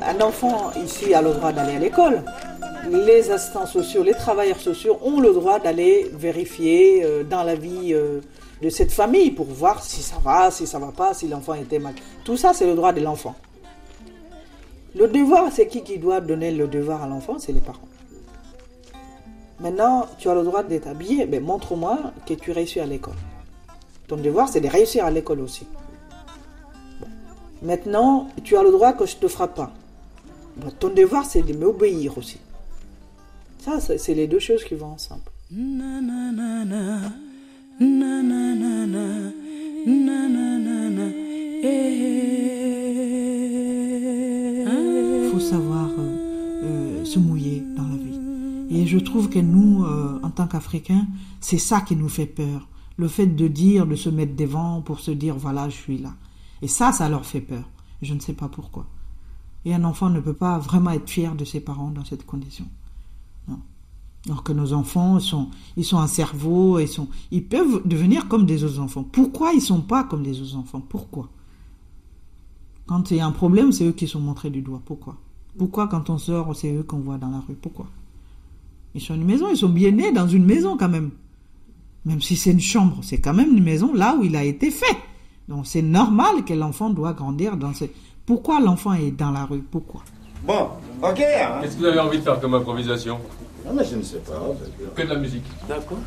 Un enfant ici a le droit d'aller à l'école. Les assistants sociaux, les travailleurs sociaux ont le droit d'aller vérifier euh, dans la vie euh, de cette famille pour voir si ça va, si ça va pas, si l'enfant était mal. Tout ça, c'est le droit de l'enfant. Le devoir, c'est qui qui doit donner le devoir à l'enfant? C'est les parents. Maintenant, tu as le droit d'être habillé, mais montre-moi que tu réussis à l'école. Ton devoir, c'est de réussir à l'école aussi. Maintenant, tu as le droit que je te frappe pas. Ton devoir, c'est de m'obéir aussi. Ça, c'est les deux choses qui vont ensemble. Faut savoir Et je trouve que nous, euh, en tant qu'Africains, c'est ça qui nous fait peur. Le fait de dire, de se mettre devant pour se dire, voilà, je suis là. Et ça, ça leur fait peur. Je ne sais pas pourquoi. Et un enfant ne peut pas vraiment être fier de ses parents dans cette condition. Non. Alors que nos enfants sont, ils sont un cerveau, ils sont, ils peuvent devenir comme des autres enfants. Pourquoi ils sont pas comme des autres enfants? Pourquoi? Quand il y a un problème, c'est eux qui sont montrés du doigt. Pourquoi? Pourquoi quand on sort, c'est eux qu'on voit dans la rue? Pourquoi? Ils sont une maison, ils sont bien nés dans une maison quand même. Même si c'est une chambre, c'est quand même une maison là où il a été fait. Donc c'est normal que l'enfant doit grandir dans ce. Pourquoi l'enfant est dans la rue? Pourquoi? Bon, ok. Hein. Qu'est-ce que vous avez envie de faire comme improvisation? Non, mais je ne sais pas. Que de la musique. D'accord.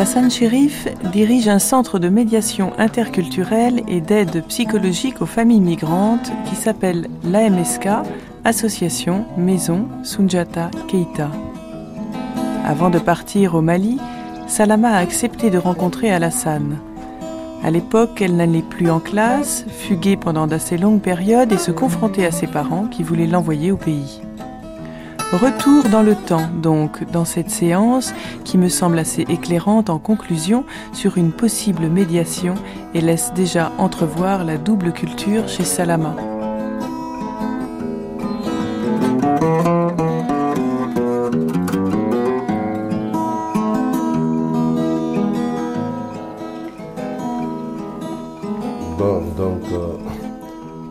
Alassane Chérif dirige un centre de médiation interculturelle et d'aide psychologique aux familles migrantes qui s'appelle l'AMSK, Association Maison Sunjata Keita. Avant de partir au Mali, Salama a accepté de rencontrer Alassane. À l'époque, elle n'allait plus en classe, fuguait pendant d'assez longues périodes et se confrontait à ses parents qui voulaient l'envoyer au pays. Retour dans le temps, donc, dans cette séance qui me semble assez éclairante en conclusion sur une possible médiation et laisse déjà entrevoir la double culture chez Salama. Bon, donc euh,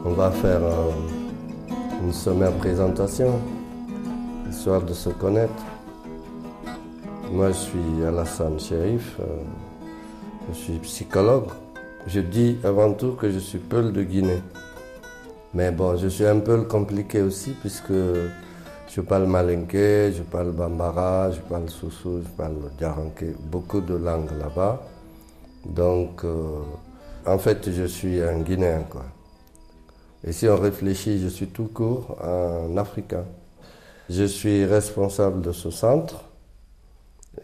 on va faire euh, une sommaire présentation, de se connaître. Moi, je suis Alassane Sherif, euh, je suis psychologue. Je dis avant tout que je suis Peul de Guinée. Mais bon, je suis un peu compliqué aussi puisque je parle malinké, je parle bambara, je parle soussou, je parle djaranké, beaucoup de langues là-bas. Donc, euh, en fait, je suis un Guinéen, quoi. Et si on réfléchit, je suis tout court un Africain. Je suis responsable de ce centre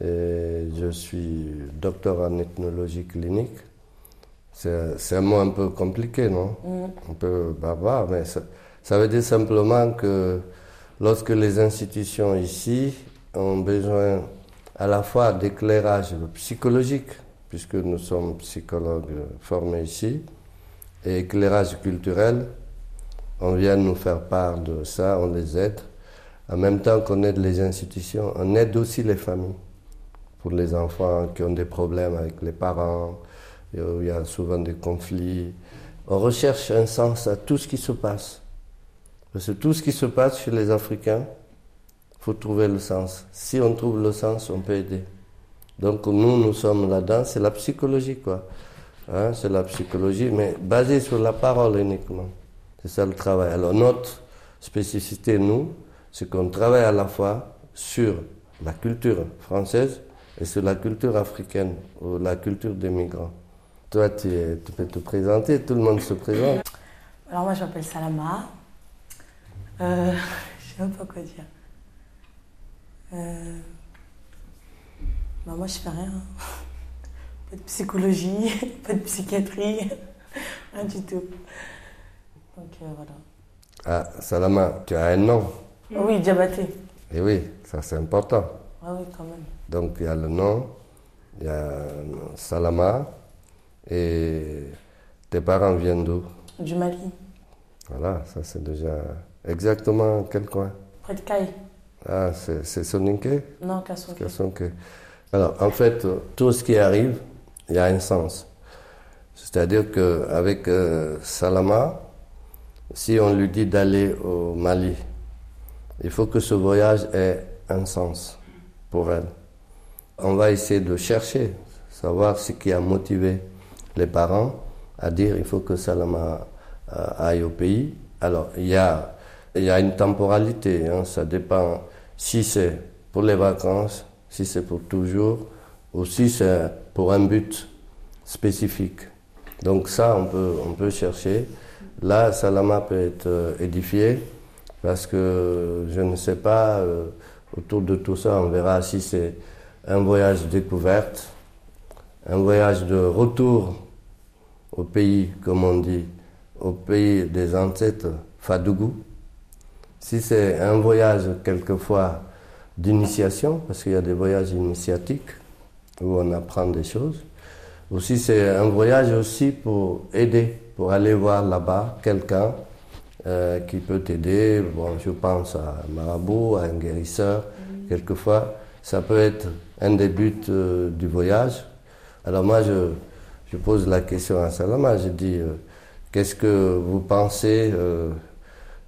et je suis docteur en ethnologie clinique. C'est un mot un peu compliqué, non? Un peu barbare, mais ça, ça veut dire simplement que lorsque les institutions ici ont besoin à la fois d'éclairage psychologique, puisque nous sommes psychologues formés ici, et éclairage culturel, on vient nous faire part de ça, on les aide. En même temps qu'on aide les institutions, on aide aussi les familles. Pour les enfants qui ont des problèmes avec les parents, et où il y a souvent des conflits. On recherche un sens à tout ce qui se passe. Parce que tout ce qui se passe chez les Africains, il faut trouver le sens. Si on trouve le sens, on peut aider. Donc nous, nous sommes là-dedans, c'est la psychologie, quoi. Hein, c'est la psychologie, mais basée sur la parole uniquement. C'est ça le travail. Alors notre spécificité, nous, c'est qu'on travaille à la fois sur la culture française et sur la culture africaine, ou la culture des migrants. Toi, tu, peux te présenter, tout le monde se présente. Alors moi je m'appelle Salama. Euh, je sais même pas quoi dire. Euh, bah, moi je fais rien. Pas de psychologie, pas de psychiatrie, rien du tout. Donc euh, voilà. Ah, Salama, tu as un nom? Oui, Diabaté. Et oui, ça c'est important. Ah oui, quand même. Donc il y a le nom, il y a Salama, et tes parents viennent d'où? Du Mali, Voilà, ça c'est déjà exactement quel coin? Près de Caille. Ah, c'est Soninké Non, Kassonké. Kassonké. Alors, en fait, tout ce qui arrive, il y a un sens. C'est-à-dire qu'avec euh, Salama, si on lui dit d'aller au Mali, il faut que ce voyage ait un sens pour elle. On va essayer de chercher savoir ce qui a motivé les parents à dire il faut que Salama euh, aille au pays. Alors, il y a, une temporalité, hein, ça dépend si c'est pour les vacances, si c'est pour toujours, ou si c'est pour un but spécifique. Donc ça, on peut, on peut chercher. Là, Salama peut être euh, édifié parce que je ne sais pas, euh, autour de tout ça, on verra si c'est un voyage découverte, un voyage de retour au pays, comme on dit, au pays des ancêtres Fadougou. Si c'est un voyage quelquefois d'initiation, parce qu'il y a des voyages initiatiques où on apprend des choses, ou si c'est un voyage aussi pour aider, pour aller voir là-bas quelqu'un euh, qui peut t'aider. Bon, je pense à un marabout, à un guérisseur. Quelquefois, ça peut être un des buts euh, du voyage. Alors moi, je, je, pose la question à Salama, je dis, euh, qu'est-ce que vous pensez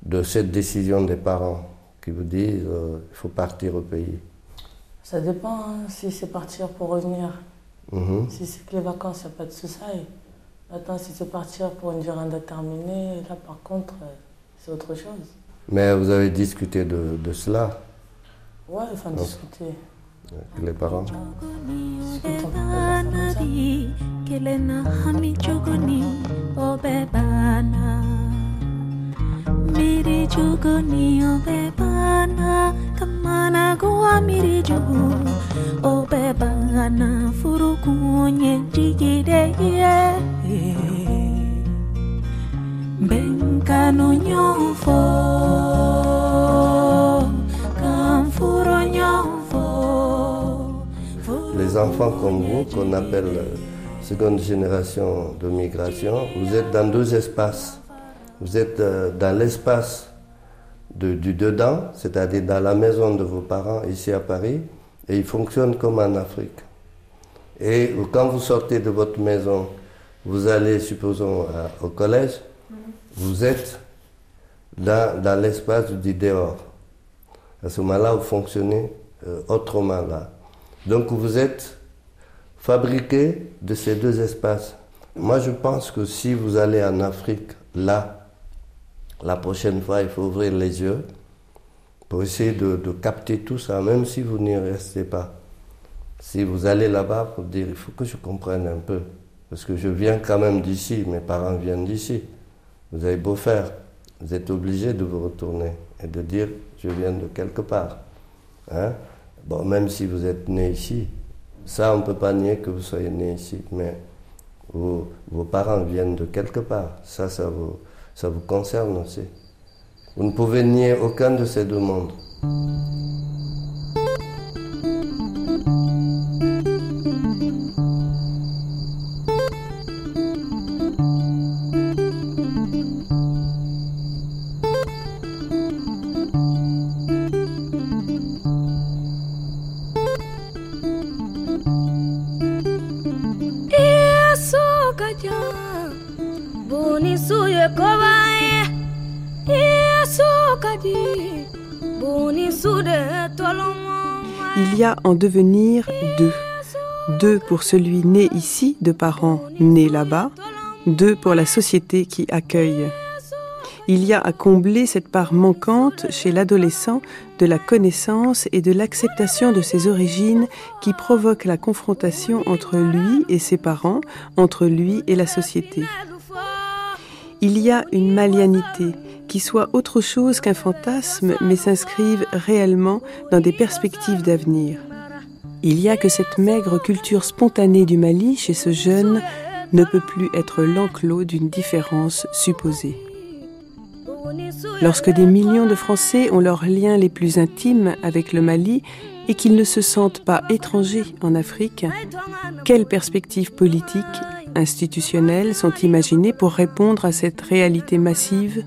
de cette décision des parents qui vous disent, il faut partir au pays? Ça dépend, hein, si c'est partir pour revenir. Mhm. Si c'est que les vacances, il n'y a pas de souci. Maintenant, si c'est partir pour une durée indéterminée, là par contre, c'est autre chose. Mais vous avez discuté de, de cela Ouais, enfin, discuter. avec les parents kelena hami juguni obebana miri juguni obebana kamana goa miri jugu obebana furukunye jigide ye Les enfants comme vous, qu'on appelle seconde génération de migration, vous êtes dans deux espaces. Vous êtes euh, dans l'espace du dedans, c'est-à-dire dans la maison de vos parents ici à Paris, et ils fonctionnent comme en Afrique. Et quand vous sortez de votre maison, vous allez, supposons, au collège, vous êtes dans, dans l'espace du dehors. À ce moment-là, vous fonctionnez euh, autrement là. Donc vous êtes fabriqué de ces deux espaces. Moi, je pense que si vous allez en Afrique, là, la prochaine fois, il faut ouvrir les yeux pour essayer de, de capter tout ça, même si vous n'y restez pas. Si vous allez là-bas pour dire, il faut que je comprenne un peu, parce que je viens quand même d'ici, mes parents viennent d'ici. Vous avez beau faire, vous êtes obligé de vous retourner et de dire, je viens de quelque part. Hein? Bon, même si vous êtes né ici, ça, on ne peut pas nier que vous soyez né ici, mais vos, parents viennent de quelque part. Ça, ça vous, ça vous concerne aussi. Vous ne pouvez nier aucun de ces deux mondes. En devenir deux. Deux pour celui né ici de parents nés là-bas, deux pour la société qui accueille. Il y a à combler cette part manquante chez l'adolescent de la connaissance et de l'acceptation de ses origines qui provoque la confrontation entre lui et ses parents, entre lui et la société. Il y a une malianité qui soit autre chose qu'un fantasme mais s'inscrive réellement dans des perspectives d'avenir. Il y a que cette maigre culture spontanée du Mali chez ce jeune ne peut plus être l'enclos d'une différence supposée. Lorsque des millions de Français ont leurs liens les plus intimes avec le Mali et qu'ils ne se sentent pas étrangers en Afrique, quelles perspectives politiques, institutionnelles sont imaginées pour répondre à cette réalité massive?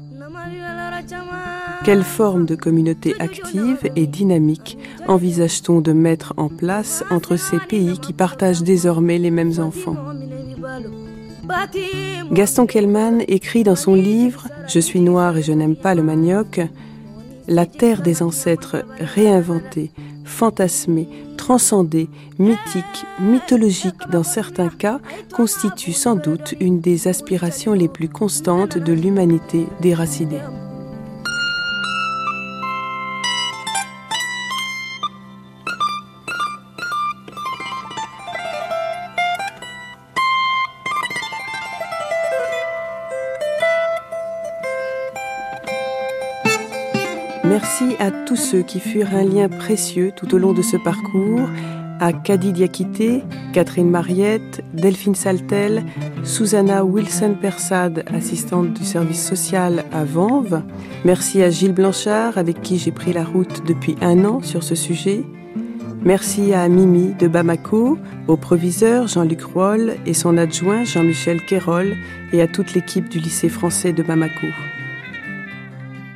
Quelle forme de communauté active et dynamique envisage-t-on de mettre en place entre ces pays qui partagent désormais les mêmes enfants? Gaston Kellman écrit dans son livre Je suis noir et je n'aime pas le manioc La terre des ancêtres réinventée, fantasmé, transcendé, mythique, mythologique dans certains cas, constitue sans doute une des aspirations les plus constantes de l'humanité déracinée. À tous ceux qui furent un lien précieux tout au long de ce parcours, à Kadi Diakité, Catherine Mariette, Delphine Saltel, Susanna Wilson-Persad, assistante du service social à Vanves. Merci à Gilles Blanchard, avec qui j'ai pris la route depuis un an sur ce sujet. Merci à Mimi de Bamako, au proviseur Jean-Luc Roll et son adjoint Jean-Michel Quérol et à toute l'équipe du lycée français de Bamako.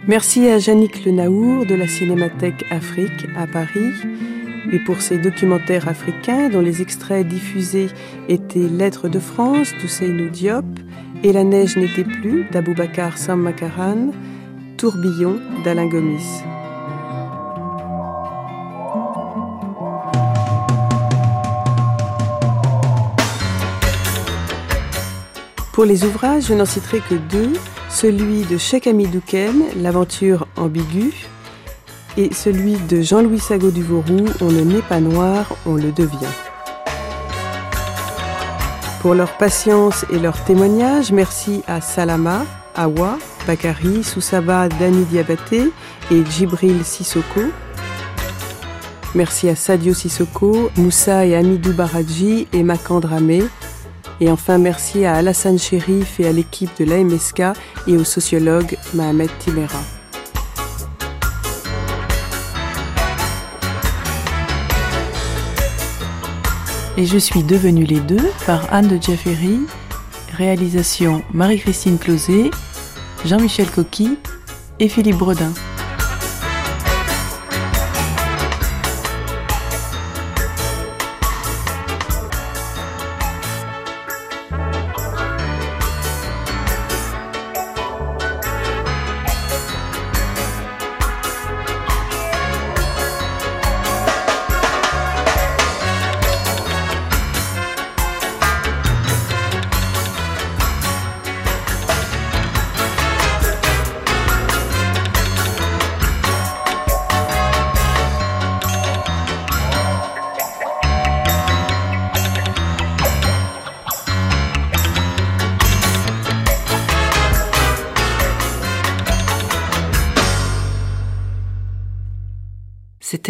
Merci à Yannick Lenaour de la Cinémathèque Afrique à Paris et pour ses documentaires africains dont les extraits diffusés étaient Lettres de France d'Ousseinou Diop et La neige n'était plus d'Aboubacar Sammakaran, Tourbillon d'Alain Gomis. Pour les ouvrages, je n'en citerai que deux, celui de Cheikh Amidouken, L'aventure ambiguë, et celui de Jean-Louis Sagot du Vauroux, On ne naît pas noir, on le devient. Pour leur patience et leur témoignage, merci à Salama, Awa, Bakari, Soussaba, Dani Diabaté et Djibril Sissoko. Merci à Sadio Sissoko, Moussa et Amidou Baradji et Makandramé. Et enfin, merci à Alassane Chérif et à l'équipe de l'AMSK et au sociologue Mohamed Timera. Et je suis devenue les deux par Anne de Jaffery, réalisation Marie-Christine Closet, Jean-Michel Coqui et Philippe Bredin.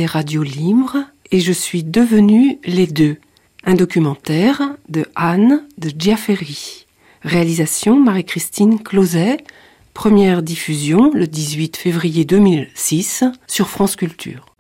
Radio Libre et je suis devenue les deux. Un documentaire de Anne de Giaferi. Réalisation Marie-Christine Closet. Première diffusion le 18 février 2006 sur France Culture.